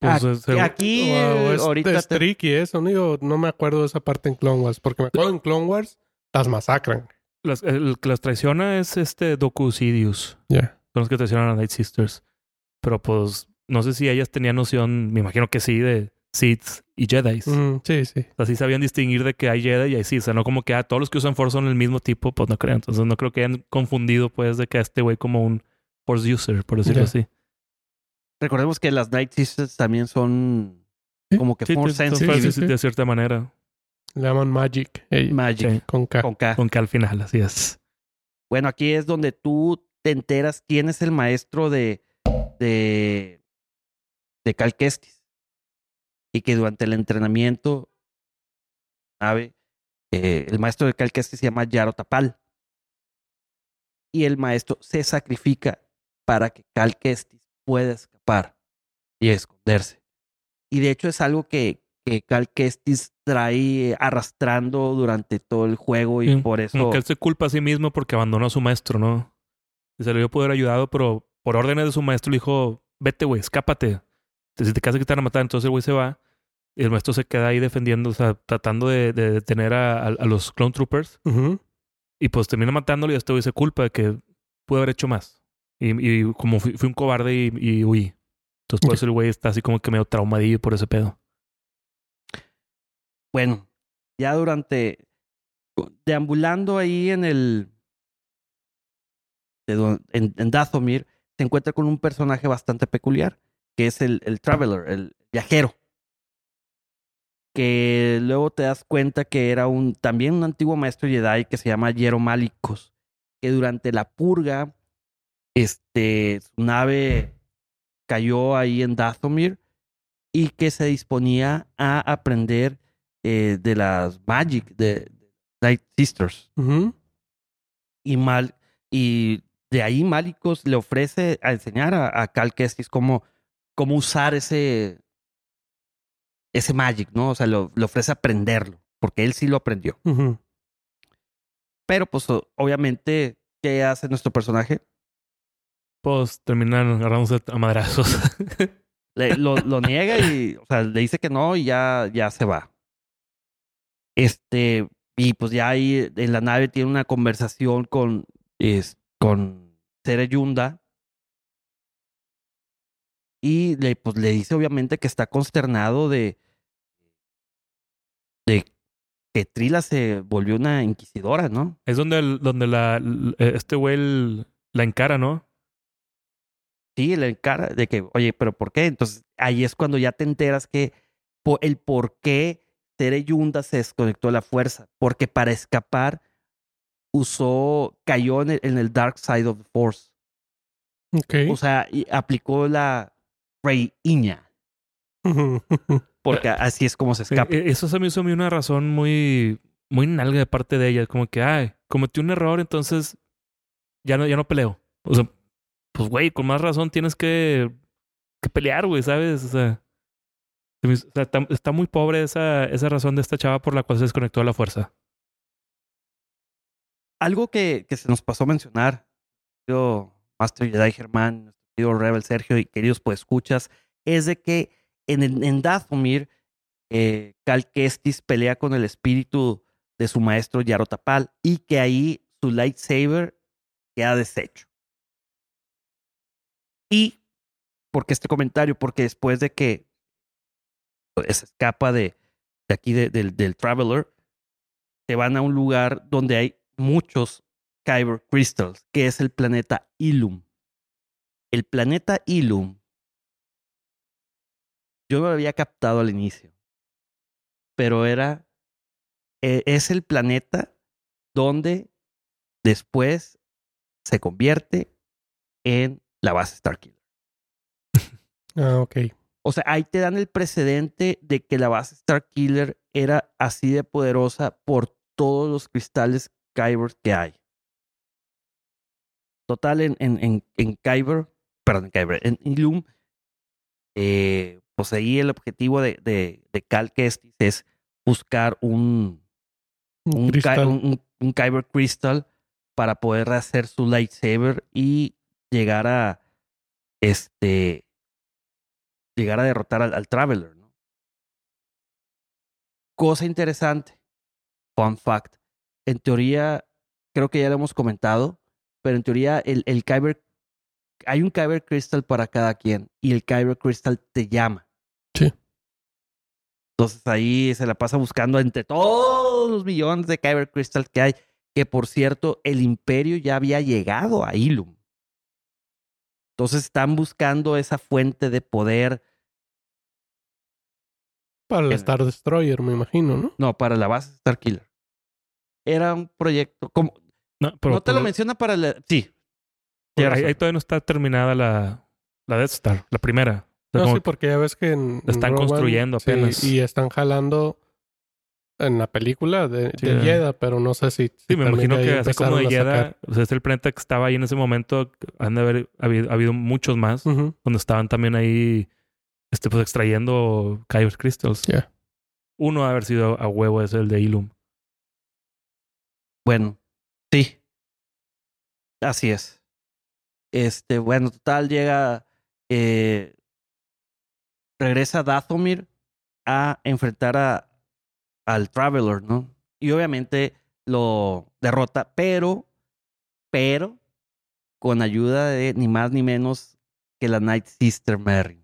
Pues, Aquí- según- aquí, es, ahorita es te- tricky eso, ¿no? Digo, no me acuerdo de esa parte en Clone Wars, porque me acuerdo en Clone Wars las masacran. Las- el que las traiciona es este Doku Sidious. Ya. Son los que traicionan a Night Sisters. Pero pues, no sé si ellas tenían noción, me imagino que sí, de Sith y Jedi. Mm, sí, sí. O sea, sí sabían distinguir de que hay Jedi y hay Sith. O sea, no como que ah, todos los que usan Force son el mismo tipo, pues no creo. Entonces no creo que hayan confundido, pues, de que a este güey como un Force user, por decirlo Ya. así. Recordemos que las Night Sisters también son Sí, como que Sí, Force son sensitive. Sí, sí. de cierta manera. Le llaman Magic. Magic Sí. con K. con K. Con que al final, así es. Bueno, aquí es donde tú te enteras quién es el maestro de de, de Cal Kestis. Y que durante el entrenamiento, sabe, eh, el maestro de Cal Kestis se llama Yaro Tapal. Y el maestro se sacrifica para que Cal Kestis pueda escapar y esconderse. Y de hecho es algo que, que Cal Kestis trae arrastrando durante todo el juego y Sí, por eso... Como que él se culpa a sí mismo porque abandonó a su maestro, ¿no? Y se le dio poder ayudado, pero por órdenes de su maestro le dijo, vete, güey, escápate. Si te casas que te van a matar, entonces el güey se va. Y el maestro se queda ahí defendiendo, o sea, tratando de, de detener a, a- a los clone troopers. Y pues termina matándolo y este güey se culpa de que pudo haber hecho más. Y, y como fui, fui un cobarde y, y huí. Entonces por eso el güey está así como que medio traumadillo por ese pedo. Bueno, ya durante deambulando ahí en el en Dathomir se encuentra con un personaje bastante peculiar que es el, el traveler, el viajero. Que luego te das cuenta que era un también un antiguo maestro Jedi que se llama Yero Malicos que durante la purga este su nave cayó ahí en Dathomir y que se disponía a aprender eh, de las Magic de, Night Sisters. Y, Mal, y de ahí Malicos le ofrece a enseñar a, a Cal Kestis cómo, cómo usar ese, ese Magic, ¿no? O sea, lo- le ofrece aprenderlo, porque él sí lo aprendió. Pero, pues, obviamente, ¿qué hace nuestro personaje? Pues terminan agarrándose a madrazos. Le- lo, lo niega y, o sea, le dice que no y ya, ya se va. Este, y pues ya ahí en la nave tiene una conversación con, es, con Sere Yunda. Y le, pues le dice obviamente que está consternado de, de que Trila se volvió una inquisidora, ¿no? es donde, el- donde la, l- este güey el- la encara, ¿no? Sí, le encara de que, oye, pero ¿por qué? Entonces ahí es cuando ya te enteras que el por qué Tere Yunda se desconectó de la fuerza. Porque para escapar usó, cayó en el, en el Dark Side of the Force. Ok. O sea, y aplicó la Reiña. Ujú. Porque así es como se Sí, escapa. e- Eso se me hizo a mí una razón muy, muy nalga de parte de ella. Como que, ay, cometí un error, entonces ya no, ya no peleo. O sea, pues güey, con más razón tienes que, que pelear, güey, ¿sabes? O sea, está, muy pobre esa, esa razón de esta chava por la cual se desconectó de la fuerza. Algo que, que se nos pasó a mencionar, yo, Master Jedi Germán, nuestro querido Rebel Sergio y queridos pues escuchas, es de que en, en Dathomir, eh, Cal Kestis pelea con el espíritu de su maestro Yarotapal y que ahí su lightsaber queda deshecho. Y, ¿por qué este comentario? Porque después de que se escapa de, de aquí de- del, Traveler, se van a un lugar donde hay muchos Kyber Crystals, que es el planeta Ilum. El planeta Ilum, yo lo había captado al inicio, pero era, e- es el planeta donde después se convierte en la base Starkiller. Ah, ok. O sea, ahí te dan el precedente de que la base Starkiller era así de poderosa por todos los cristales Kyber que hay. Total, en, en, en, en Kyber, perdón, en Kyber, en Ilum, eh, pues ahí el objetivo de, de, de Cal Kestis es buscar un, Un cristal. un- un- un Kyber Crystal para poder hacer su lightsaber y llegar a este llegar a derrotar al, al Traveler, ¿no? Cosa interesante, fun fact. En teoría, creo que ya lo hemos comentado, pero en teoría el, el Kyber hay un Kyber Crystal para cada quien y el Kyber Crystal te llama. Sí. Entonces ahí se la pasa buscando entre todos los millones de Kyber Crystal que hay, que por cierto, el imperio ya había llegado a Ilum. Entonces están buscando esa fuente de poder, Para el en- Star Destroyer, me imagino, ¿no? no, para la base Starkiller. Era un proyecto, como, No, pero no te lo menciona para la, sí. pues, ahí, todavía no está terminada la, La Death Star, la primera. O sea, No, sí, porque ya ves que en, La están construyendo sí, apenas. y están jalando en la película de, Sí. de Jedha, pero no sé si. Sí, me imagino que así como de. Jeddah, o sea, es el planeta que estaba ahí en ese momento, han de haber habido, habido muchos más, donde estaban también ahí, este, pues extrayendo Kyber Crystals. Uno ha haber sido a huevo es el de Ilum. Bueno, sí. Así es. Este, bueno, total, llega. eh, regresa Dathomir a enfrentar a, al Traveler, ¿no? Y obviamente lo derrota, pero. Pero. Con ayuda de ni más ni menos que la Night Sister Mary.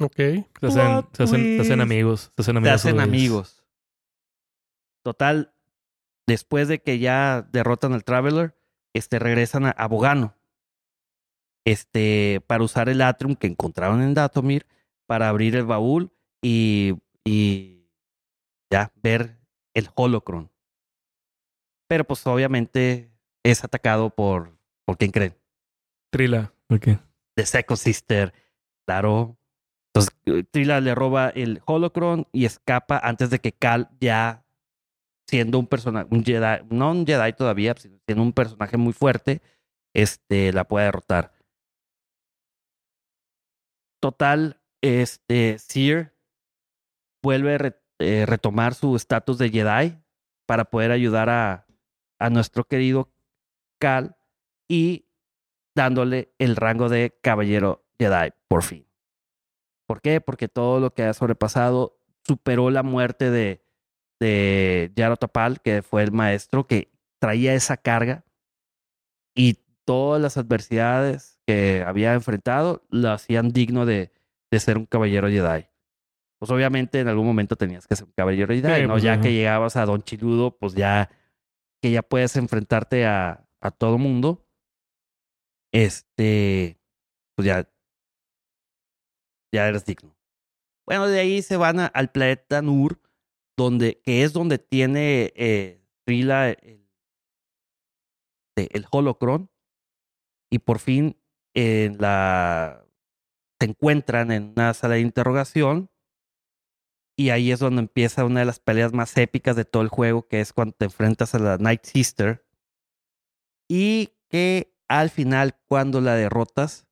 Ok. Se hacen, se hacen, se hacen amigos. Se hacen Se amigos. hacen amigos. Total, después de que ya derrotan al Traveler, este, regresan a, a Bogano. Este, para usar el Atrium que encontraron en Datomir para abrir el baúl y, y ya ver el Holocron. Pero pues obviamente es atacado por, ¿por quién creen? Trila. Ok. The Second Sister, claro. Entonces, eh, Trila le roba el Holocron y escapa antes de que Cal, ya siendo un personaje, un Jedi, no un Jedi todavía, sino siendo un personaje muy fuerte, este, la pueda derrotar. Total, este, Seer vuelve eh, retomar su estatus de Jedi para poder ayudar a, a nuestro querido Cal y dándole el rango de caballero Jedi por fin. ¿Por qué? Porque todo lo que ha sobrepasado superó la muerte de, de Yaro Tapal, que fue el maestro que traía esa carga y todas las adversidades que había enfrentado lo hacían digno de, de ser un caballero Jedi. Pues obviamente en algún momento tenías que ser un caballero Sí, ¿no? pues, ya ajá. que llegabas a Don Chiludo, pues ya que ya puedes enfrentarte a, a todo mundo. Este, pues ya, ya eres digno. Bueno, de ahí se van a- al planeta Nur, donde, que es donde tiene eh, Trila el, el holocron. Y por fin en la, se encuentran en una sala de interrogación. Y ahí es donde empieza una de las peleas más épicas de todo el juego, que es cuando te enfrentas a la Night Sister. Y que al final, cuando la derrotas,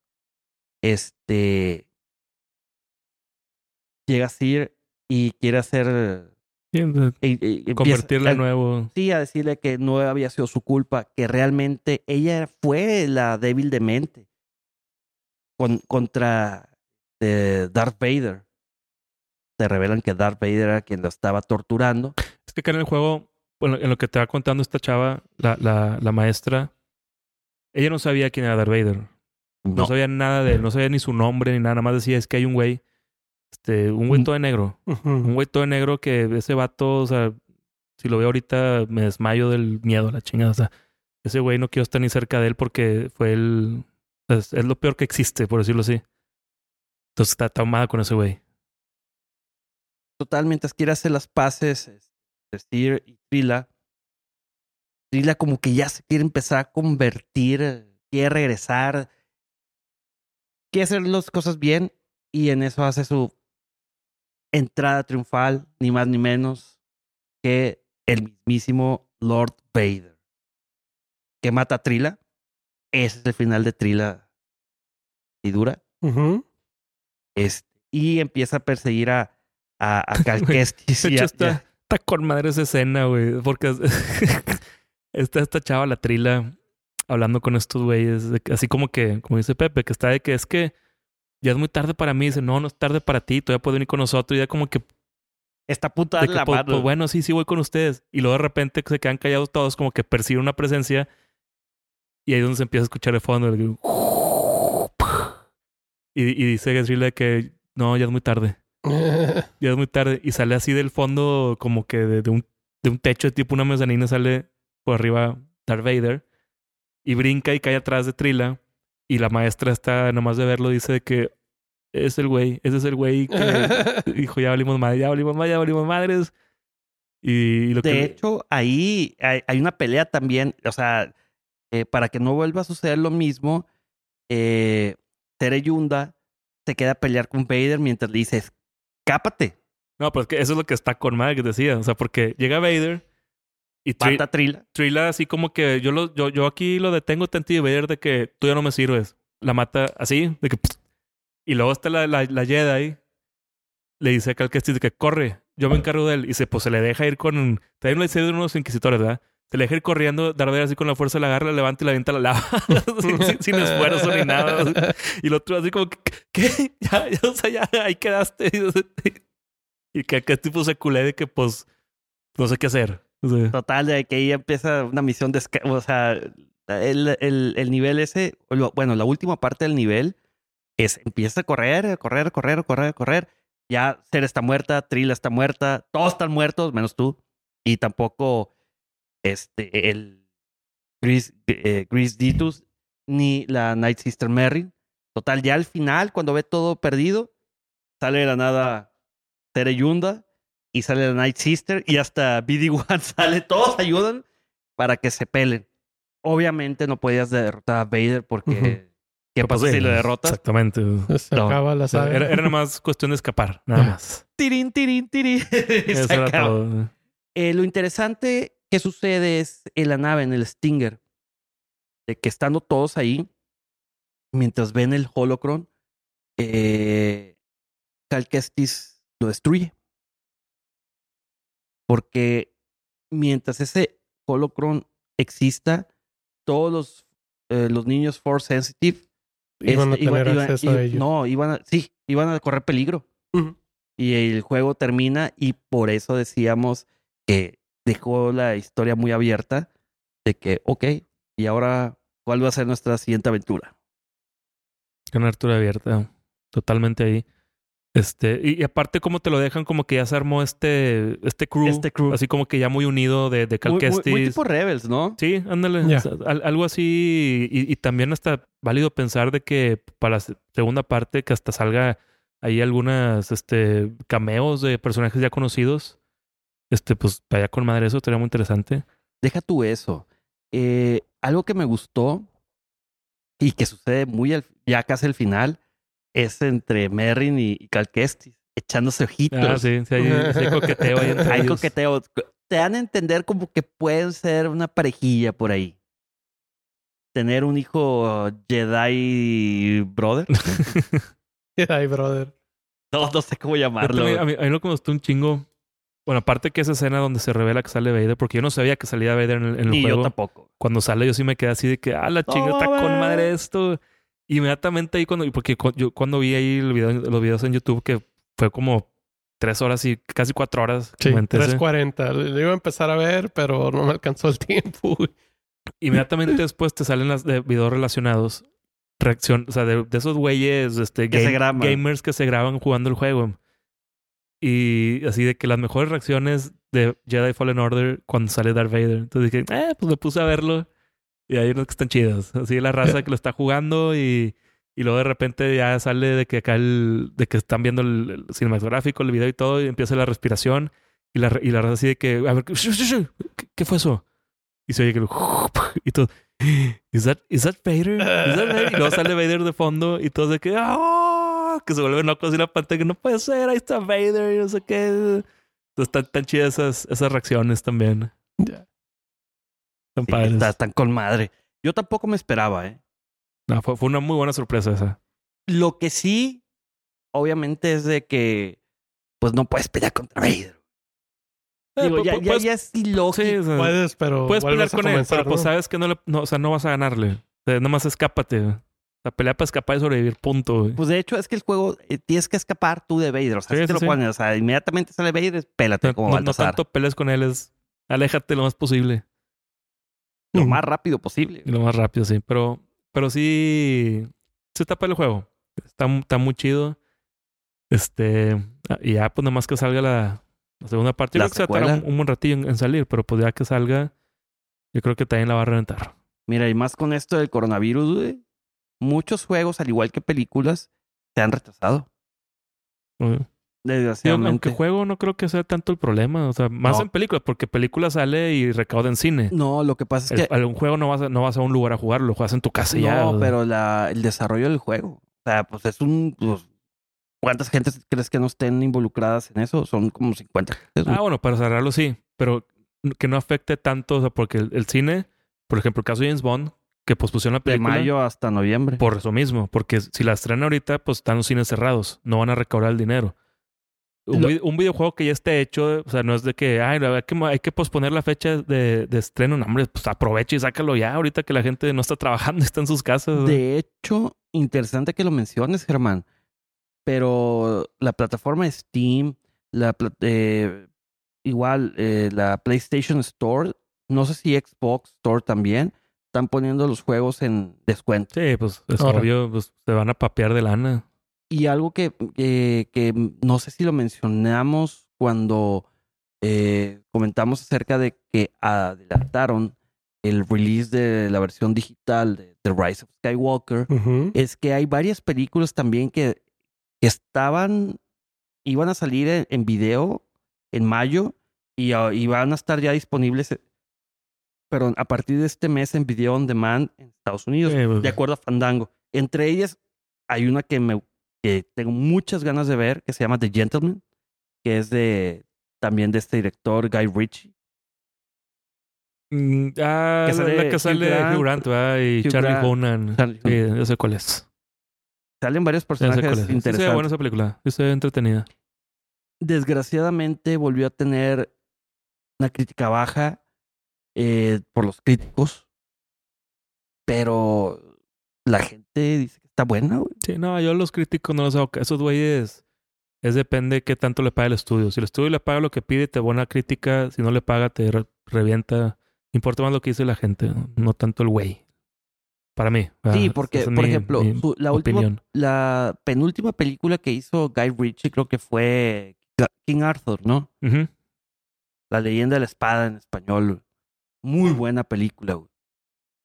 este llega Sir y quiere hacer y- y convertirla de nuevo. Sí, a decirle que no había sido su culpa, que realmente ella fue la débil de mente con, contra eh, Darth Vader. Te revelan que Darth Vader era quien lo estaba torturando. Es que acá en el juego, bueno, en lo que te va contando esta chava, la, la, la maestra, ella no sabía quién era Darth Vader. No. No, sabía nada de él, no sabía ni su nombre ni nada, nada más decía es que hay un güey, este, un güey todo de negro, un güey todo de negro que ese vato, o sea, si lo veo ahorita me desmayo del miedo, la chingada, o sea, ese güey no quiero estar ni cerca de él porque fue el, es, es lo peor que existe, por decirlo así. Entonces está traumada con ese güey. Total, mientras quiere hacer las paces, Sir y Trila, Trila como que ya se quiere empezar a convertir, quiere regresar, quiere hacer las cosas bien y en eso hace su entrada triunfal, ni más ni menos que el mismísimo Lord Vader, que mata a Trila. Ese es el final de Trila y dura. Este, y empieza a perseguir a, a, a Cal Kestis De y hecho, está, está con madre esa escena, güey. Porque está esta chava, la trila, hablando con estos güeyes. Así como que, como dice Pepe, que está de que es que ya es muy tarde para mí. Dice, no, no es tarde para ti. Todavía puedo venir con nosotros. Y ya como que, está puta de la pues, mano. pues, bueno, sí, sí voy con ustedes. Y luego de repente se quedan callados todos, como que perciben una presencia. Y ahí es donde se empieza a escuchar de fondo. el- Y, y dice Gesrila que no, ya es muy tarde. Ya es muy tarde. Y sale así del fondo, como que de, de un, de un techo, tipo una mezanina, sale por arriba Darth Vader. Y brinca y cae atrás de Trila. Y la maestra está, nomás de verlo, dice de que es el güey, ese es el güey que dijo, ya valimos madre, ya valimos madre, ya valimos madres. Y, lo De que... hecho, ahí hay, hay una pelea también, o sea, eh, para que no vuelva a suceder lo mismo, eh, Tere Yunda se queda a pelear con Vader mientras le dice, escápate, No, pues que eso es lo que está con madre que decía. O sea, porque llega Vader y Tri- mata a Trila. Trilla así como que yo, lo, yo, yo aquí lo detengo tanto y Vader de que tú ya no me sirves. La mata así, de que... Y luego está la, la, la Jedi. Le dice a Cal Kestis de que corre, yo me encargo de él. Y se, pues se le deja ir con... También le dice de unos inquisitores, ¿verdad? Se le deja ir corriendo, Darth Vader así con la fuerza la agarra, la levanta y la avienta la lava. sin, sin- sin esfuerzo ni nada. Y el otro así como, ¿qué? Ya, ya, o sea, ya, ahí quedaste. Y que aquel tipo se culé de que, pues, no sé qué hacer. O sea, Total, de que ahí empieza una misión de... O sea, el, el, el nivel ese, bueno, la última parte del nivel es empieza a correr, a correr, a correr, a correr, a correr. Ya Ser está muerta, Trila está muerta, todos están muertos, menos tú. Y tampoco este, el Gris, eh, Gris Ditus ni la Night Sister Merry. Total, ya al final, cuando ve todo perdido, sale de la nada Tere Yunda y sale la Night Sister y hasta BD-1 sale, todos ayudan para que se pelen. Obviamente no podías derrotar a Vader porque. ¿qué pues, pasa sí, si lo derrotas? Exactamente. Se No. acaba la saga. era, era nada más cuestión de escapar, nada más. Tirín, tirín, tirín. Se Eso era todo. Eh, lo interesante que sucede es en la nave, en el Stinger, de que estando todos ahí, mientras ven el holocron, eh, Cal Kestis lo destruye. Porque mientras ese holocron exista, todos los, eh, los niños Force Sensitive Iban a este, tener acceso a ellos. No, iban a, sí, iban a correr peligro. Y el juego termina y por eso decíamos que dejó la historia muy abierta de que, ok, y ahora, ¿cuál va a ser nuestra siguiente aventura? Una abertura abierta. Totalmente ahí. Este, y, y aparte, como te lo dejan, como que ya se armó este, este crew. Este crew. Así como que ya muy unido de, de Cal Muy, muy- Kestis. muy tipo Rebels, ¿no? Sí, ándale. Ya. O sea, al- algo así. Y, y también hasta válido pensar de que para la se- segunda parte que hasta salga ahí algunas este, cameos de personajes ya conocidos. Este, pues vaya con madre eso, estaría muy interesante. Deja tú eso. Eh, algo que me gustó y que sucede muy al- ya casi al final es entre Merrin y, y Cal Kestis, echándose ojitos. Ah, sí, sí hay, sí hay coqueteo ahí entre Hay ellos. coqueteo. Te dan a entender como que pueden ser una parejilla por ahí. Tener un hijo Jedi brother. Ay, brother. No, no sé cómo llamarlo. también- a, mí, a mí lo que me gustó un chingo. Bueno, aparte que esa escena donde se revela que sale Vader, porque yo no sabía que salía Vader en el, en el Ni yo tampoco. Cuando sale, yo sí me quedé así de que, ah, la chinga está con madre esto. Inmediatamente ahí cuando, porque yo cuando vi ahí el video, los videos en YouTube, que fue como tres horas y casi cuatro horas. Sí, comenté ese. 3.40. Lo iba a empezar a ver, pero no me alcanzó el tiempo. Inmediatamente después te salen las de videos relacionados. Reacción, o sea, de, de esos güeyes, este, Que game- gamers que se graban jugando el juego. Y así de que las mejores reacciones de Jedi Fallen Order cuando sale Darth Vader. Entonces dije, eh, pues me puse a verlo. Y hay unos que están chidos. Así la raza que lo está jugando y, y luego de repente ya sale de que acá el, de que están viendo el, cinematográfico, el video y todo, y empieza la respiración. Y la, y la raza así de que, a ver, ¿qué, qué fue eso? Y se oye que y todo. ¿Is that, is that Vader? ¿Is that Vader? Y luego sale Vader de fondo y todos de que ¡ah! Que se vuelven locos y la pantalla que no puede ser, ahí está Vader y no sé qué. Entonces están tan chidas esas, esas reacciones también. Ya. Están Sí, padres. está- están con madre. Yo tampoco me esperaba, ¿eh? No, fue, fue una muy buena sorpresa esa. Lo que sí, obviamente, es de que pues no puedes pelear contra Vader. Digo, Eh, ya, pu- ya, puedes- ya es ilógico. sí, o sea, Puedes, pero puedes pelear con él, pero pues sabes que no, le, no, o sea, no vas a ganarle. O sea, nomás escápate. Sea, pelea para escapar y sobrevivir, punto. güey. Pues de hecho es que el juego eh, tienes que escapar tú de Vader. O sea, Sí, si te lo sí. ponen. O sea, inmediatamente sale Vader, pélate No, como no, no tanto peleas con él, es aléjate lo más posible. Lo Ujú. más rápido posible. Y lo más rápido, sí. Pero, pero sí, se tapa el juego. Está, está muy chido. Este, ah, y ya, pues nada más que salga la, la segunda parte. Yo La creo que se va a tardar un, un buen ratillo en, en salir, pero pues ya que salga, yo creo que también la va a reventar. Mira, y más con esto del coronavirus, güey, muchos juegos, al igual que películas, se han retrasado. Digo, Desgraciadamente. aunque juego no creo que sea tanto el problema. O sea, más No. en películas, porque película sale y recauda en cine. No, lo que pasa es El- que. un juego no vas, a, no vas a un lugar a jugarlo, lo juegas en tu casa y ya. no, pero la, el desarrollo del juego. O sea, pues es un... pues, ¿Cuántas gentes crees que no estén involucradas en eso? Son como 50. gentes, güey. Ah, bueno, para cerrarlo sí, pero que no afecte tanto, o sea, porque el, el cine, por ejemplo, el caso de James Bond, que pospusieron la de película mayo hasta noviembre. por eso mismo, porque si la estrenan ahorita, pues están los cines cerrados, no van a recaudar el dinero. Un, Lo- vi- un videojuego que ya esté hecho, o sea, no es de que, ay, hay que, hay que posponer la fecha de, de estreno, no, hombre, pues aprovecha y sácalo ya, ahorita que la gente no está trabajando, está en sus casas. De hecho, interesante que lo menciones, Germán. Pero la plataforma de Steam, la eh, igual eh, la PlayStation Store, no sé si Xbox Store también, están poniendo los juegos en descuento. Sí, pues es Ahora. obvio, pues se van a papear de lana. Y algo que, que, que no sé si lo mencionamos cuando eh, comentamos acerca de que adelantaron el release de la versión digital de The Rise of Skywalker. Es que hay varias películas también que, que estaban, iban a salir en, en video en mayo y, ah, y van a estar ya disponibles, eh, perdón, a partir de este mes en video on demand en Estados Unidos, Sí, pues, de acuerdo a Fandango. Entre ellas hay una que me que tengo muchas ganas de ver que se llama The Gentleman, que es de también de este director Guy Ritchie. Mm, ah, Que sale la que Hugh Grant, Hugh Grant, ¿verdad? Y Hugh Charlie Grant. Charlie Sí, yo sé cuál es. Salen varios sé personajes es. Sí, interesantes. Sí, buena esa película. Se ve entretenida. desgraciadamente volvió a tener una crítica baja eh, por los críticos, pero la gente dice que está buena. güey. Sí, no, yo los críticos no los hago. Esos güeyes es depende qué tanto le paga el estudio. Si el estudio le paga lo que pide, te buena crítica. Si no le paga, te re- revienta. Importa más lo que dice la gente, no tanto el güey. Para mí. Sí, porque, es por mi- ejemplo, mi su- la última, la penúltima película que hizo Guy Ritchie creo que fue King Arthur, ¿no? La leyenda de la espada en español. Muy buena película. güey.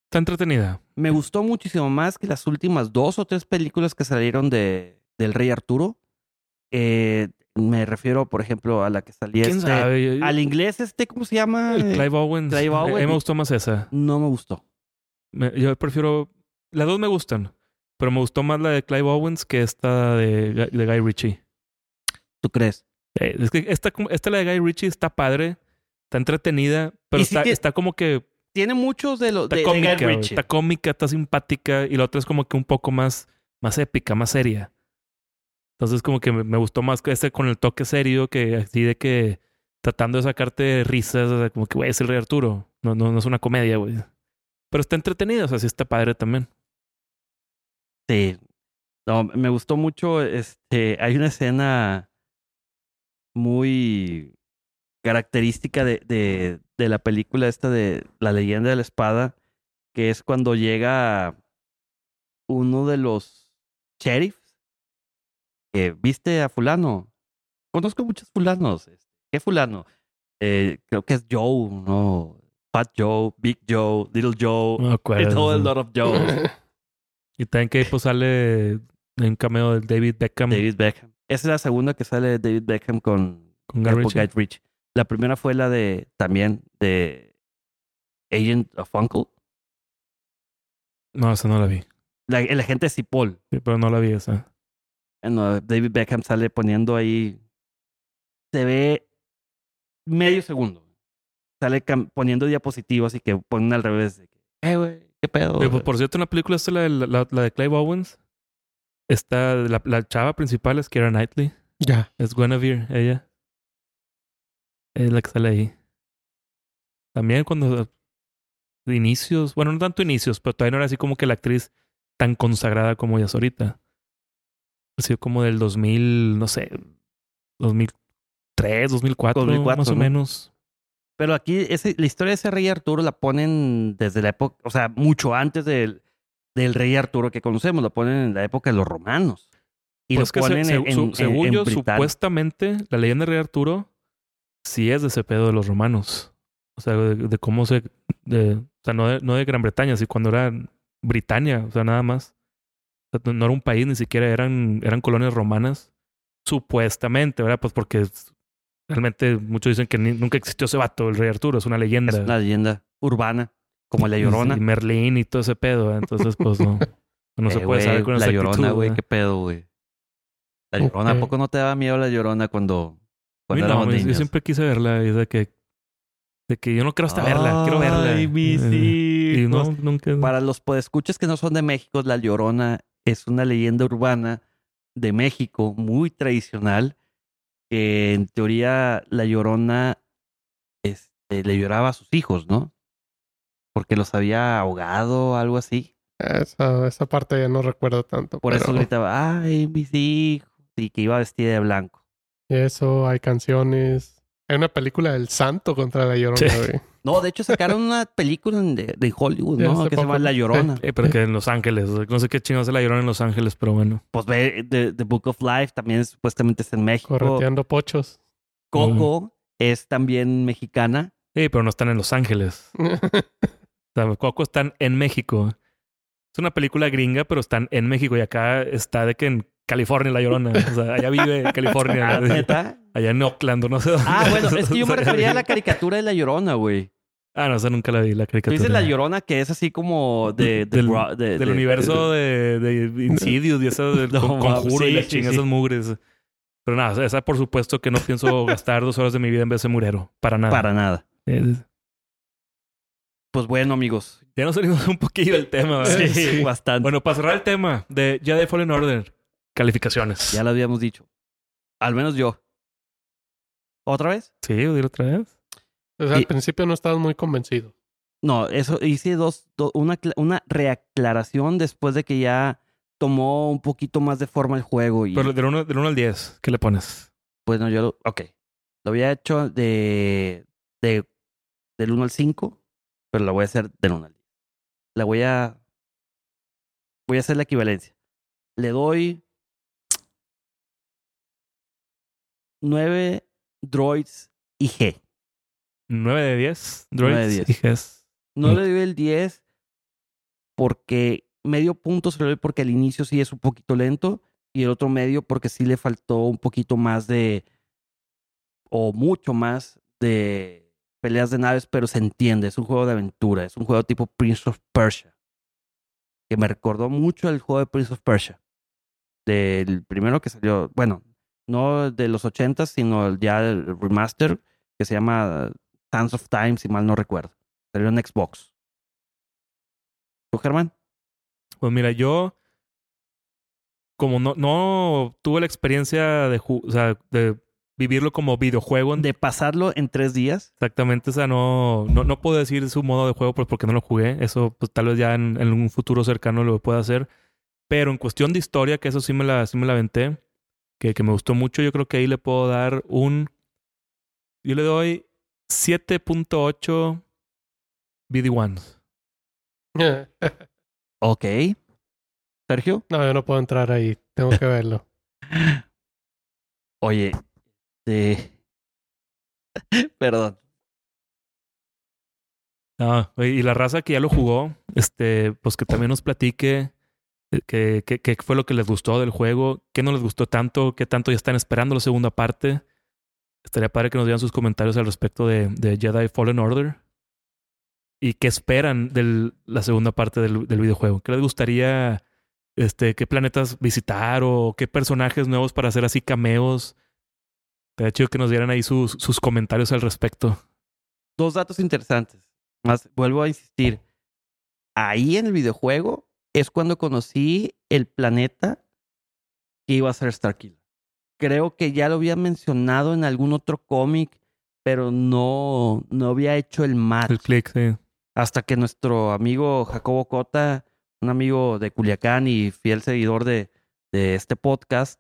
Está entretenida. Me gustó muchísimo más que las últimas dos o tres películas que salieron de del Rey Arturo. Eh, me refiero, por ejemplo, a la que salía ¿Quién este- sabe? Al inglés este, ¿cómo se llama? el Clive Owens. Clive A- A mí me gustó más esa. No me gustó. Me- yo prefiero. Las dos me gustan. Pero me gustó más la de Clive Owens que esta de, Guy- de Guy Ritchie. ¿Tú crees? Eh, es que esta, esta la de Guy Ritchie está padre, está entretenida, pero está, como que Tiene muchos de los está de, cómica, está cómica, está simpática y la otra es como que un poco más, más épica, más seria. Entonces como que me, me gustó más que este con el toque serio que así de que tratando de sacarte risas, o sea, como que güey es el rey Arturo, no, no, no es una comedia, güey. Pero está entretenida, o sea, sí está padre también. Sí. No, me gustó mucho. Este, hay una escena muy característica de, de, de la película esta de La leyenda de la espada, que es cuando llega uno de los sheriffs que viste a fulano. Conozco muchos fulanos. este, ¿Qué fulano? Eh, creo que es Joe, ¿no? Fat Joe, Big Joe, Little Joe, No me acuerdo. and a lot of Joes. Y también que pues sale en un cameo de David Beckham David Beckham. Esa es la segunda que sale David Beckham con con Guy Ritchie. La primera fue la de también de Agent of Uncle. No, esa no la vi. La, el agente Cipoll. Sí, pero no la vi esa. Bueno, David Beckham sale poniendo ahí. Se ve medio segundo. Sale cam- poniendo diapositivas y que ponen al revés. De que, eh, güey, ¿qué pedo? Pues, por cierto, en la película esta, la, de- la, la de Clive Owens, está la, la chava principal es Keira Knightley. Ya. Es Guinevere, ella. Es la que sale ahí. También cuando... Inicios, bueno, no tanto inicios, pero todavía no era así como que la actriz tan consagrada como ella es ahorita. Ha sido como del 2000, no sé, 2003, 2004, 2004, más o ¿no? menos. Pero aquí ese, la historia de ese rey Arturo la ponen desde la época, o sea, mucho antes del, del rey Arturo que conocemos, lo ponen en la época de los romanos. Y Pues lo que se- ponen se- en, su- en- según en yo, supuestamente, la leyenda de Rey Arturo sí es de ese pedo de los romanos. O sea, de, de cómo se... De, o sea, no de, no de Gran Bretaña, sino cuando era Britania, o sea, nada más. O sea, no- era un país, ni siquiera eran, eran colonias romanas. Supuestamente, ¿verdad? Pues porque realmente muchos dicen que ni- nunca existió ese vato, el Rey Arturo, es una leyenda. Es una leyenda urbana, como la Llorona. Y Merlín y todo ese pedo, ¿eh? entonces pues no. No se Eh, puede saber con La llorona, güey, ¿verdad? qué pedo, güey. La llorona, ¿a poco no te daba miedo la llorona cuando, No, éramos yo- siempre quise verla. Y de que, de que yo no quiero hasta verla, quiero verla. Ay, mis Eh, y no, nunca. Para los podescuchas que no son de México, La Llorona es una leyenda urbana de México muy tradicional que en teoría La Llorona este, le lloraba a sus hijos, ¿no? Porque los había ahogado o algo así. Esa, esa parte ya no recuerdo tanto. Por eso gritaba, ay, mis hijos. Y que iba vestida de blanco. Eso, hay canciones. Hay una película del santo contra la llorona, Sí. güey. No, de hecho sacaron una película de, de Hollywood, ¿no? Que se llama poco. La Llorona. Eh, pero que en Los Ángeles. No sé qué chingados se la lloraron en Los Ángeles, pero bueno. Pues ve, The, The Book of Life también supuestamente es en México. Correteando pochos. Coco es también mexicana. Sí, pero no están en Los Ángeles. O sea, Coco están en México. Es una película gringa, pero están en México. Y acá está de que en California la llorona. O sea, allá vive California. Ah, ¿neta? allá en Oakland, o no sé dónde. Ah, bueno, es que yo me O refería a la caricatura de La Llorona, güey. Ah, no, esa nunca la vi, la Tú caricatura. dices La Llorona que es así como de... de Del- de- Del de- universo de, de Insidious y esas del No, conjuro sí, y la sí, chinga, sí. esas mugres. Pero nada, esa por supuesto que no pienso gastar dos horas de mi vida en ver ese murero. Para nada. Para nada. Pues bueno, amigos. ya nos salimos un poquillo del tema. ¿verdad? Sí. bastante. Bueno, para cerrar el tema de Jedi Fallen Order, calificaciones. Ya lo habíamos dicho. Al menos yo. ¿Otra vez? Sí, dilo otra vez. O sea, Y- al principio no estabas muy convencido. No, eso hice dos, do- una, una reaclaración después de que ya tomó un poquito más de forma el juego. Y Pero del 1 del uno al 10, ¿qué le pones? bueno, yo lo, ok. Lo había hecho de, de del 1 al 5, pero la voy a hacer del 1 al 10. La voy a voy a hacer la equivalencia. Le doy 9 droids y G. 9 de 10. Nueve Droids de 10. y Gs. No le doy el 10 porque medio punto se lo doy porque al inicio sí es un poquito lento y el otro medio porque sí le faltó un poquito más de o mucho más de peleas de naves, pero se entiende, es un juego de aventura, es un juego tipo Prince of Persia, que me recordó mucho el juego de Prince of Persia, del primero que salió, bueno, no de los 80, sino ya el remaster que se llama Sands of Time, si mal no recuerdo. Salió en Xbox. ¿Tú, Germán? Pues mira, yo como no, no tuve la experiencia de, o sea, de vivirlo como videojuego, De pasarlo en tres días. exactamente, o sea, no, no, no puedo decir su modo de juego pues, porque no lo jugué. Eso pues tal vez ya en, en un futuro cercano lo pueda hacer. Pero en cuestión de historia, que eso sí me la, sí me la aventé, que, que me gustó mucho, yo creo que ahí le puedo dar un... Yo le doy 7.8 BD1s. Ok. Sergio. No, yo no puedo entrar ahí. Tengo que verlo. Oye. eh, Perdón. Ah, y la raza que ya lo jugó, este, pues que también nos platique qué qué- qué fue lo que les gustó del juego, qué no les gustó tanto, qué tanto ya están esperando la segunda parte. Estaría padre que nos dieran sus comentarios al respecto de, de Jedi Fallen Order. Y qué esperan de la segunda parte del, del videojuego. ¿Qué les gustaría, este, qué planetas visitar o qué personajes nuevos para hacer así cameos? De hecho, que nos dieran ahí sus, sus comentarios al respecto. Dos datos interesantes. Más, vuelvo a insistir. Ahí en el videojuego es cuando conocí el planeta que iba a ser Starkiller. Creo que ya lo había mencionado en algún otro cómic, pero no, no había hecho el match. El click, sí. hasta que nuestro amigo Jacobo Cota, un amigo de Culiacán y fiel seguidor de, de este podcast,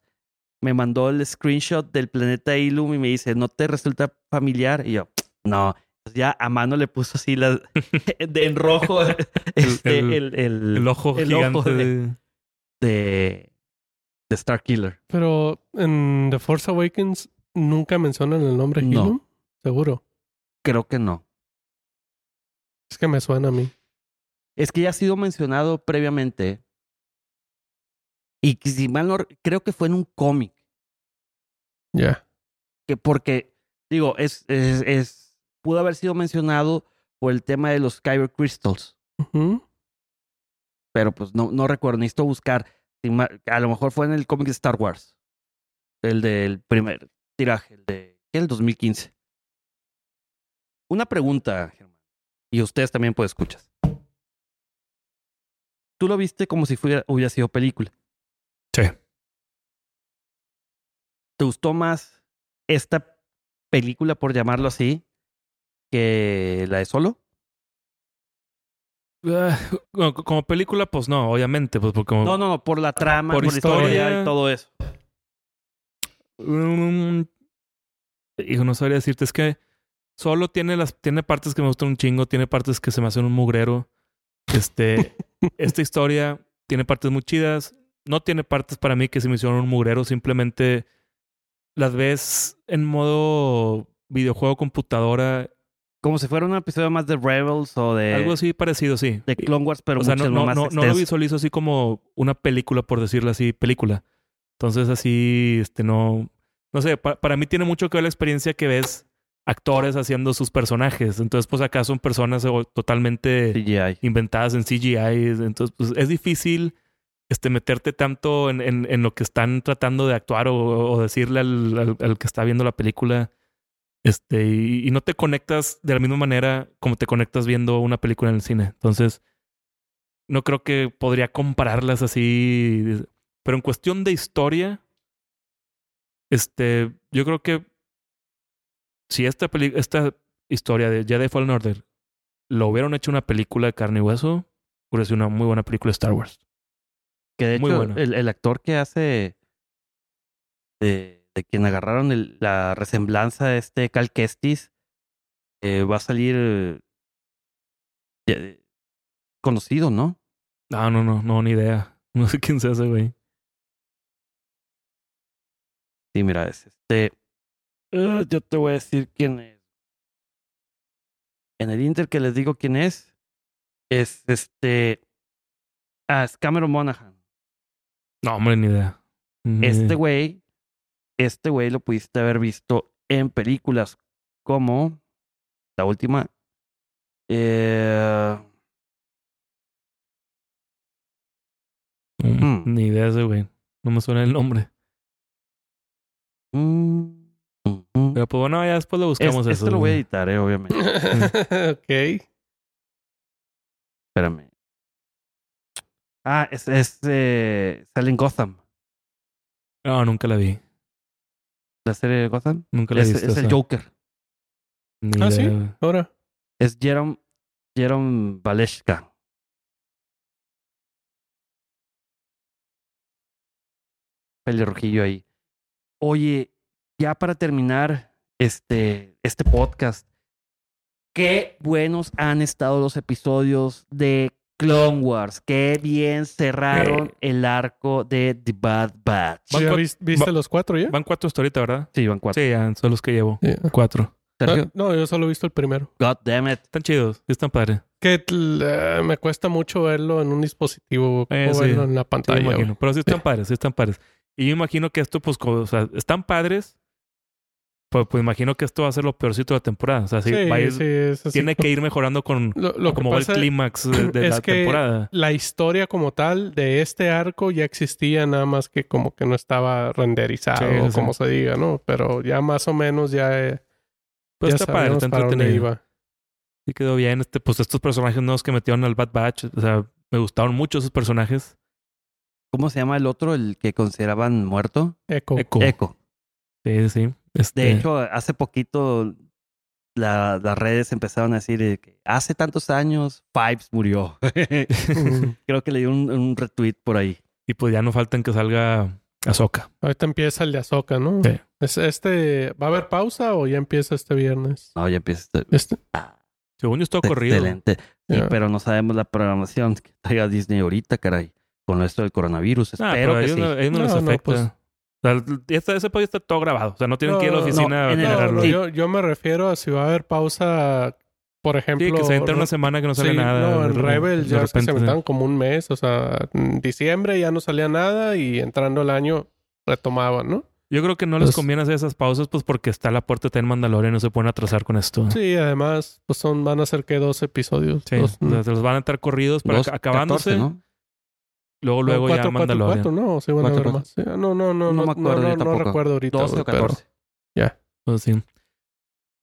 me mandó el screenshot del planeta Ilum y me dice, ¿no te resulta familiar? Y yo, no. Entonces ya a mano le puso así la, de en rojo este, el- el, el, El ojo el gigante ojo de, de... de, de Starkiller. Pero en The Force Awakens nunca mencionan el nombre No. Hilum. Seguro. Creo que no. Es que me suena a mí. Es que ya ha sido mencionado previamente. Y que si mal no, creo que fue en un cómic. Ya. que porque, digo, es, es, es, pudo haber sido mencionado por el tema de los Kyber Crystals. Pero pues no, no recuerdo, necesito buscar. A lo mejor fue en el cómic de Star Wars. El del primer tiraje, el de el 2015. Una pregunta, Germán. Y ustedes también pues escuchas. Tú lo viste como si fuera, hubiera sido película. Sí. ¿Te gustó más esta película, por llamarlo así, que la de Solo? Ah, como- como película, pues no, obviamente. Pues porque como- No, no, no, por la trama, Por por, la historia historia. y todo eso. Mm, hijo, no sabría decirte. Es que solo tiene las, tiene partes que me gustan un chingo, tiene partes que se me hacen un mugrero. Este, esta historia tiene partes muy chidas. No tiene partes para mí que se me hicieron un mugrero. Simplemente las ves en modo videojuego computadora. Como si fuera un episodio más de Rebels o de, algo así parecido, sí. de Clone Wars, pero o sea, mucho no, más no, no lo visualizo así como una película, por decirlo así, película. Entonces, así, este, no. No sé, pa- para mí tiene mucho que ver la experiencia que ves actores haciendo sus personajes. Entonces, pues acá son personas totalmente CGI. inventadas en CGI. Entonces, pues es difícil este, meterte tanto en, en, en lo que están tratando de actuar o, o decirle al, al- al que está viendo la película. Este, y, y no te conectas de la misma manera como te conectas viendo una película en el cine. Entonces, no creo que podría compararlas así. Pero en cuestión de historia, este, yo creo que si esta, peli- esta historia de Jedi Fallen Order lo hubieran hecho una película de carne y hueso, hubiera sido una muy buena película de Star Wars. Que de Muy hecho, el, el actor que hace de, de quien agarraron el- la resemblanza de este Cal Kestis eh, va a salir eh, eh, conocido, ¿no? No, no, no, no, ni idea. No sé quién se hace, güey. Sí, mira, es este. Ah, yo te voy a decir quién es. En el Inter que les digo quién es, es este. Ah, es Cameron Monaghan. No, hombre, ni idea. Ni Este güey, este güey lo pudiste haber visto en películas como la última. Eh, Mm, Hmm. Ni idea ese, güey. No me suena el nombre. mm, mm, mm. Pero pues bueno, ya después lo Es- buscamos eso. este lo voy a editar, eh, obviamente. ok. Espérame. Ah, es, es eh, sale en Gotham. No, nunca la vi. La serie de Gotham. Nunca la he Es, visto. es el. Joker. Ni Ah, ¿sí? Ahora. Es Jerome, Jerome Valeshka. Pelirrojillo ahí. Oye, ya para terminar este, este podcast, qué buenos han estado los episodios de Clone Wars. Qué bien cerraron Eh. el arco de The Bad Batch. Van ¿Ya cua- vis- ¿Viste va- los cuatro ya? Van cuatro hasta ahorita, ¿verdad? Sí, van cuatro. Sí, ya son los que llevo. Cuatro. Sergio, Ah, no, yo solo he visto el primero. God damn it. Están chidos. Están padres. Que eh, me cuesta mucho verlo en un dispositivo Eh, o sí. verlo en la Sí, me pantalla. imagino. Pero sí están padres, sí están padres. Y yo imagino que esto, pues, como, o sea, están padres. Pues, pues imagino que esto va a ser lo peorcito de la temporada. O sea, sí, Sí, va a ir- sí, es así. tiene que ir mejorando con Lo, lo que como va el pasa clímax de, de es la que temporada. la historia como tal de este arco ya existía, nada más que como que no estaba renderizado, Sí, como se diga, ¿no? Pero ya más o menos ya, eh, Pero ya está padre, está entretenido. Sí quedó bien. Este, pues estos personajes nuevos que metieron al Bad Batch, o sea, me gustaron mucho esos personajes. ¿Cómo se llama el otro, el que consideraban muerto? Echo. Echo. Echo. Sí, sí. Este, De hecho, hace poquito la- las redes empezaron a decir que hace tantos años Fives murió. Creo que le dio un, un retweet por ahí. y pues ya no faltan que salga Ahsoka. Ahorita empieza el de Azoka, ¿no? Sí. Es, este, ¿Va a haber pausa o ya empieza este viernes? No, ya empieza. este- Este, Ah, Según yo, es todo corrido. Excelente. Sí, pero no sabemos la programación que traiga Disney ahorita, caray. Con esto del coronavirus. Ah, Espero que ellos, sí. no, ellos no No, les no, afecta. pues- O sea, esta- ese podcast está todo grabado. O sea, no tienen que ir a la oficina no, a generarlo. no, Sí, yo, yo me refiero a si va a haber pausa, por ejemplo. que se entra una semana que no sale Sí, nada. No, en Rebel ya es que se repente, sí. aventaron como un mes, o sea, en diciembre ya no salía nada y entrando el año retomaban, ¿no? Yo creo que no les Pues- conviene hacer esas pausas, pues porque está la puerta de Mandalorian y no se pueden atrasar con esto. Sí, además, pues son, van a ser que dos episodios. Sí, Dos- o sea, se los van a estar corridos para Dos, ac- acabándose. 14, ¿no? Luego, luego ya 4, 4, Mandalorian. 4, no, se van a ver 4, más. Sí, No, no, no, no, No me acuerdo no, recuerdo ahorita. 12 o güey, pero 14. ya. Pues sí.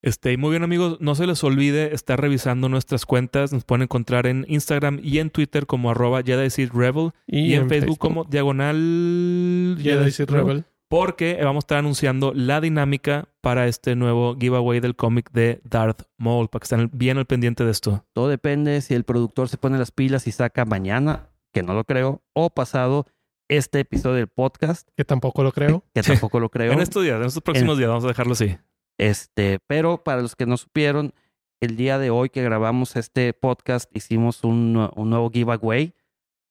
Este, y muy bien, amigos, no se les olvide estar revisando nuestras cuentas. Nos pueden encontrar en Instagram y en Twitter como arroba Rebel y, en, Facebook, como diagonal Jedi Rebel. Porque vamos a estar anunciando la dinámica para este nuevo giveaway del cómic de Darth Maul, para que estén bien al pendiente de esto. Todo depende si el productor se pone las pilas y saca mañana, que no lo creo, o pasado este episodio del podcast, Que tampoco lo creo. que tampoco lo creo. En estos días, en estos próximos días, vamos a dejarlo así. Este, pero para los que no supieron, el día de hoy que grabamos este podcast hicimos un, un nuevo giveaway,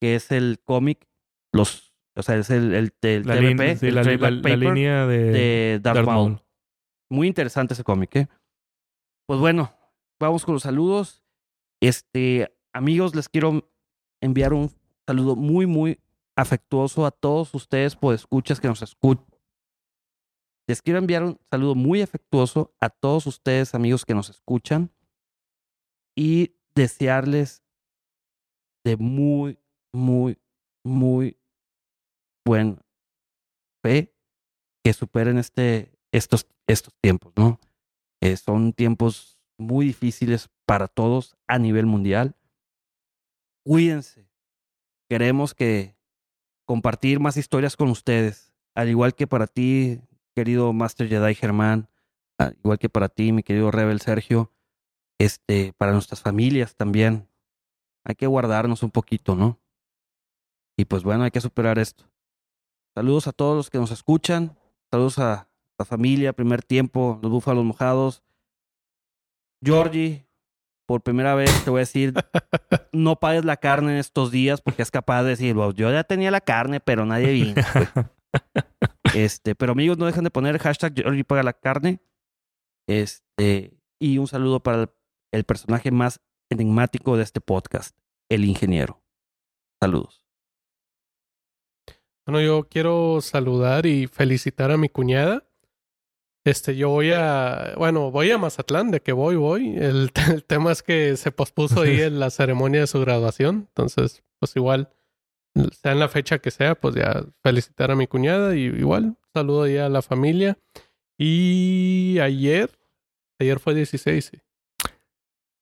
que es el cómic, los, o sea, es el, el, el La, TVP, sí, el la- línea de, de Darth, Darth Maul. Maul. Muy interesante ese cómic, ¿eh? Pues bueno, vamos con los saludos. Este, amigos, les quiero enviar un saludo muy, muy afectuoso a todos ustedes, por escuchas que nos escuchan. Les quiero enviar un saludo muy afectuoso a todos ustedes, amigos que nos escuchan, y desearles de muy, muy, muy buen fe que superen este, estos, estos tiempos, ¿no? Eh, son tiempos muy difíciles para todos a nivel mundial. Cuídense. Queremos que compartir más historias con ustedes, al igual que para ti, querido Master Jedi Germán, al igual que para ti, mi querido Rebel Sergio, este, para nuestras familias también. Hay que guardarnos un poquito, ¿no? Y pues bueno, hay que superar esto. Saludos a todos los que nos escuchan. Saludos a la familia, primer tiempo, los búfalos mojados. Georgie, por primera vez te voy a decir, no pagues la carne en estos días porque es capaz de decir, "Wow, yo ya tenía la carne, pero nadie vino. este, pero amigos, no dejen de poner el hashtag Georgie paga la carne. Este, y un saludo para el, el personaje más enigmático de este podcast, el ingeniero. Saludos. Bueno, yo quiero saludar y felicitar a mi cuñada. Este, yo voy a, bueno, voy a Mazatlán, de que voy, voy. El, el tema es que se pospuso ahí en la ceremonia de su graduación. Entonces, pues igual, sea en la fecha que sea, pues ya felicitar a mi cuñada y igual, saludo ahí a la familia. Y ayer, ayer fue 16, sí.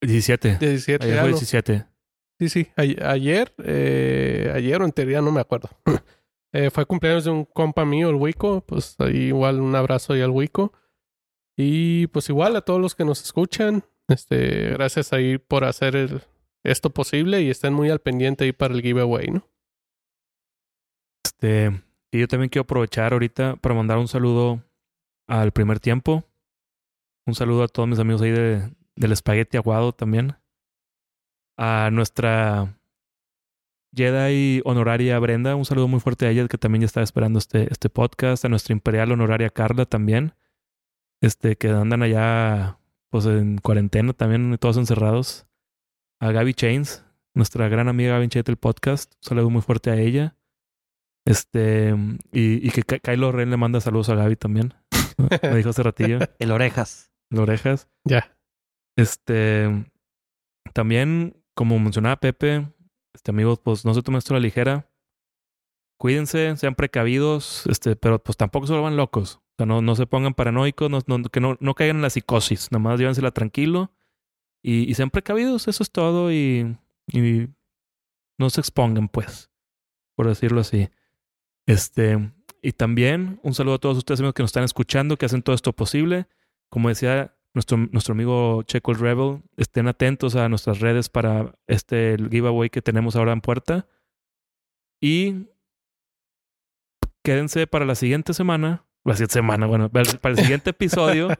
17. 17, Ayer fue no. 17. Sí, sí. A- ayer, eh, ayer o en teoría no me acuerdo. Eh, fue cumpleaños de un compa mío, el Wico. Pues ahí igual un abrazo ahí al Wico. Y pues igual a todos los que nos escuchan. Este, gracias ahí por hacer esto posible y estén muy al pendiente ahí para el giveaway, ¿no? Este, y yo también quiero aprovechar ahorita para mandar un saludo al primer tiempo. Un saludo a todos mis amigos ahí de, del espagueti aguado también. A nuestra Jedi honoraria Brenda, un saludo muy fuerte a ella que también ya estaba esperando este, este podcast. A nuestra imperial honoraria Carla también. Este, que andan allá pues en cuarentena también, todos encerrados. A Gaby Chains, nuestra gran amiga Gaby Chains del podcast. Un saludo muy fuerte a ella. Este, y, y que Ky- Kylo Ren le manda saludos a Gaby también. Me dijo hace ratillo, El orejas. las orejas. Ya. Este, también, como mencionaba Pepe, este amigos, pues no se tomen esto a la ligera. Cuídense, sean precavidos, este, pero pues tampoco se vuelvan locos. O sea, no, no se pongan paranoicos, no, que no, no caigan en la psicosis. Nada más llévensela tranquilo y, y sean precavidos, eso es todo. Y, y no se expongan, pues, por decirlo así. Este, y también un saludo a todos ustedes amigos que nos están escuchando, que hacen todo esto posible. Como decía nuestro, nuestro amigo Checo el Rebel, estén atentos a nuestras redes para este giveaway que tenemos ahora en puerta. Y quédense para la siguiente semana, la siguiente semana, bueno, para el- siguiente episodio.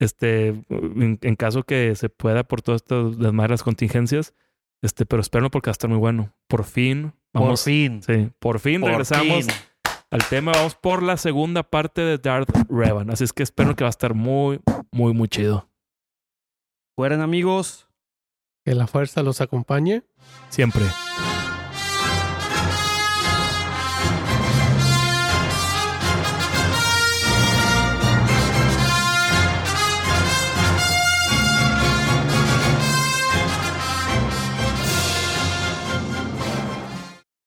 Este, en, en caso que se pueda por todas estas desmadres contingencias, este, pero espérenlo porque va a estar muy bueno. Por fin, vamos, Por fin. sí, por fin Por regresamos fin. al tema. Vamos por la segunda parte de Darth Revan. Así es que espero que va a estar muy, muy, muy chido. Fueran amigos. Que la fuerza los acompañe. Siempre.